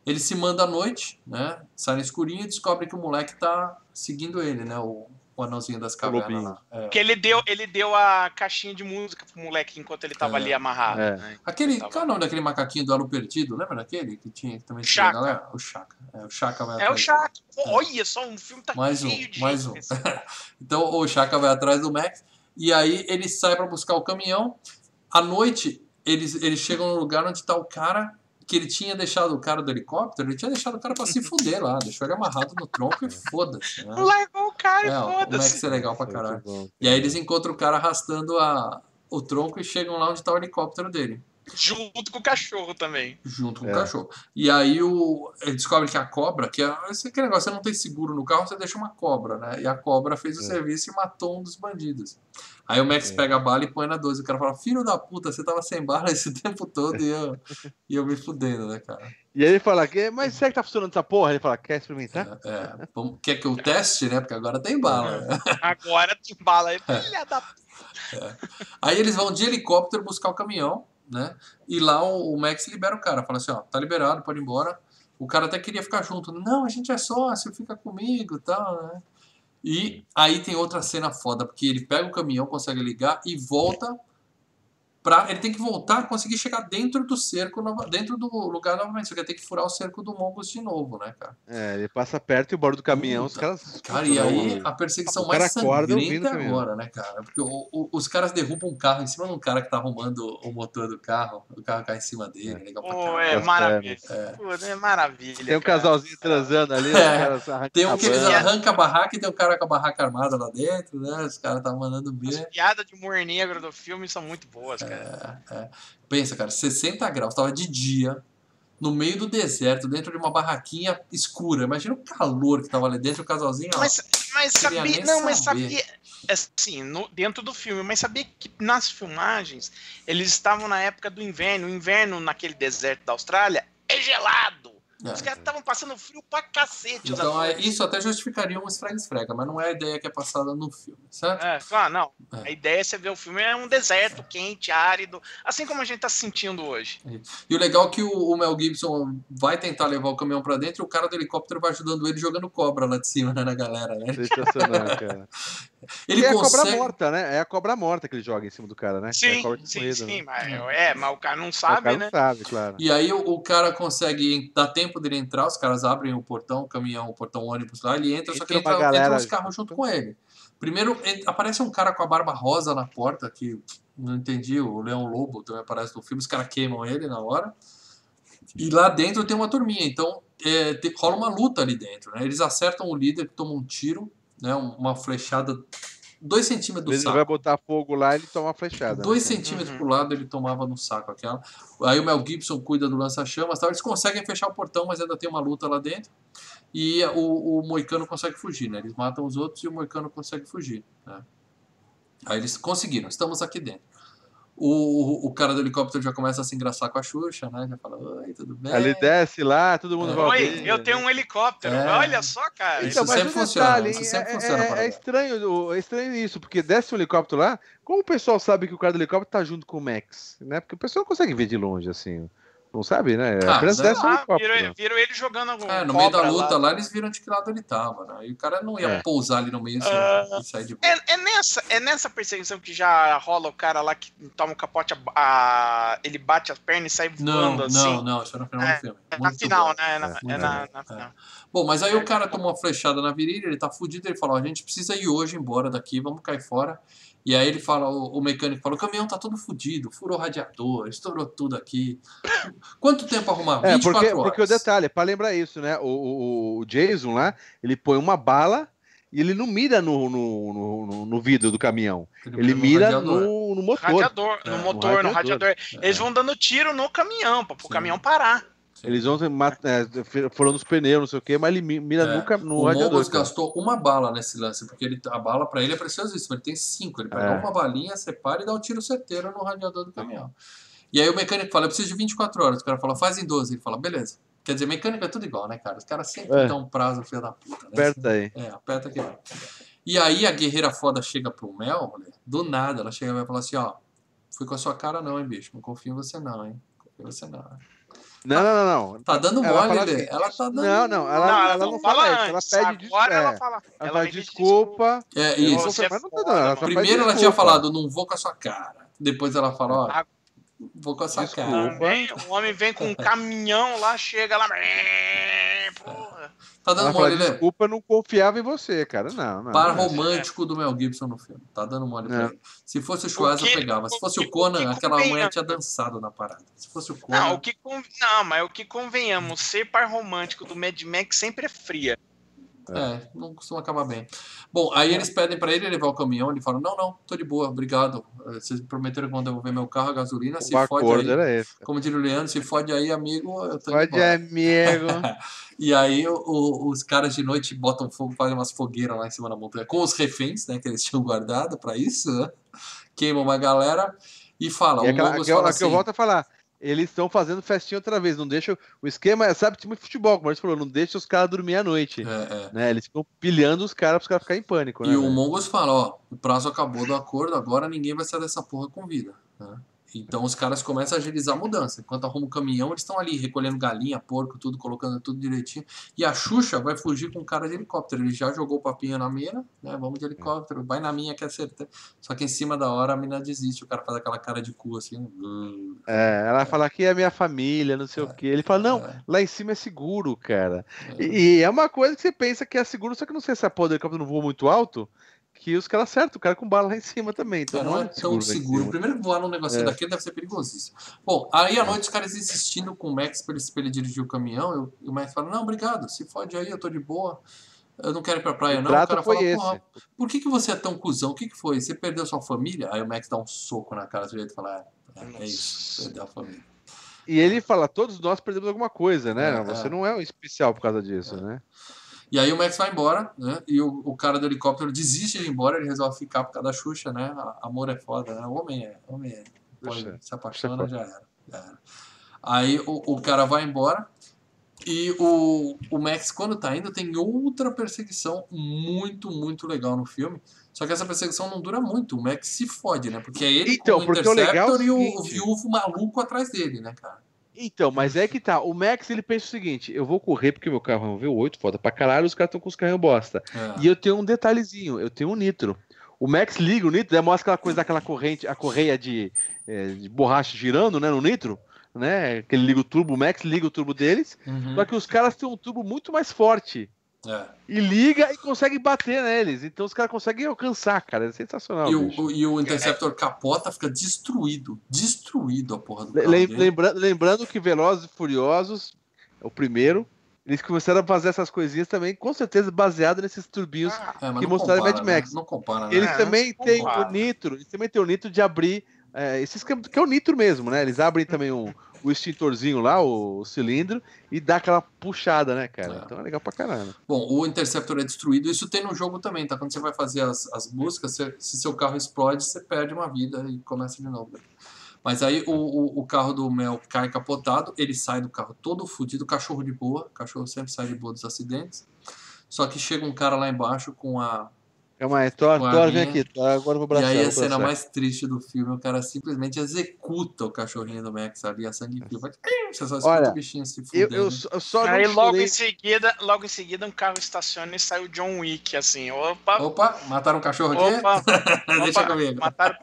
Ele se manda à noite, né? Sai no escurinho e descobre que o moleque tá seguindo ele, né? O, o anãozinho das cavernas lá. É. Porque ele deu, ele deu a caixinha de música pro moleque enquanto ele tava É. ali amarrado. É. né? Aquele, Tava- qual é o nome daquele macaquinho do Alo Perdido? Lembra daquele que tinha que também tinha Chaka. galera? O Chaka. É, o Chaka vai É o atrás Shaq. Pô, Olha só, um filme tá Mais um, de mais um. Então o Chaka vai atrás do Max e aí ele sai pra buscar o caminhão. À noite, eles, eles chegam no lugar onde tá o cara que ele tinha deixado o cara do helicóptero, ele tinha deixado o cara pra se fuder lá, deixou ele amarrado no tronco e foda-se. Né? Largou o cara e É, ó, o Max foda-se. é legal pra caralho. bom. E aí eles encontram o cara arrastando a, o tronco e chegam lá onde tá o helicóptero dele. Junto com o cachorro também. junto com É. o cachorro. E aí o, ele descobre que a cobra, que é esse aquele negócio, você não tem seguro no carro, você deixa uma cobra, né? E a cobra fez o É. serviço e matou um dos bandidos. Aí o Max É. pega a bala e põe na 12. O cara fala, filho da puta, você tava sem bala esse tempo todo e eu, e eu me fudendo, né, cara? E aí ele fala, "Que- mas será que tá funcionando essa porra? Ele fala, quer experimentar? É, é, vamos- quer que eu teste, né? Porque agora tem bala. né? Agora tem bala aí. É. Filha da Aí eles vão de helicóptero buscar o caminhão, né? E lá o, o Max libera o cara, fala assim, ó, tá liberado, pode ir embora. O cara até queria ficar junto. Não, a gente é sócio, fica comigo e tal, né? E aí tem outra cena foda, porque ele pega o caminhão, consegue ligar e volta pra. Ele tem que voltar, conseguir chegar dentro do cerco, dentro do lugar novamente. Só que ele tem que furar o cerco do Mongus de novo, né, cara? É, ele passa perto e o bordo do caminhão, os Puta. caras. Cara, e aí a perseguição O mais sangrenta caminhão. agora, né, cara? Porque o- o- os caras derrubam um carro em cima de um cara que tá arrumando o motor do carro, o carro cai em cima dele, legal pra Pô, caralho. é As maravilha. É. Pô, é maravilha. Tem um cara. casalzinho transando ali, os É. Tem um que eles arrancam a barraca e tem um cara com a barraca armada lá dentro, né? Os caras tá mandando As ver. piadas de humor negro do filme são muito boas, cara. É, é. Pensa, cara, 60 graus, tava de dia, no meio do deserto, dentro de uma barraquinha escura. Imagina o calor que tava ali dentro, o casalzinho. Mas, mas sabia. Não, mas saber. sabia. Assim, no- dentro do filme, mas sabia que nas filmagens eles estavam na época do inverno. O inverno naquele deserto da Austrália é gelado. É. Os caras estavam passando frio pra cacete. Então, é, isso até justificaria um esfrega-esfrega, mas não é a ideia que é passada no filme, certo? É, ah, não. É. A ideia é você ver o filme é um deserto quente, árido, assim como a gente tá se sentindo hoje. E o legal é que o, o Mel Gibson vai tentar levar o caminhão pra dentro e o cara do helicóptero vai ajudando ele jogando cobra lá de cima, né, na galera, né? Sensacional, cara. Ele e é a cobra consegue... morta, né? É a cobra morta que ele joga em cima do cara, né? é a Sim, cobra de sim, moída, sim. né? Mas, é, mas o cara não Mas o sabe, cara né? não sabe, claro. E aí o, o cara consegue dar tempo dele entrar, os caras abrem o portão, o caminhão, o portão o ônibus lá, ele entra, só que Entra uma entra, entra galera uns carros junto com ele. Primeiro aparece um cara com a barba rosa na porta, que não entendi, o Leão Lobo também aparece no filme, os caras queimam ele na hora. E lá dentro tem uma turminha, então é, te- rola uma luta ali dentro, né? Eles acertam o líder que toma um tiro, né? um- Uma flechada, dois centímetros do Ele saco. vai botar fogo lá e ele toma uma flechada. Dois né? centímetros Uhum. pro lado ele tomava no saco aquela. Aí o Mel Gibson cuida do lança-chamas, tal. eles conseguem fechar o portão, mas ainda tem uma luta lá dentro. E o, o Moicano consegue fugir, né? Eles matam os outros e o Moicano consegue fugir. né? Aí eles conseguiram, estamos aqui dentro. O, o, o cara do helicóptero já começa a se engraçar com a Xuxa, né? Já fala, oi, tudo bem? Ele desce lá, todo mundo É. vai Oi, eu tenho um helicóptero. É. Olha só, cara. Isso Então, mas sempre o funciona, detalhe, isso sempre é, funciona é- é estranho, o- é estranho isso, porque desce um helicóptero lá, como o pessoal sabe que o cara do helicóptero tá junto com o Max, né? Porque o pessoal não consegue ver de longe, assim. Não sabe, né? Ah, Apenas desce um Ah, helicóptero. viram, viram ele jogando algum É, no meio da luta lá. lá. eles viram de que lado ele tava, né? E o cara não ia É. pousar ali no meio assim, Ah, e sair de boa. É, é nessa, é nessa perseguição que já rola o cara lá que toma o capote, a, a- ele bate as pernas e sai Não, voando assim. não, não, isso é no final É, do filme. É na Muito final, bom. né? É na, É, é na, na É. final. Bom, mas aí o cara tomou uma flechada na virilha, ele tá fudido, ele falou, ó, a gente precisa ir hoje embora daqui, vamos cair fora. E aí ele fala, o, o mecânico fala, o caminhão tá todo fudido, furou o radiador, estourou tudo aqui. Quanto tempo arrumar? 24 É, porque, horas. porque o detalhe, é pra lembrar isso, né? O, o, o Jason lá, ele põe uma bala e ele não mira no, no, no, no- no vidro do caminhão. Ele mira radiador. no, no motor. Radiador, É, no no motor, no radiador. radiador. Eles vão dando tiro no caminhão, pra, pro Sim. caminhão parar. Eles vão mat- é, foram nos pneus, não sei o quê, mas ele mi- mira É, no, ca- no o radiador. Mogos cara. gastou uma bala nesse lance, porque ele, a bala pra ele é preciosíssima. Ele tem cinco. Ele pega É. uma balinha, separa e dá um tiro certeiro no radiador do caminhão. E aí o mecânico fala: Eu preciso de 24 horas. O cara fala: Faz em 12. Ele fala: Beleza. Quer dizer, mecânico é tudo igual, né, cara? Os caras sempre É. dão um prazo, filho da puta. Né? Aperta aí. É, aperta aqui. E aí a guerreira foda chega pro Mel, do nada, ela chega e vai falar assim: Ó, fui com a sua cara, não, hein, bicho? Não confio em você, não, hein? Confio em você, não. Não, não, não, não. Tá dando Ela mole, fala assim, Ela tá dando. Não, não, ela, não, ela, ela não não fala fala ela pede Agora des- ela fala. Ela ela fala desculpa. É isso. Você mas não, ela Primeiro ela tinha falado, não vou com a sua cara. Depois ela fala, ó, vou com a sua Desculpa. cara. Também, o homem vem com um caminhão lá, chega lá. Porra. Tá dando mole, né? desculpa, eu não confiava em você, cara. Não, não. Par não. romântico do Mel Gibson no filme. Tá dando mole pra É. ele. Se fosse o Schwarza, que- pegava. Se fosse o Conan, o aquela mulher né? tinha dançado na parada. Se fosse o Conan. Não, o que con- não, mas o que convenhamos, ser par romântico do Mad Max sempre é fria. É, não costuma acabar bem. Bom, aí eles pedem pra ele levar o caminhão. Ele fala: Não, não, tô de boa, obrigado. Eh, Vocês prometeram que vão devolver meu carro, a gasolina. Se O fode acordo aí. Como diria o Leandro, se fode aí, amigo, eu tô embora. amigo. E aí o- os caras de noite botam fogo, fazem umas fogueiras lá em cima da montanha com os reféns, né? Que eles tinham guardado pra isso, né? Queimam uma galera e fala. E aquela, aquela- fala que eu assim, volto a falar. Eles estão fazendo festinha outra vez, não deixa. O esquema é, sabe, time de futebol, como a gente falou, não deixa os caras dormir à noite. é, é. Né? Eles ficam pilhando os caras para os caras ficarem em pânico. Né, E o? Mongos fala, ó, o prazo acabou do acordo, agora ninguém vai sair dessa porra com vida. né? Então os caras começam a agilizar a mudança. Enquanto arruma o caminhão, eles estão ali recolhendo galinha, porco, tudo, colocando tudo direitinho. E a Xuxa vai fugir com o cara de helicóptero. Ele já jogou o papinho na mina, né? Vamos de helicóptero, vai na minha que é certeza. Só que em cima da hora a mina desiste, o cara faz aquela cara de cu assim. "Hum". É, ela fala aqui é minha família, não sei o quê. Ele fala, não, É. lá em cima é seguro, cara. É. E, e é uma coisa que você pensa que é seguro, só que não sei se a porra do helicóptero não voa muito alto, que os caras acertam o cara com bala lá em cima também. Então É, não é muito tão seguro. cima. Primeiro voar num negocinho É. daquele deve ser perigosíssimo. Bom, aí à noite os caras insistindo com o Max pra ele, pra ele dirigir o caminhão, eu- e o Max fala, não, obrigado, se fode aí, eu tô de boa. Eu não quero ir pra praia, O não. O trato cara foi fala, esse. porra, por que, que você é tão cuzão? O que, que foi? Você perdeu sua família? Aí o Max dá um soco na cara do jeito e fala, é, é, é isso, perdeu a família. E ele fala, todos nós perdemos alguma coisa, né? É, Você é. não é um especial por causa disso, né? E aí o Max vai embora, né? E o, o cara do helicóptero desiste de ir embora, ele resolve ficar por causa da Xuxa, né? Amor é foda, né? Homem é, homem é. Pode, se apaixona, já era, já era. Aí o, o cara vai embora E o, o Max, quando tá indo, tem outra perseguição muito, muito legal no filme. Só que essa perseguição não dura muito. O Max se fode, né? Porque é ele Então, com o porque o é o Interceptor e o viúvo maluco atrás dele, né, cara? Então, mas é que tá. O Max ele pensa o seguinte: eu vou correr porque meu carro é um V8, foda pra caralho, os caras estão com os carrinhos bosta. É. E eu tenho um detalhezinho, eu tenho um nitro. O Max liga o nitro, daí mostra aquela coisa daquela corrente, a correia de, é, de borracha girando, né, no nitro, né? Que ele liga o turbo, o Max liga o turbo deles. Uhum. Só que os caras têm um turbo muito mais forte. É. E liga e consegue bater neles. Então os caras conseguem alcançar, cara. É sensacional. E o, e o Interceptor capota, fica destruído. Destruído a porra do carro Lem- lembra- lembrando que Velozes e Furiosos é o primeiro. Eles começaram a fazer essas coisinhas também, com certeza baseado nesses turbinhos. Ah, É, que não mostraram compara, Mad né? Max. Não compara, né? eles É, também não têm o nitro, eles também têm o nitro de abrir é, esses que, que é o nitro mesmo, né? Eles abrem também um, o extintorzinho lá, o, cilindro, e dá aquela puxada, né, cara? É. Então é legal pra caramba. Bom, o Interceptor é destruído. Isso tem no jogo também, tá? Quando você vai fazer as, as buscas, você- se seu carro explode, você perde uma vida e começa de novo. Mas aí o, o, o carro do Mel cai capotado, ele sai do carro todo fudido, cachorro de boa, cachorro sempre sai de boa dos acidentes. Só que chega um cara lá embaixo com a. Calma aí, Thor, Thor, vem aqui, Thor, agora eu vou E abraçar. aí a vou cena abraçar. mais triste do filme, o cara simplesmente executa o cachorrinho do Max ali, a sangue frio. Vai- Você só escuta Olha, o bichinho se Eu, fudendo. eu, só- eu só Aí logo em seguida, logo em seguida um carro estaciona e sai o John Wick, assim, opa, Opa, mataram um cachorro aqui? opa, Deixa opa, comigo. mataram,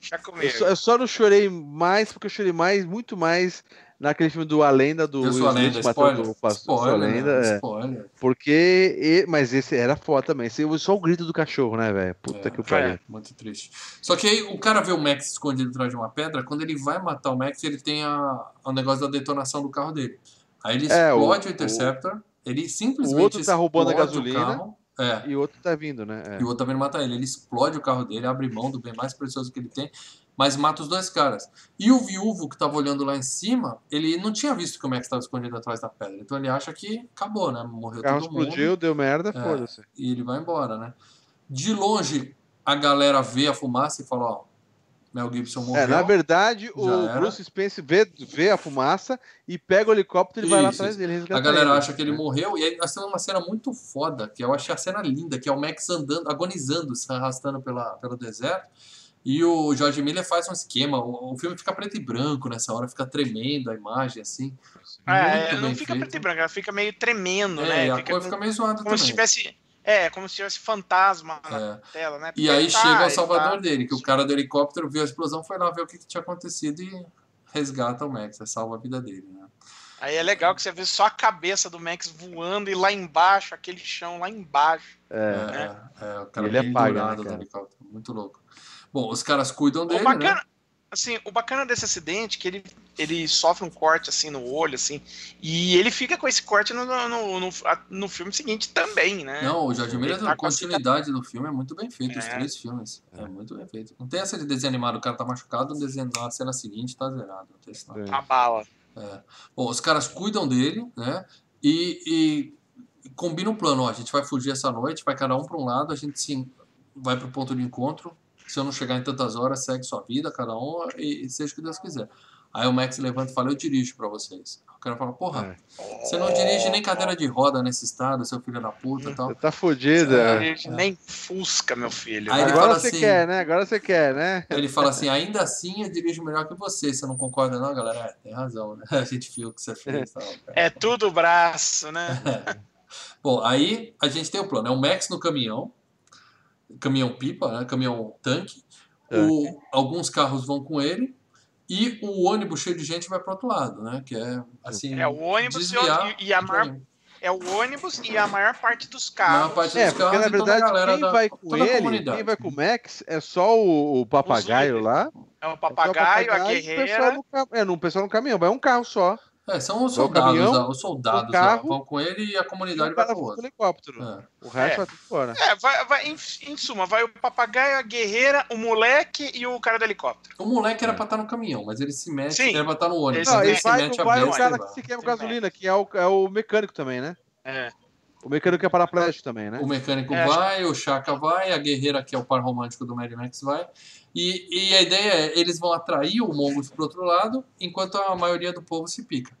deixa Eu comigo. só, eu só não chorei mais, porque eu chorei mais, muito mais naquele filme do A Lenda do Eu sou a lenda, spoiler. o pastor. Spoiler, lenda, né? é. spoiler. Porque. e- mas esse era foda também. Esse, só o grito do cachorro, né, velho? Puta É, que o pariu. Muito triste. Só que aí o cara vê o Max escondido atrás de uma pedra, quando ele vai matar o Max, ele tem a, o negócio da detonação do carro dele. Aí ele É, o- explode o, Interceptor, ele simplesmente o outro tá roubando a o gasolina. É, E o outro tá vindo, né? É. e o outro também não mata ele. Ele explode o carro dele, abre mão do bem mais precioso que ele tem, mas mata os dois caras. E o viúvo que tava olhando lá em cima, ele não tinha visto que o Max estava escondido atrás da pedra. Então ele acha que acabou, né? Morreu O carro todo mundo explodiu, deu merda, É. foda-se. e ele vai embora, né? De longe, a galera vê a fumaça e fala, ó, Mel Gibson morreu. É, na verdade, o era. Bruce Spence vê, vê a fumaça e pega o helicóptero e vai lá Isso, atrás dele. A galera ele. acha que ele morreu, e aí nós temos uma cena muito foda, que eu achei a cena linda, que é o Max andando, agonizando, se arrastando pela, pelo deserto. E o George Miller faz um esquema, o, o filme fica preto e branco nessa hora, fica tremendo a imagem, assim. É, não fica feito. preto e branco, ela fica meio tremendo, É, né? e a Fica cor fica meio zoada como também. se tivesse. É, como se tivesse fantasma na É. tela, né? E aí Porque chega tá, o salvador tá. dele, que o cara do helicóptero viu a explosão, foi lá ver o que, que tinha acontecido e resgata o Max, é, salva a vida dele, né? Aí é legal que você vê só a cabeça do Max voando e lá embaixo, aquele chão lá embaixo. É. É, é, o cara Ele apaga, né, do cara? helicóptero, muito louco. Bom, os caras cuidam O dele, bacana, né? Assim, o bacana desse acidente é que ele, ele sofre um corte assim no olho, assim, e ele fica com esse corte no, no, no, no- no filme seguinte também, né? Não, o Jorge Miller, tá a continuidade do filme é muito bem feito, os É. três filmes. É muito bem feito. Não tem essa de desenho animado, o cara tá machucado, um desenho, na cena seguinte tá zerado. Não tem não. É. A bala. Bom, os caras cuidam dele, né? E, e combinam um plano, ó, a gente vai fugir essa noite, vai cada um para um lado, a gente sim vai pro ponto de encontro. Se eu não chegar em tantas horas, segue sua vida, cada um, e, e seja o que Deus quiser. Aí o Max levanta e fala, eu dirijo para vocês. O cara fala, porra, É. você não dirige nem cadeira de roda nesse estado, seu filho da puta e tal. Você tá fudido. É. é. Nem Fusca, meu filho. Aí Agora você assim- quer, né? Agora você quer, né? Ele fala assim, ainda assim eu dirijo melhor que você, você não concorda não, galera? É, tem razão, né? A gente viu o que você fez. Tal, cara. É tudo braço, né? Bom, aí a gente tem o plano. É o Max no caminhão, caminhão pipa, né? caminhão tanque. O, alguns carros vão com ele e o ônibus cheio de gente vai para outro lado, né? Que é assim. É o ônibus e, desviar e a o maior, é o ônibus e a maior parte dos A maior carros. parte É, dos porque carros na e a verdade quem da, vai com ele, comunidade. quem vai com o Max é só o, o papagaio lá. É o é só o papagaio, a o pessoal guerreira. no É, não, o pessoal no caminhão, vai um carro só. É, são os Vai soldados, caminhão, ah, os soldados o carro, vão com ele e a comunidade o vai com o outro. helicóptero. É. O resto É. vai tudo fora. É, vai, vai, em, em suma, vai o papagaio, a guerreira, o moleque e o cara do helicóptero. O moleque era pra estar no caminhão, mas ele se mete, Sim. era pra estar no ônibus. Não, e ele se vai, mete a vai o cara que vai. se queima Se gasolina, que é o, é o mecânico também, né? É. O mecânico é paraplégico também, né? O mecânico É, vai, o Chaka vai, a guerreira, que é o par romântico do Mad Max, vai. E, e a ideia é, eles vão atrair o Mongols pro outro lado, enquanto a maioria do povo se pica.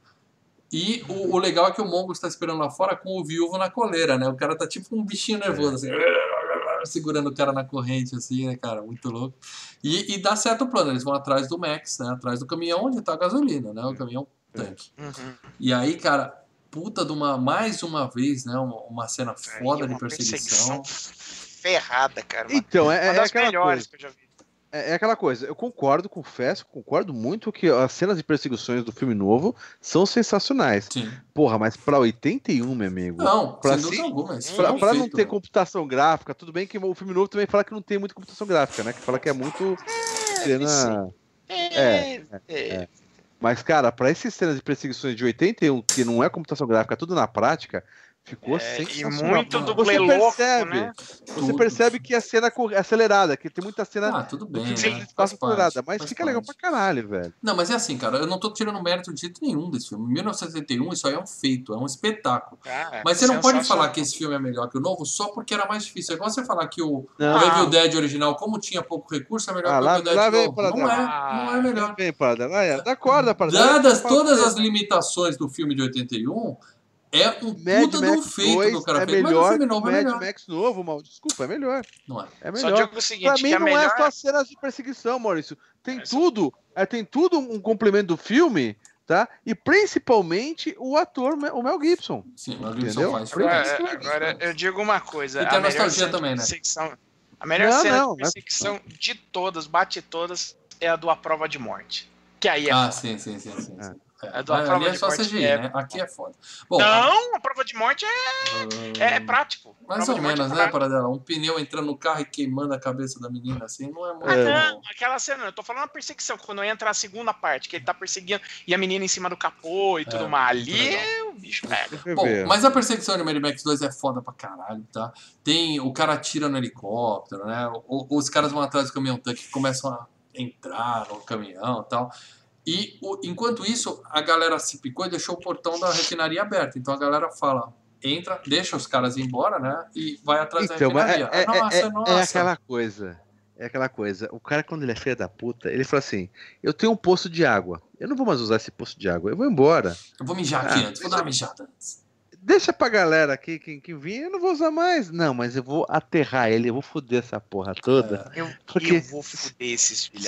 E o, o legal é que o Mongo está esperando lá fora com o viúvo na coleira, né? O cara tá tipo um bichinho nervoso, assim, segurando o cara na corrente, assim, né, cara? Muito louco. E, e dá certo o plano, eles vão atrás do Max, né? Atrás do caminhão onde tá a gasolina, né? O caminhão tanque. Uhum. E aí, cara, puta de uma, mais uma vez, né? Uma, uma cena foda de uma perseguição. ferrada, cara. Uma, Então, é, uma é das aquela melhores coisa. que eu já vi. É, é aquela coisa, eu concordo, confesso, concordo muito que as cenas de perseguições do filme novo são sensacionais. Sim. Porra, mas pra 81, meu amigo. Não, Pra sem dúvida alguma. Pra, é pra não ter computação gráfica, tudo bem que o filme novo também fala que não tem muita computação gráfica, né? Que fala que é muito cena. É, É, é. Mas, cara, pra essas cenas de perseguições de 81, que não é computação gráfica, é tudo na prática, ficou É, e sensacional. muito Você dublê Você louco, percebe, né? você Tudo. percebe que a cena é acelerada, que tem muita cena Ah, tudo do bem, Sim, né? Faz acelerada, parte, mas faz fica legal pra parte. caralho, velho. Não, mas é assim, cara, eu não tô tirando mérito de jeito nenhum desse filme. Em 1971, isso aí é um feito, é um espetáculo. Cara, Mas você não pode falar que esse filme é melhor que o novo só porque era mais difícil. É igual você falar que o, Não. Evil Dead original, como tinha pouco recurso, é melhor Ah, que o lá- Evil Dead lá vem novo. Não dar. é, não é melhor. Bem, parada, vai, é, dá corda, parada. Dadas todas as limitações do filme de 81, é um Mad puta Max feito 2 do cara é feito. Mas o melhor o novo é Mad melhor. Max novo, mal. Desculpa, é melhor. Não é. É Só melhor. digo o seguinte, Pra mim a não melhor... é só cenas de perseguição, Maurício. Tem É só- tudo, é, tem tudo um complemento do filme, tá? E principalmente o ator, Mel- o Mel Gibson. Sim, o Entendeu? Gibson faz Agora, diferença. agora eu digo uma coisa. E tem a melhor nostalgia cena de também, né? A melhor Não, cena não, de não é- perseguição de todas, bate todas, é a do A Prova de Morte. Que aí é Ah, sim, sim, sim. sim, É. É. A do A Prova é de só Morte CGI, é né? Aqui é foda. Bom, Não, a prova de morte é, é, é prático. Mais ou morte menos, é né, prático. Paradela? Um pneu entrando no carro e queimando a cabeça da menina assim, não é muito. Ah, É. não, aquela cena, eu tô falando a perseguição, quando entra a segunda parte, que ele tá perseguindo e a menina em cima do capô e tudo É, mais. Ali o bicho pega. Bom, ver. mas a perseguição de Mad Max 2 é foda pra caralho, tá? Tem o cara atira no helicóptero, né? O- os caras vão atrás do caminhão tanque começam a entrar no caminhão e tal. E o- enquanto isso, a galera se picou e deixou o portão da refinaria aberto. Então a galera fala, entra, deixa os caras ir embora, né? E vai atrás Então, da refinaria. é, é- nossa, é- nossa. é aquela coisa. É aquela coisa. O cara, quando ele é filho da puta, ele fala assim: Eu tenho um poço de água. Eu não vou mais usar esse poço de água. Eu vou embora. Eu vou mijar aqui Ah, antes, vou dar uma mijada antes. Deixa pra galera aqui, quem, quem vir, eu não vou usar mais. Não, mas eu vou aterrar ele, eu vou foder essa porra toda. Eu, Porque eu vou foder esses filhos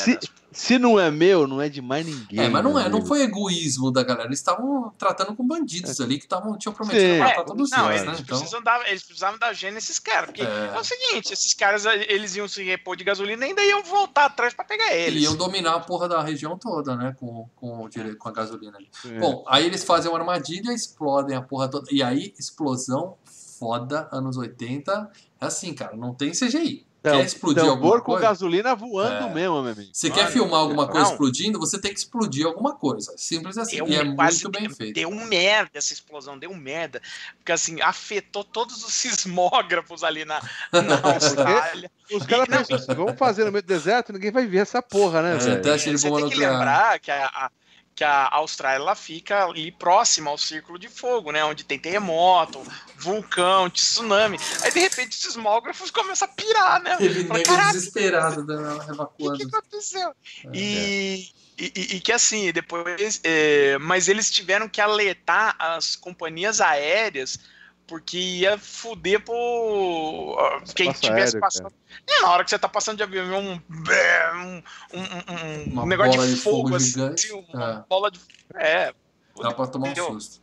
se, não é meu, não é de mais ninguém. É, mas não é, não foi egoísmo da galera. Eles estavam tratando com bandidos ali que tavam, tinham prometido Sim. matar É, todos não, eles, eles, né? Então, precisam dar, eles precisavam dar gênero nesses caras. Porque É. é. o seguinte, esses caras eles iam se repor de gasolina e ainda iam voltar atrás pra pegar eles. e iam dominar a porra da região toda, né? Com, com, com a gasolina ali. É. Bom, aí eles fazem uma armadilha, explodem a porra toda. E aí, explosão foda, anos 80. É assim, cara, não tem CGI. Então, Quer explodir tambor alguma com coisa? gasolina voando É. mesmo, meu amigo. Você quer filmar alguma coisa não. explodindo, você tem que explodir alguma coisa. Simples assim. Deu e é quase muito bem deu, feito. deu merda essa explosão, deu merda. Porque assim, afetou todos os sismógrafos ali na, na Austrália. Os caras não, pensam assim, vamos fazer no meio do deserto, ninguém vai ver essa porra, né, É, teste de Você tem que lembrar que a, a- que a Austrália ela fica ali próxima ao círculo de fogo, né? Onde tem terremoto, vulcão, tsunami. Aí de repente os sismógrafos começam a pirar, né? Teve Fala, nego "Caraca, desesperado né, O que, evacuando. que aconteceu? É. E, e, e- e que assim, depois. é, mas eles tiveram que alertar as companhias aéreas porque ia fuder pro. Quem Espaço tivesse aéreo, passando. É, na hora que você tá passando de avião, um, um, um, um- um negócio de de fogo, fogo assim, gigante. uma É. bola de. É. Dá pra tomar um entendeu? susto.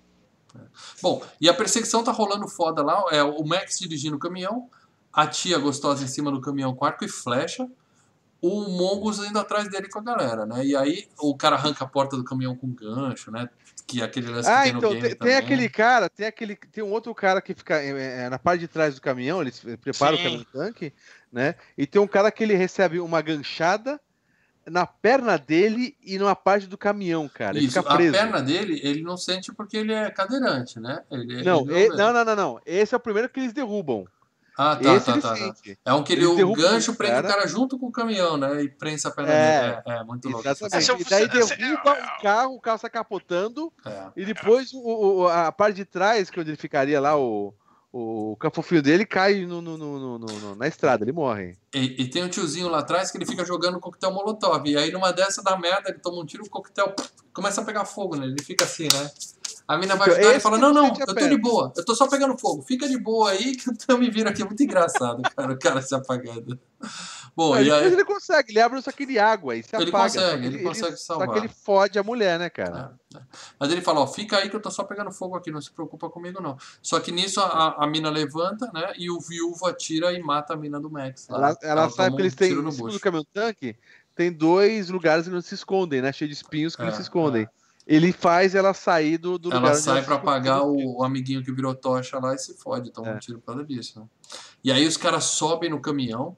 É. Bom, e a perseguição tá rolando foda lá. É o Max dirigindo o caminhão, a tia gostosa em cima do caminhão com arco e flecha, o Mongus indo atrás dele com a galera, né? E aí o cara arranca a porta do caminhão com gancho, né? Que é aquele lance que Ah, tem no então, game tem, tem também. aquele cara, tem aquele, tem um outro cara que fica é, é, na parte de trás do caminhão, ele se- prepara Sim. o caminhão tanque, né? E tem um cara que ele recebe uma ganchada na perna dele e numa parte do caminhão, cara. Ele Isso, fica a preso. perna dele, ele não sente porque ele é cadeirante, né? Ele, Não, ele e- vê. não, não, não, não. Esse é o primeiro que eles derrubam. Ah, tá, Esse tá, ele tá, tá. É um que ele, Eles o gancho prende o cara. cara junto com o caminhão, né? E prensa a perna É, dele. É, é muito louco. Exatamente. O- E daí derruba o carro, o carro sai capotando. É. e depois o, o- a parte de trás, que é onde ele ficaria lá, o, o cafofinho dele, cai no, no- no- no- no- no- na estrada, ele morre. E, e tem um tiozinho lá atrás que ele fica jogando coquetel molotov. E aí numa dessa dá merda, ele toma um tiro, o coquetel pff, começa a pegar fogo nele. Ele fica assim, né? A mina vai ajudar e fala: Não, não, você eu tô aperta." de boa, eu tô só pegando fogo, fica de boa aí que eu me viro aqui. É muito engraçado, cara, o cara se apagando. Bom, e aí. ele consegue, ele abre um saquinho de água e se Ele apaga. consegue, só que ele consegue Só salvar. que ele fode a mulher, né, cara? É, é. Mas ele fala, ó, fica aí que eu tô só pegando fogo aqui, não se preocupa comigo não. Só que nisso a, a mina levanta, né, e o viúvo atira e mata a mina do Max. lá. Ela, ela sabe que eles um têm, em no do caminhão tanque, tem dois lugares que eles se escondem, né? Cheio de espinhos que É, eles se escondem. é. Ele faz ela sair do, do lugar Ela sai esconde. apagar o, o amiguinho que virou tocha lá e se fode, toma É. um tiro por causa disso. Né? E aí os caras sobem no caminhão,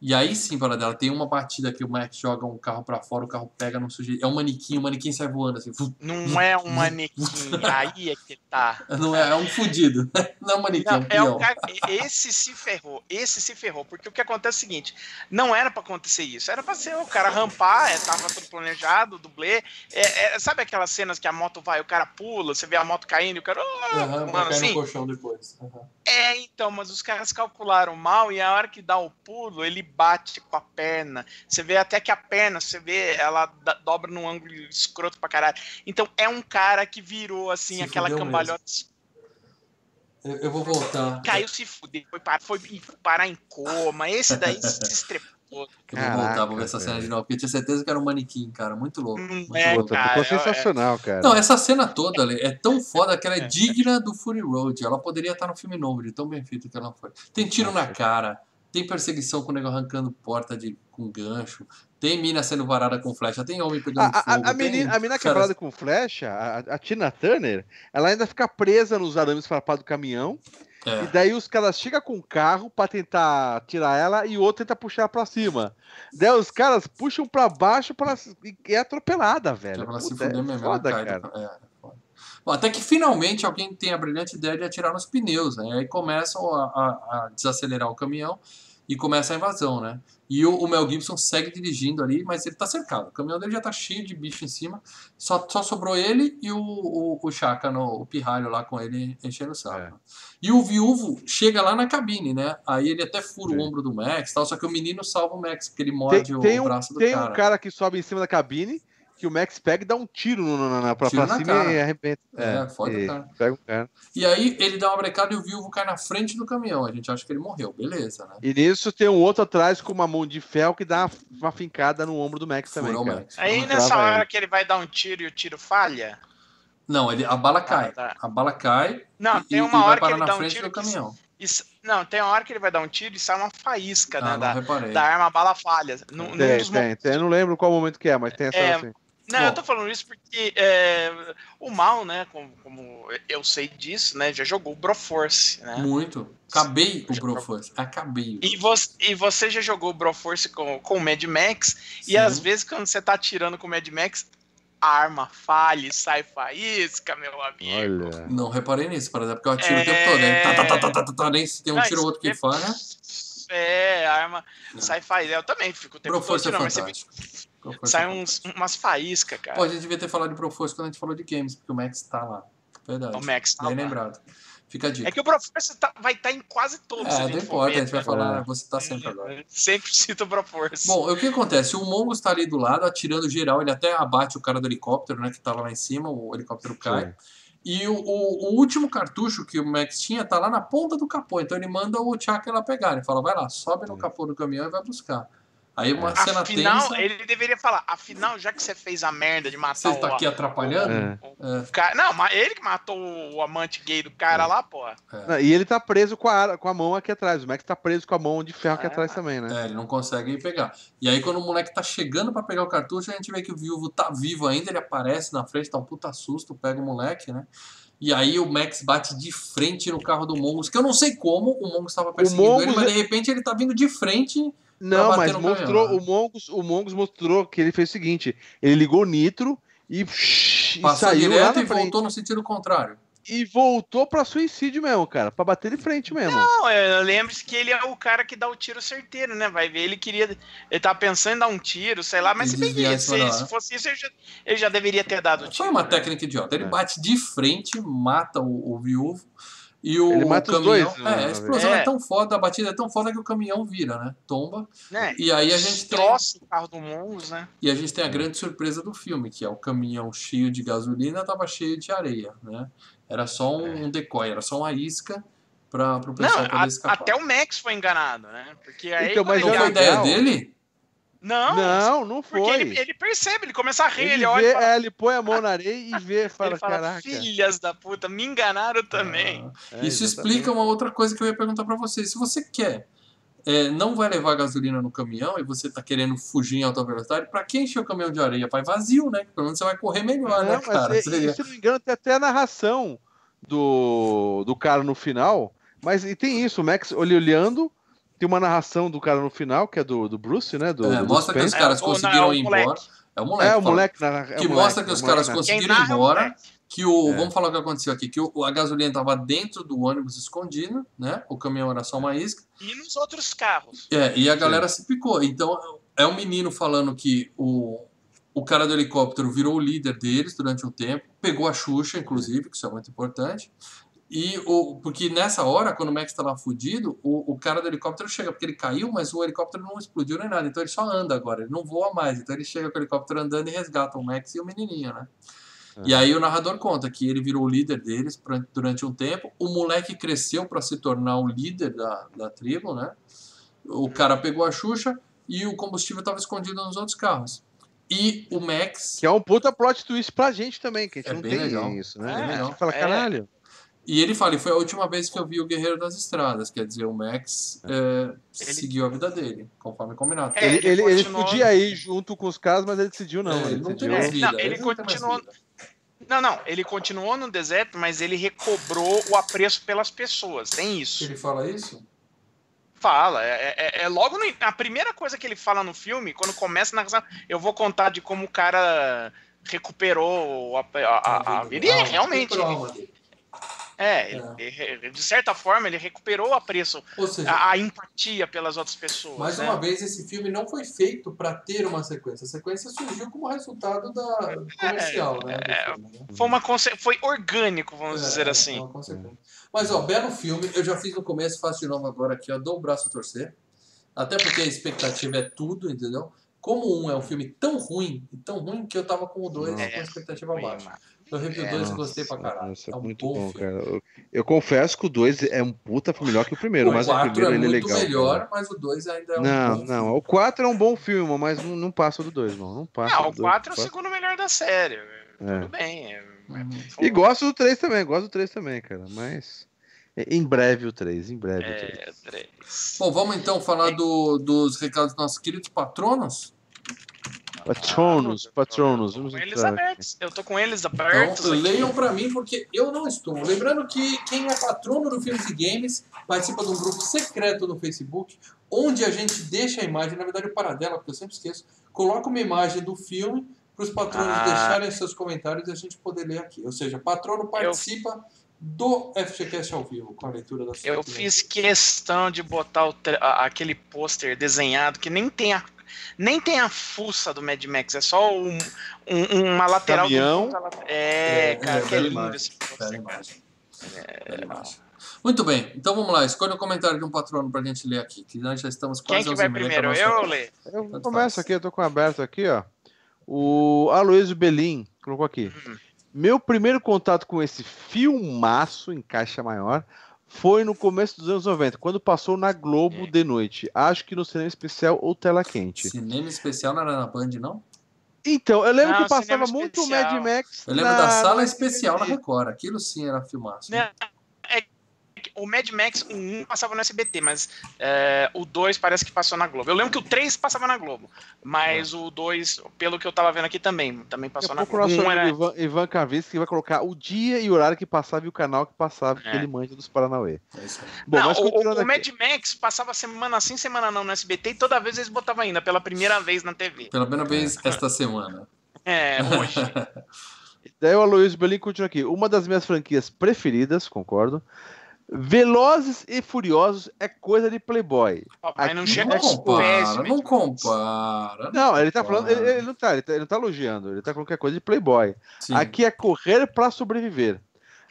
e aí sim, para dela, tem uma batida que o Max joga um carro pra fora, o carro pega no sujeito. É um manequim, o manequim sai voando assim. Não é um manequim, aí é que tá. Não é, é um fudido. Não é um manequim, é Não, um é cara, esse se ferrou, esse se ferrou, porque o que acontece é o seguinte, não era pra acontecer isso, era pra ser o cara rampar, é, tava tudo planejado, dublê, é, é, sabe aquelas cenas que a moto vai, o cara pula, você vê a moto caindo e o cara, Aham, vai mano, assim, no colchão depois. Aham. é, então, mas os caras calcularam mal e a hora que dá o pulo, ele bate com a perna. Você vê até que a perna, você vê, ela dobra num ângulo escroto pra caralho. Então é um cara que virou assim, Se aquela cambalhota. Eu, eu vou voltar. Caiu, se fudeu, foi parar, foi parar em coma. Esse daí se estrepou. Eu vou Caraca, voltar, vou ver essa cena de novo, porque eu tinha certeza que era um manequim, cara. Muito louco. Não muito é, louco. Cara, ficou é- sensacional, cara. Não, essa cena toda Ale, é tão foda que ela é digna do Fury Road. Ela poderia estar no filme novo, de tão bem feito que ela foi. Tem tiro na cara, tem perseguição com o nego arrancando porta de, com gancho, tem mina sendo varada com flecha, tem homem pegando A, a- fogo. a menina, tem a menina caras- quebrada com flecha, a, a Tina Turner, ela ainda fica presa nos arames farpados do caminhão. É. E daí os caras chegam com o carro pra tentar tirar ela e o outro tenta puxar pra cima. Daí os caras puxam pra baixo pra, e é atropelada, velho. É pra se Puta, fuder é mesmo, foda, ela cara. do- É, é. Bom, até que finalmente alguém tem a brilhante ideia de atirar nos pneus, né? Aí começam a, a- a desacelerar o caminhão e começa a invasão, né? E o, o Mel Gibson segue dirigindo ali, mas ele tá cercado. O caminhão dele já tá cheio de bicho em cima. Só, só sobrou ele e o, o, o Chaka, no, o pirralho lá com ele enchendo o saco. É. E o viúvo chega lá na cabine, né? Aí ele até fura Sim. o ombro do Max e tal, só que o menino salva o Max, porque ele Tem, morde tem o um, braço do tem cara. um cara que sobe em cima da cabine que o Max pega e dá um tiro no, no, na, pra, Tiro pra na cima cara. e arrebenta. É, foda o e cara. Pega um cara. E aí ele dá uma brecada e o viúvo cai na frente do caminhão. A gente acha que ele morreu, beleza, né? E nisso tem um outro atrás com uma mão de ferro que dá uma, uma fincada no ombro do Max também. Max. Aí nessa hora ele. que ele vai dar um tiro e o tiro falha. Não, ele, a bala cai. tá. A bala cai Não, e, tem uma hora que ele na dá um frente tiro do que caminhão. Isso- não, tem uma hora que ele vai dar um tiro e sai uma faísca, Ah, né? Da, da arma bala falha. Num, Tem, dos tem, momentos- tem. Eu não lembro qual momento que é, mas tem essa É, assim. Não, Bom. eu tô falando isso porque é, o mal, né? Como, como eu sei disso, né? Já jogou o Broforce, né? Muito. Acabei o Broforce. Acabei. E você, e você já jogou o Broforce com, com o Mad Max, Sim. e às vezes quando você tá atirando com o Mad Max, a arma falha e sai faísca, meu amigo. Olha. Não reparei nisso, por exemplo, porque eu atiro É. o tempo todo. Né? Tá, tá, tá, tá, tá, tá, tá, nem se tem um Não, tiro ou outro que falha. É, a arma sai faísca. Eu também fico o tempo todo Broforce é tirando, mas você fantástico. Broforce sai é uns, umas faíscas, cara. Pô, a gente devia ter falado de Broforce quando a gente falou de games, porque o Max tá lá. Verdade. o Max tá Bem lá. lembrado. Fica a dica. É que o Broforce tá- vai estar em quase todos. É, não importa, a gente vai né? falar, você tá sempre agora. Sempre cita o Broforce. Bom, o que acontece? O Mongo tá ali do lado, atirando geral, ele até abate o cara do helicóptero, né, que tava lá em cima, o helicóptero cai. Sim. E o, o- o último cartucho que o Max tinha tá lá na ponta do capô, então ele manda o Chaka lá pegar, ele fala, vai lá, sobe no capô do caminhão e vai buscar. Aí uma cena Afinal, tensa, ele deveria falar, afinal, já que você fez a merda de matar você o, tá aqui atrapalhando? É. É, o cara. Não, mas ele que matou o amante gay do cara lá, pô. é. E ele tá preso com a, com a mão aqui atrás. O Max tá preso com a mão de ferro aqui Ah. atrás também, né? É, ele não consegue pegar. E aí, quando o moleque tá chegando pra pegar o cartucho, a gente vê que o viúvo tá vivo ainda, ele aparece na frente, tá um puta susto, pega o moleque, né? E aí o Max bate de frente no carro do Mongus, que eu não sei como o Mongus estava perseguindo Mongus ele, mas é- de repente ele tá vindo de frente. Não, mas mostrou, caminhão, né? o Mongus, o Mongus mostrou que ele fez o seguinte: ele ligou o nitro e, e Passou saiu lá direto e frente. voltou no sentido contrário. E voltou pra suicídio mesmo, cara. Pra bater de frente mesmo. Não, lembre-se que ele é o cara que dá o tiro certeiro, né? Vai ver, ele queria. Ele tá pensando em dar um tiro, sei lá, mas se bem se, se fosse isso, ele já, ele já deveria ter dado o tiro. Foi uma né? técnica idiota. Ele bate de frente, mata o, o viúvo. E o Ele mata os caminhão. dois, né, é, a explosão é. É. tão foda, a batida é tão foda que o caminhão vira, né? Tomba. Né? E aí a gente tem. Destroça o carro do Mongus, né? E a gente tem a grande surpresa do filme, que é o caminhão cheio de gasolina estava cheio de areia, né? Era só um decoy, era só uma isca para o Não, pessoal poder a- escapar. até o Max foi enganado, né? Porque aí. Então, mas Não é legal. ideia dele? Não, Não, não porque foi. ele, ele percebe, ele começa a rir, ele, Ele, olha vê, e fala, é, ele põe a mão na areia e vê, fala, ele fala caraca. filhas da puta, me enganaram também. Ah, É, Isso exatamente. explica uma outra coisa que eu ia perguntar para você. Se você quer, é, não vai levar gasolina no caminhão e você tá querendo fugir em alta velocidade, para que encher o caminhão de areia? Vai vazio, né? Pelo menos você vai correr melhor, né, Não, cara? mas, é- Seria- se não me engano, tem até a narração do, do cara no final. Mas e tem isso, o Max ele olhando, tem uma narração do cara no final, que é do, do Bruce, né? Do, É, do mostra que os caras É, conseguiram é ir embora. É o moleque. É, o fala. moleque. narra- é o Que moleque, mostra que é o os caras conseguiram ir é embora. Que o, É. Vamos falar o que aconteceu aqui. Que o- a gasolina estava dentro do ônibus escondida, né? O caminhão era só uma isca. E nos outros carros. É, e a galera se picou. Então, é um menino falando que o, o cara do helicóptero virou o líder deles durante um tempo, pegou a Xuxa, inclusive, que isso é muito importante. E o, porque nessa hora, quando o Max tá lá fudido, o, o cara do helicóptero chega, porque ele caiu, mas o helicóptero não explodiu nem nada. Então ele só anda agora, ele não voa mais. Então ele chega com o helicóptero andando e resgata o Max e o menininho, né? E aí o narrador conta que ele virou o líder deles pra- durante um tempo. O moleque cresceu para se tornar o líder da, da tribo, né? O cara pegou a Xuxa e o combustível estava escondido nos outros carros. E o Max. Que é um puta plot twist pra gente também, que a gente É não bem tem legal. isso, né? É, a gente fala, É. caralho. E ele fala, e foi a última vez que eu vi o Guerreiro das Estradas. Quer dizer, o Max é, Ele- seguiu a vida dele, conforme combinado. É, ele, ele ele, ele continuou- podia ir junto com os caras, mas ele decidiu não. É, ele ele não tem decidiu... mais É, vida. não, ele tem continuou-. Não, não, ele continuou no deserto, mas ele recobrou o apreço pelas pessoas. Tem isso. Ele fala isso? Fala. É, é- é logo no- a primeira coisa que ele fala no filme, quando começa a narração, eu vou contar de como o cara recuperou a, a, a- a vida. E realmente. recuperou a dele. É, ele- ele- de certa forma, ele recuperou o apreço, Ou seja, a, a empatia pelas outras pessoas. Mais né? uma vez, esse filme não foi feito para ter uma sequência. A sequência surgiu como resultado da do comercial, né? do é, filme, né? Foi, uma, foi orgânico, vamos É, dizer é assim. uma consequência. Mas, ó, belo filme. Eu já fiz no começo, faço de novo agora aqui, ó. Dou o braço a torcer. Até porque a expectativa é tudo, entendeu? Como um é um filme tão ruim, e tão ruim, que eu tava com o dois É, com a expectativa baixa. Eu revi o É, dois e Nossa, gostei pra caralho. nossa, é um muito bom, filme. cara. Eu, eu confesso que o 2 é um puta filme melhor que o primeiro, o mas o 4 primeiro é ele é muito legal. melhor, cara. mas o 2 ainda é um Não, bom não. filme. O 4 é um bom filme, mas não, não passa do 2, não. Não passa. Do o dois, 4 é o segundo melhor da série. É. Tudo bem. é- Uhum. E gosto do 3 também, gosto do 3 também, cara. Mas. Em breve o 3, em breve o 3. É, três. Bom, vamos então falar do- dos recados dos nossos queridos patronos? Patronos, patronos. eu tô eles abertos. Eu tô com eles abertos. Então, leiam pra mim, porque eu não estou. Lembrando que quem é patrono do Filmes e Games participa de um grupo secreto no Facebook, onde a gente deixa a imagem, na verdade, o paradela, porque eu sempre esqueço, coloca uma imagem do filme para os patronos Ah. deixarem seus comentários e a gente poder ler aqui. Ou seja, patrono participa do FGCast ao vivo, com a leitura da Eu fiz questão de botar o aquele pôster desenhado que nem tem a nem tem a fuça do Mad Max, é só um, um- uma lateral do Caminhão. ponto, ela- É, cara, que é bela lindo esse imagem. Muito bem, então vamos lá. Escolha um comentário de um patrono pra gente ler aqui, que nós já estamos Quem quase que às vai 11h30 primeiro? Eu ou Lê? Eu Tanto começo faz. aqui, eu tô com aberto aqui, ó. O Aloysio Belim colocou aqui. Hum. Meu primeiro contato com esse filmaço em caixa maior foi no começo dos anos 90, quando passou na Globo É. de noite. Acho que no cinema especial ou tela quente. Cinema especial não era na Band, não? Então, eu lembro Não, que passava muito especial. Mad Max. Eu lembro na- da sala especial na. Record. Aquilo sim era filmaço. Que O Mad Max, o 1 passava no SBT, mas é, o 2 parece que passou na Globo. Eu lembro que o 3 passava na Globo, mas o 2, pelo que eu tava vendo aqui também, também passou na Globo. nosso Um era- Ivan, Ivan Kavinsky vai colocar o dia e o horário que passava e o canal que passava, É. ele manja dos Paranauê. É isso aí. Bom, não, mas o, o. Mad Max passava semana sim, semana não no SBT e toda vez eles botavam ainda, pela primeira vez na TV. Pela primeira vez esta semana. É, hoje. Daí o Aloysio Belin continua aqui. Uma das minhas franquias preferidas, concordo. Velozes e Furiosos é coisa de Playboy. Mas não Aqui chega Não aos compara, pés, não compara. Não, ele tá falando. Ele, ele não tá, ele tá, ele não tá elogiando, ele tá falando que é coisa de Playboy. Sim. Aqui é correr pra sobreviver.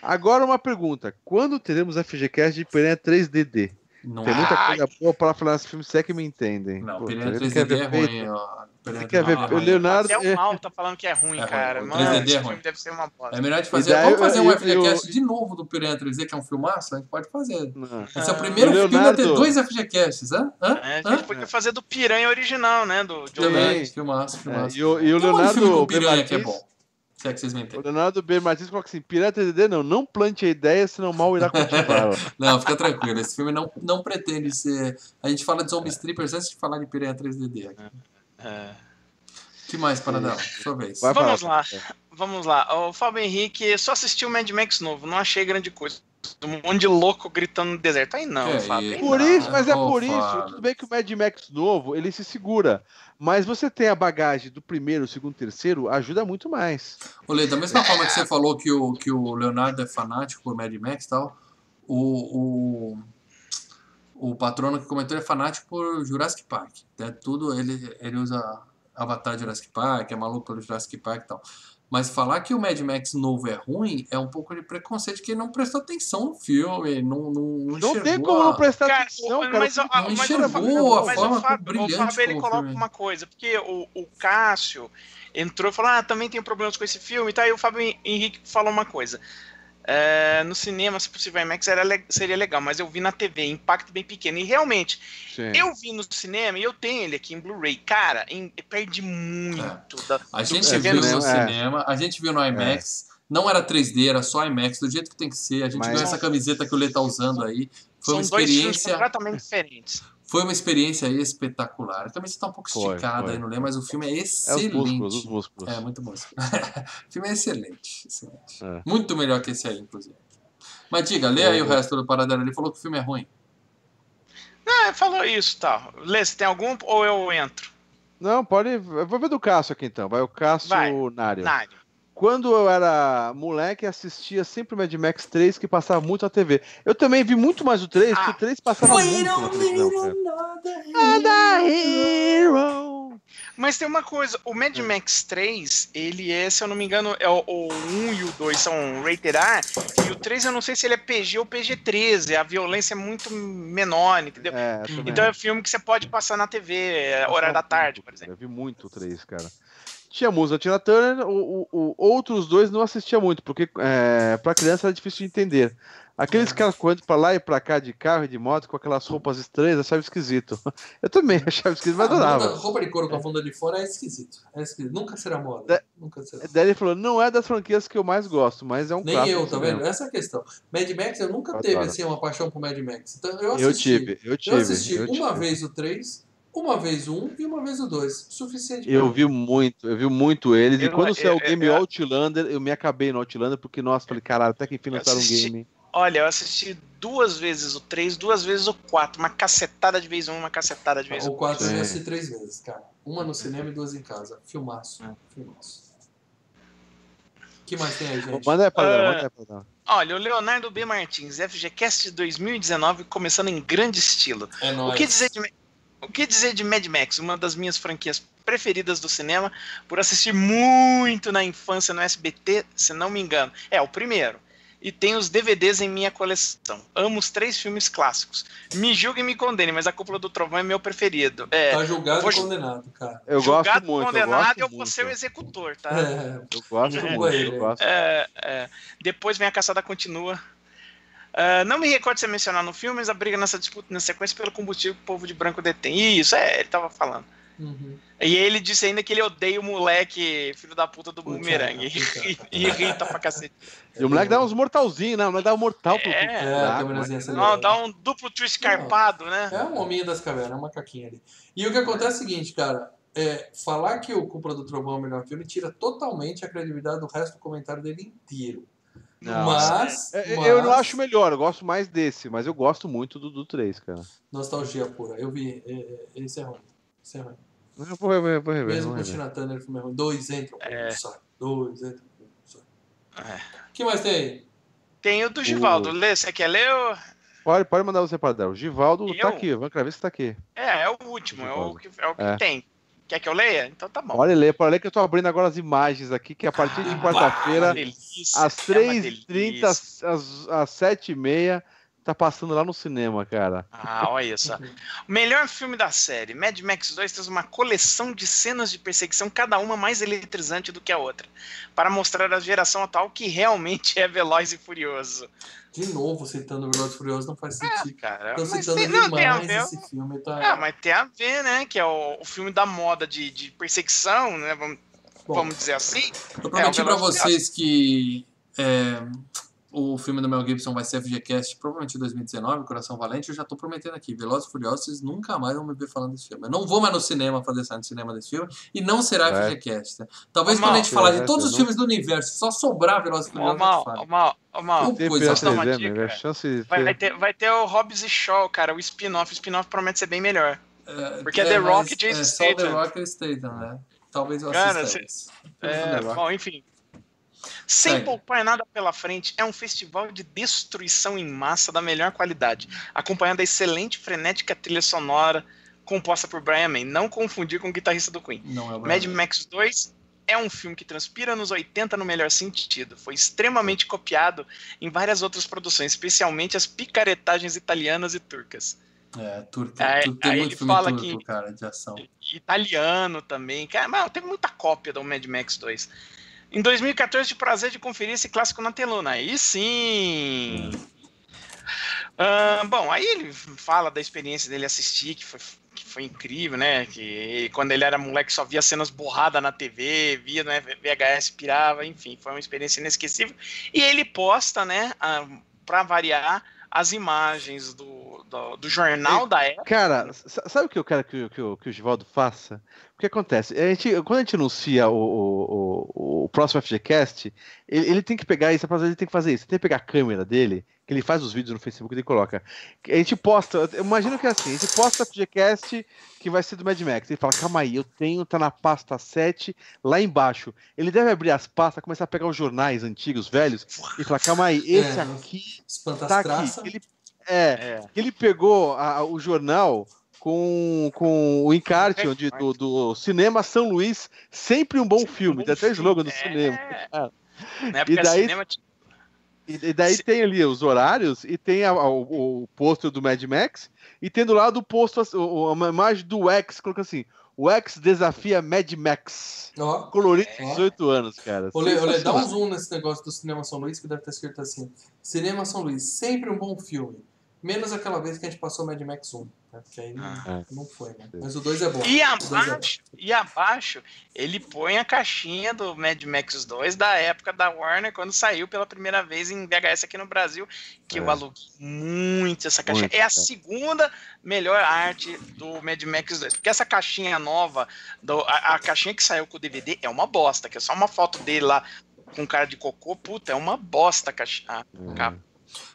Agora uma pergunta: quando teremos FGCast de Piranha 3DD? Não, Tem muita coisa boa para falar nesse filme, se é que me entendem. não Pô, Piranha ele quer 3D é ruim. ó. Você quer ver 3D é o ruim. Leonardo- Até é- o mal tá falando que é ruim, É ruim. cara. O Mano, 3D é esse ruim. filme deve ser uma bosta. É melhor de fazer. Daí Vamos fazer eu- um FGCast eu- de novo do Piranha 3D, que é um filmaço? A gente pode fazer. Não. Esse é o primeiro O filme a ter Leonardo- dois FGCasts, hã? Hã? É, a gente podia fazer do Piranha original, né? Do. Também, filmaço, É, filmaço. e o, e o Tem um Leonardo com B. piranha que é bom. Se é que vocês me o entendem. Leonardo B. Martins coloca assim: Piranha 3D não, não plante a ideia, senão mal irá cultivá-la. Não, fica tranquilo. Esse filme não, não pretende ser. A gente fala de Zombie Strippers antes de falar de Piranha 3DD. aqui. É. que mais, Paradão? Sua vez. Vai Vamos falar. lá. Vamos lá. O Fábio Henrique só assistiu o Mad Max novo, não achei grande coisa. Um monte de louco gritando no deserto. Aí não, Que Fábio. aí isso? Por não. isso, mas é Ô, por isso. Fábio. Tudo bem que o Mad Max novo ele se segura. Mas você tem a bagagem do primeiro, segundo, terceiro, ajuda muito mais. Lei, da mesma forma que você falou que o, que o Leonardo é fanático por Mad Max e tal, o, o, o patrono que comentou é fanático por Jurassic Park. É tudo, ele, ele usa avatar Jurassic Park, é maluco pelo Jurassic Park e tal. Mas falar que o Mad Max novo é ruim é um pouco de preconceito, que ele não prestou atenção no filme, não, não, não Não tem como a- não prestar Cara, atenção, cara. mas, ó, não mas o enxergou Fábio- a mas forma o Fábio, brilhante o Fábio ele coloca filme. uma coisa, porque o, o Cássio entrou e falou: Ah, também tem problemas com esse filme, e tá? aí o Fábio Henrique falou uma coisa. É, no cinema, se possível, IMAX era seria legal, mas eu vi na TV, impacto bem pequeno. E realmente, Sim. eu vi no cinema e eu tenho ele aqui em Blu-ray. Cara, em- perde muito. Da, A gente viu no é. cinema, a gente viu no IMAX, não era 3D, era só IMAX, do jeito que tem que ser. A gente Mas- viu essa camiseta que o Lê tá usando aí. Foi uma São dois filmes experiência, completamente diferentes. Foi uma experiência espetacular. A camiseta tá um pouco Foi, esticada foi. aí no Lê, mas o filme é É os excelente. músculos, os músculos. É, muito bom. o filme é excelente, excelente. É. Muito melhor que esse aí, inclusive. Mas diga, lê aí o resto do Paradela. Ele falou que o filme é ruim. Ah, falou isso tal. Lê, você tem algum ou eu entro? Não, pode. eu Vou ver do Cássio aqui então. Vai o Cássio Vai. Nário. Nário. Quando eu era moleque, assistia sempre o Mad Max 3, que passava muito na TV. Eu também vi muito mais o 3, porque Ah. o 3 passava muito na televisão, hero. Mas tem uma coisa, o Mad Max 3, ele é, se eu não me engano, é o, o 1 e o 2 são rated R, e o 3 eu não sei se ele é PG ou PG-13, a violência é muito menor, entendeu? É. Então é filme que você pode passar na TV, é, horário da tarde, por exemplo. Eu vi muito o 3, cara. Tinha música da Tina Turner, o, o- o- outros dois não assistia muito, porque é, pra criança era difícil de entender. Aqueles caras correndo pra lá e pra cá de carro e de moto com aquelas roupas estranhas, achava esquisito. Eu também achava esquisito, mas Ah, adorava. roupa de couro com a bunda de fora é esquisito. É esquisito. Nunca será moda. É. Nunca será. Daí ele falou, não é das franquias que eu mais gosto, mas é um Nem eu, tá vendo? Essa é a questão. Mad Max, eu nunca Eu teve adoro. assim, uma paixão por Mad Max. Então, eu assisti. Eu tive, eu tive. Eu assisti eu uma tive. vez o 3, uma vez o 1 e uma vez o 2. Suficiente. Eu vi muito, eu vi muito eles. E Eu- quando saiu o eu- game eu- Outlander, eu me acabei no Outlander, porque, nossa, falei, caralho, até que enfim lançaram um game. Olha, eu assisti duas vezes o 3, duas vezes o 4, uma cacetada de vez um, uma cacetada de vez O o 4 eu assisti três vezes, cara. Uma no cinema e duas em casa. Filmaço. É. Filmaço. O que mais tem aí, gente? Manda aí pra Ah, dar, manda aí pra dar. Olha, o Leonardo B. Martins, FGCast 2019, começando em grande estilo. É O que, dizer de, o que dizer de Mad Max, uma das minhas franquias preferidas do cinema, por assistir muito na infância no SBT, se não me engano. É, o primeiro. E tem os DVDs em minha coleção. Amo os três filmes clássicos. Me julgue e me condene, mas a Cúpula do Trovão é meu preferido. É, Tá julgado vou e condenado, cara. Eu julgado, gosto muito, eu condenado, gosto eu vou ser o executor, tá? É, Eu gosto Julga muito, eu gosto. É, é. Depois vem a caçada continua. Ah, não me recordo de você mencionar no filme, mas a briga nessa disputa na sequência pelo combustível que o povo de branco detém. Isso, é, ele tava falando. Uhum. E ele disse ainda que ele odeia o moleque, filho da puta do bumerangue. E irrita pra cacete. E o moleque dá uns mortalzinhos, né? O moleque dá um mortal pro. É, pro- É. Não, dá um duplo twist carpado, né? É um hominho das cavernas, é um macaquinho ali. E o que acontece é o seguinte, cara. É, falar que o Cúpula do Trovão é o melhor filme tira totalmente a credibilidade do resto do comentário dele inteiro. Não, mas, É, mas- Eu não acho melhor, eu gosto mais desse, mas eu gosto muito do, do 3, cara. Nostalgia pura. Eu vi. é, é, Esse é ruim. Esse é ruim. Eu vou rever, vou rever. Mesmo com rever. Tina Turner, o filme é ruim. Dois entram, É. um sai. Dois entram, um sai. É. O que mais tem aí? Tem o do Givaldo. Lê, você quer ler? ou- Pode, pode mandar você para dar. O Givaldo Eu? tá aqui, o Van Cravista tá aqui. É, é o último, é o que, é o que É. tem. Quer que eu leia? Então tá bom. Pode ler, pode ler que eu tô abrindo agora as imagens aqui, que a partir de Ah, quarta-feira, às é uma 3h30, delícia. às, às, às 7h30, tá passando lá no cinema, cara. Ah, olha só. O melhor filme da série, Mad Max 2, traz uma coleção de cenas de perseguição, cada uma mais eletrizante do que a outra, para mostrar à geração atual que realmente é veloz e furioso. De novo, citando o Velozes e Furiosos não faz sentido. Cara, Tô mas citando tem, não, tem a ver. esse filme. Tá... Ah, mas tem a ver, né? Que é o, o filme da moda de, de perseguição, né? Vamos, Bom, vamos dizer assim. Eu prometi É, pra vocês que é, o filme do Mel Gibson vai ser FGCast provavelmente em 2019, Coração Valente. Eu já tô prometendo aqui. Velozes e Furiosos, vocês nunca mais vão me ver falando desse filme. Eu não vou mais no cinema fazer cena de cinema desse filme e não será É. FGCast. né? Talvez Ô, quando a Mal, gente falar de todos os não- filmes do universo, só sobrar Velozes e Ó, Furiosos, a mal, gente fala. ó, mal, ó, mal. Não, Tem coisa, PA3, só uma né, dica? A cara. de Vai, vai ter... ter, vai ter o Hobbs e Shaw, cara, o spin-off. O spin-off promete ser bem melhor. É, Porque é The Rock e Jason É só The Statham. Rock e Statham, né? Talvez eu Cara, assista cê- esse. É, bom, enfim. Sem poupar nada pela frente, é um festival de destruição em massa da melhor qualidade, acompanhando a excelente frenética trilha sonora composta por Brian May. Não confundir com o guitarrista do Queen. Não é o Mad. Max 2 é um filme que transpira nos 80 no melhor sentido. Foi extremamente copiado em várias outras produções, especialmente as picaretagens italianas e turcas. É, turco tem aí muito ele filme fala turco, que- cara, de ação. Italiano também. Cara, mas tem muita cópia do Mad Max 2. Em 2014, tive o prazer de conferir esse clássico na telona. Aí sim! Ah, bom, aí ele fala da experiência dele assistir, que foi, que foi incrível, né? Que quando ele era moleque só via cenas borradas na TV, via né, VHS, pirava, enfim, foi uma experiência inesquecível. E ele posta, né, ah, pra variar, as imagens do, do, do jornal da época. Cara, sa- sabe o que eu quero que, o- que, o- que o Givaldo faça? O que acontece? A gente, quando a gente anuncia o, o, o, o próximo FGCast, ele, ele tem que pegar isso, ele tem que fazer isso. Ele tem que pegar a câmera dele, que ele faz os vídeos no Facebook e ele coloca. A gente posta, eu imagino que é assim, a gente posta o FGCast que vai ser do Mad Max. Ele fala, calma aí, eu tenho, tá na pasta 7, lá embaixo. Ele deve abrir as pastas, começar a pegar os jornais antigos, velhos, e falar, calma aí, esse É. aqui tá aqui. Ele, é, É. ele pegou a- o jornal com, com o encarte onde, do, do Cinema São Luís, sempre um bom filme. Tem até slogan do É. cinema. Na época E daí- cinema tinha E, daí Se- tem ali os horários e tem a- a- o, o pôster do Mad Max e tem do lado o posto, uma imagem do X, colocando assim, o X desafia Mad Max. Ó, Colorido É. 18 anos, cara. Olê, olê, dá um zoom nesse negócio do Cinema São Luís que deve estar escrito assim: Cinema São Luís, sempre um bom filme. Menos aquela vez que a gente passou Mad Max 1. Porque aí não, Ah. não foi, né? Mas o 2 é bom. E é bom. abaixo, e abaixo, ele põe a caixinha do Mad Max 2 da época da Warner, quando saiu pela primeira vez em VHS aqui no Brasil, que É. eu aluguei muito essa caixinha. Muito, é a é. segunda melhor arte do Mad Max 2. Porque essa caixinha nova, do- a, a caixinha que saiu com o DVD é uma bosta, que é só uma foto dele lá com cara de cocô. Puta, é uma bosta a caixinha. a capa.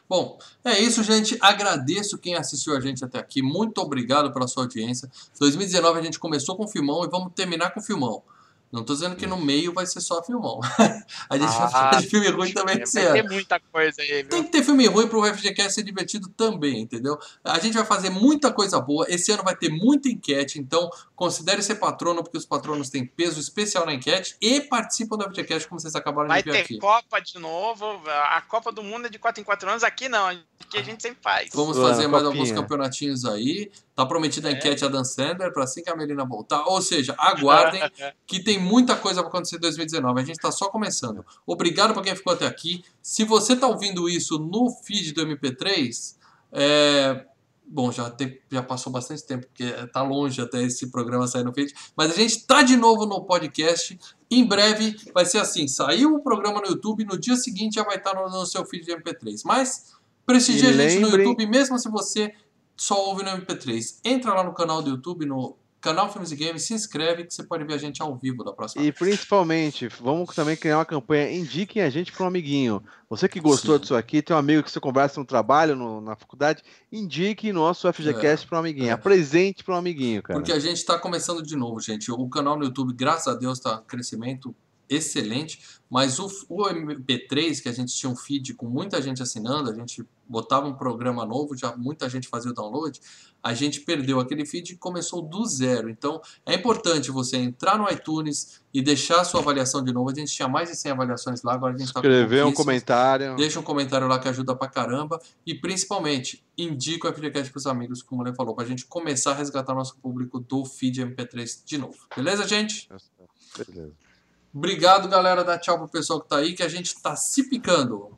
Bom, é isso, gente. Agradeço quem assistiu a gente até aqui. Muito obrigado pela sua audiência. 2019 a gente começou com filmão e vamos terminar com filmão. Não tô dizendo que no meio vai ser só filmão. a gente vai Ah, falar de filme ruim também É, esse vai ano. ter muita coisa aí, viu? Tem que ter filme ruim pro FGCast ser divertido também, entendeu? A gente vai fazer muita coisa boa. Esse ano vai ter muita enquete, então considere ser patrono, porque os patronos têm peso especial na enquete e participam do FGCast, como vocês acabaram Vai de ver ter aqui. Copa de novo. A Copa do Mundo é de 4 em 4 anos. Aqui não, aqui a gente sempre faz. Vamos Ah, fazer mais copinha. alguns campeonatinhos aí. Tá prometida a É. enquete a Dan Sander para assim que a Melina voltar. Ou seja, aguardem que tem muita coisa para acontecer em 2019. A gente tá só começando. Obrigado para quem ficou até aqui. Se você tá ouvindo isso no feed do MP3, é... Bom, já, tem- já passou bastante tempo, porque tá longe até esse programa sair no feed. Mas a gente tá de novo no podcast. Em breve vai ser assim: saiu o programa no YouTube, no dia seguinte já vai estar no, no seu feed de MP3. Mas prestigie E a gente no YouTube, mesmo se você só ouve no MP3. Entra lá no canal do YouTube, no canal Filmes e Games, se inscreve que você pode ver a gente ao vivo da próxima E principalmente, vamos também criar uma campanha, indiquem a gente para um amiguinho. Você que gostou Sim. disso aqui, tem um amigo que você conversa no trabalho, no- na faculdade, indique nosso FGCast para um amiguinho. é. Apresente para um amiguinho, cara. Porque a gente está começando de novo, gente. O canal no YouTube, graças a Deus, está crescimento excelente, mas o, o MP3, que a gente tinha um feed com muita gente assinando, a gente botava um programa novo, já muita gente fazia o download, a gente perdeu aquele feed e começou do zero. Então é importante você entrar no iTunes e deixar a sua avaliação de novo. A gente tinha mais de 100 avaliações lá, agora a gente está com Escrever um comentário. Deixa um comentário lá que ajuda pra caramba. E principalmente, indica o FGCast pros amigos, como o Lê falou, pra gente começar a resgatar nosso público do feed MP3 de novo. Beleza, gente? Beleza. Obrigado, galera. Dá tchau pro pessoal que tá aí, que a gente tá se picando.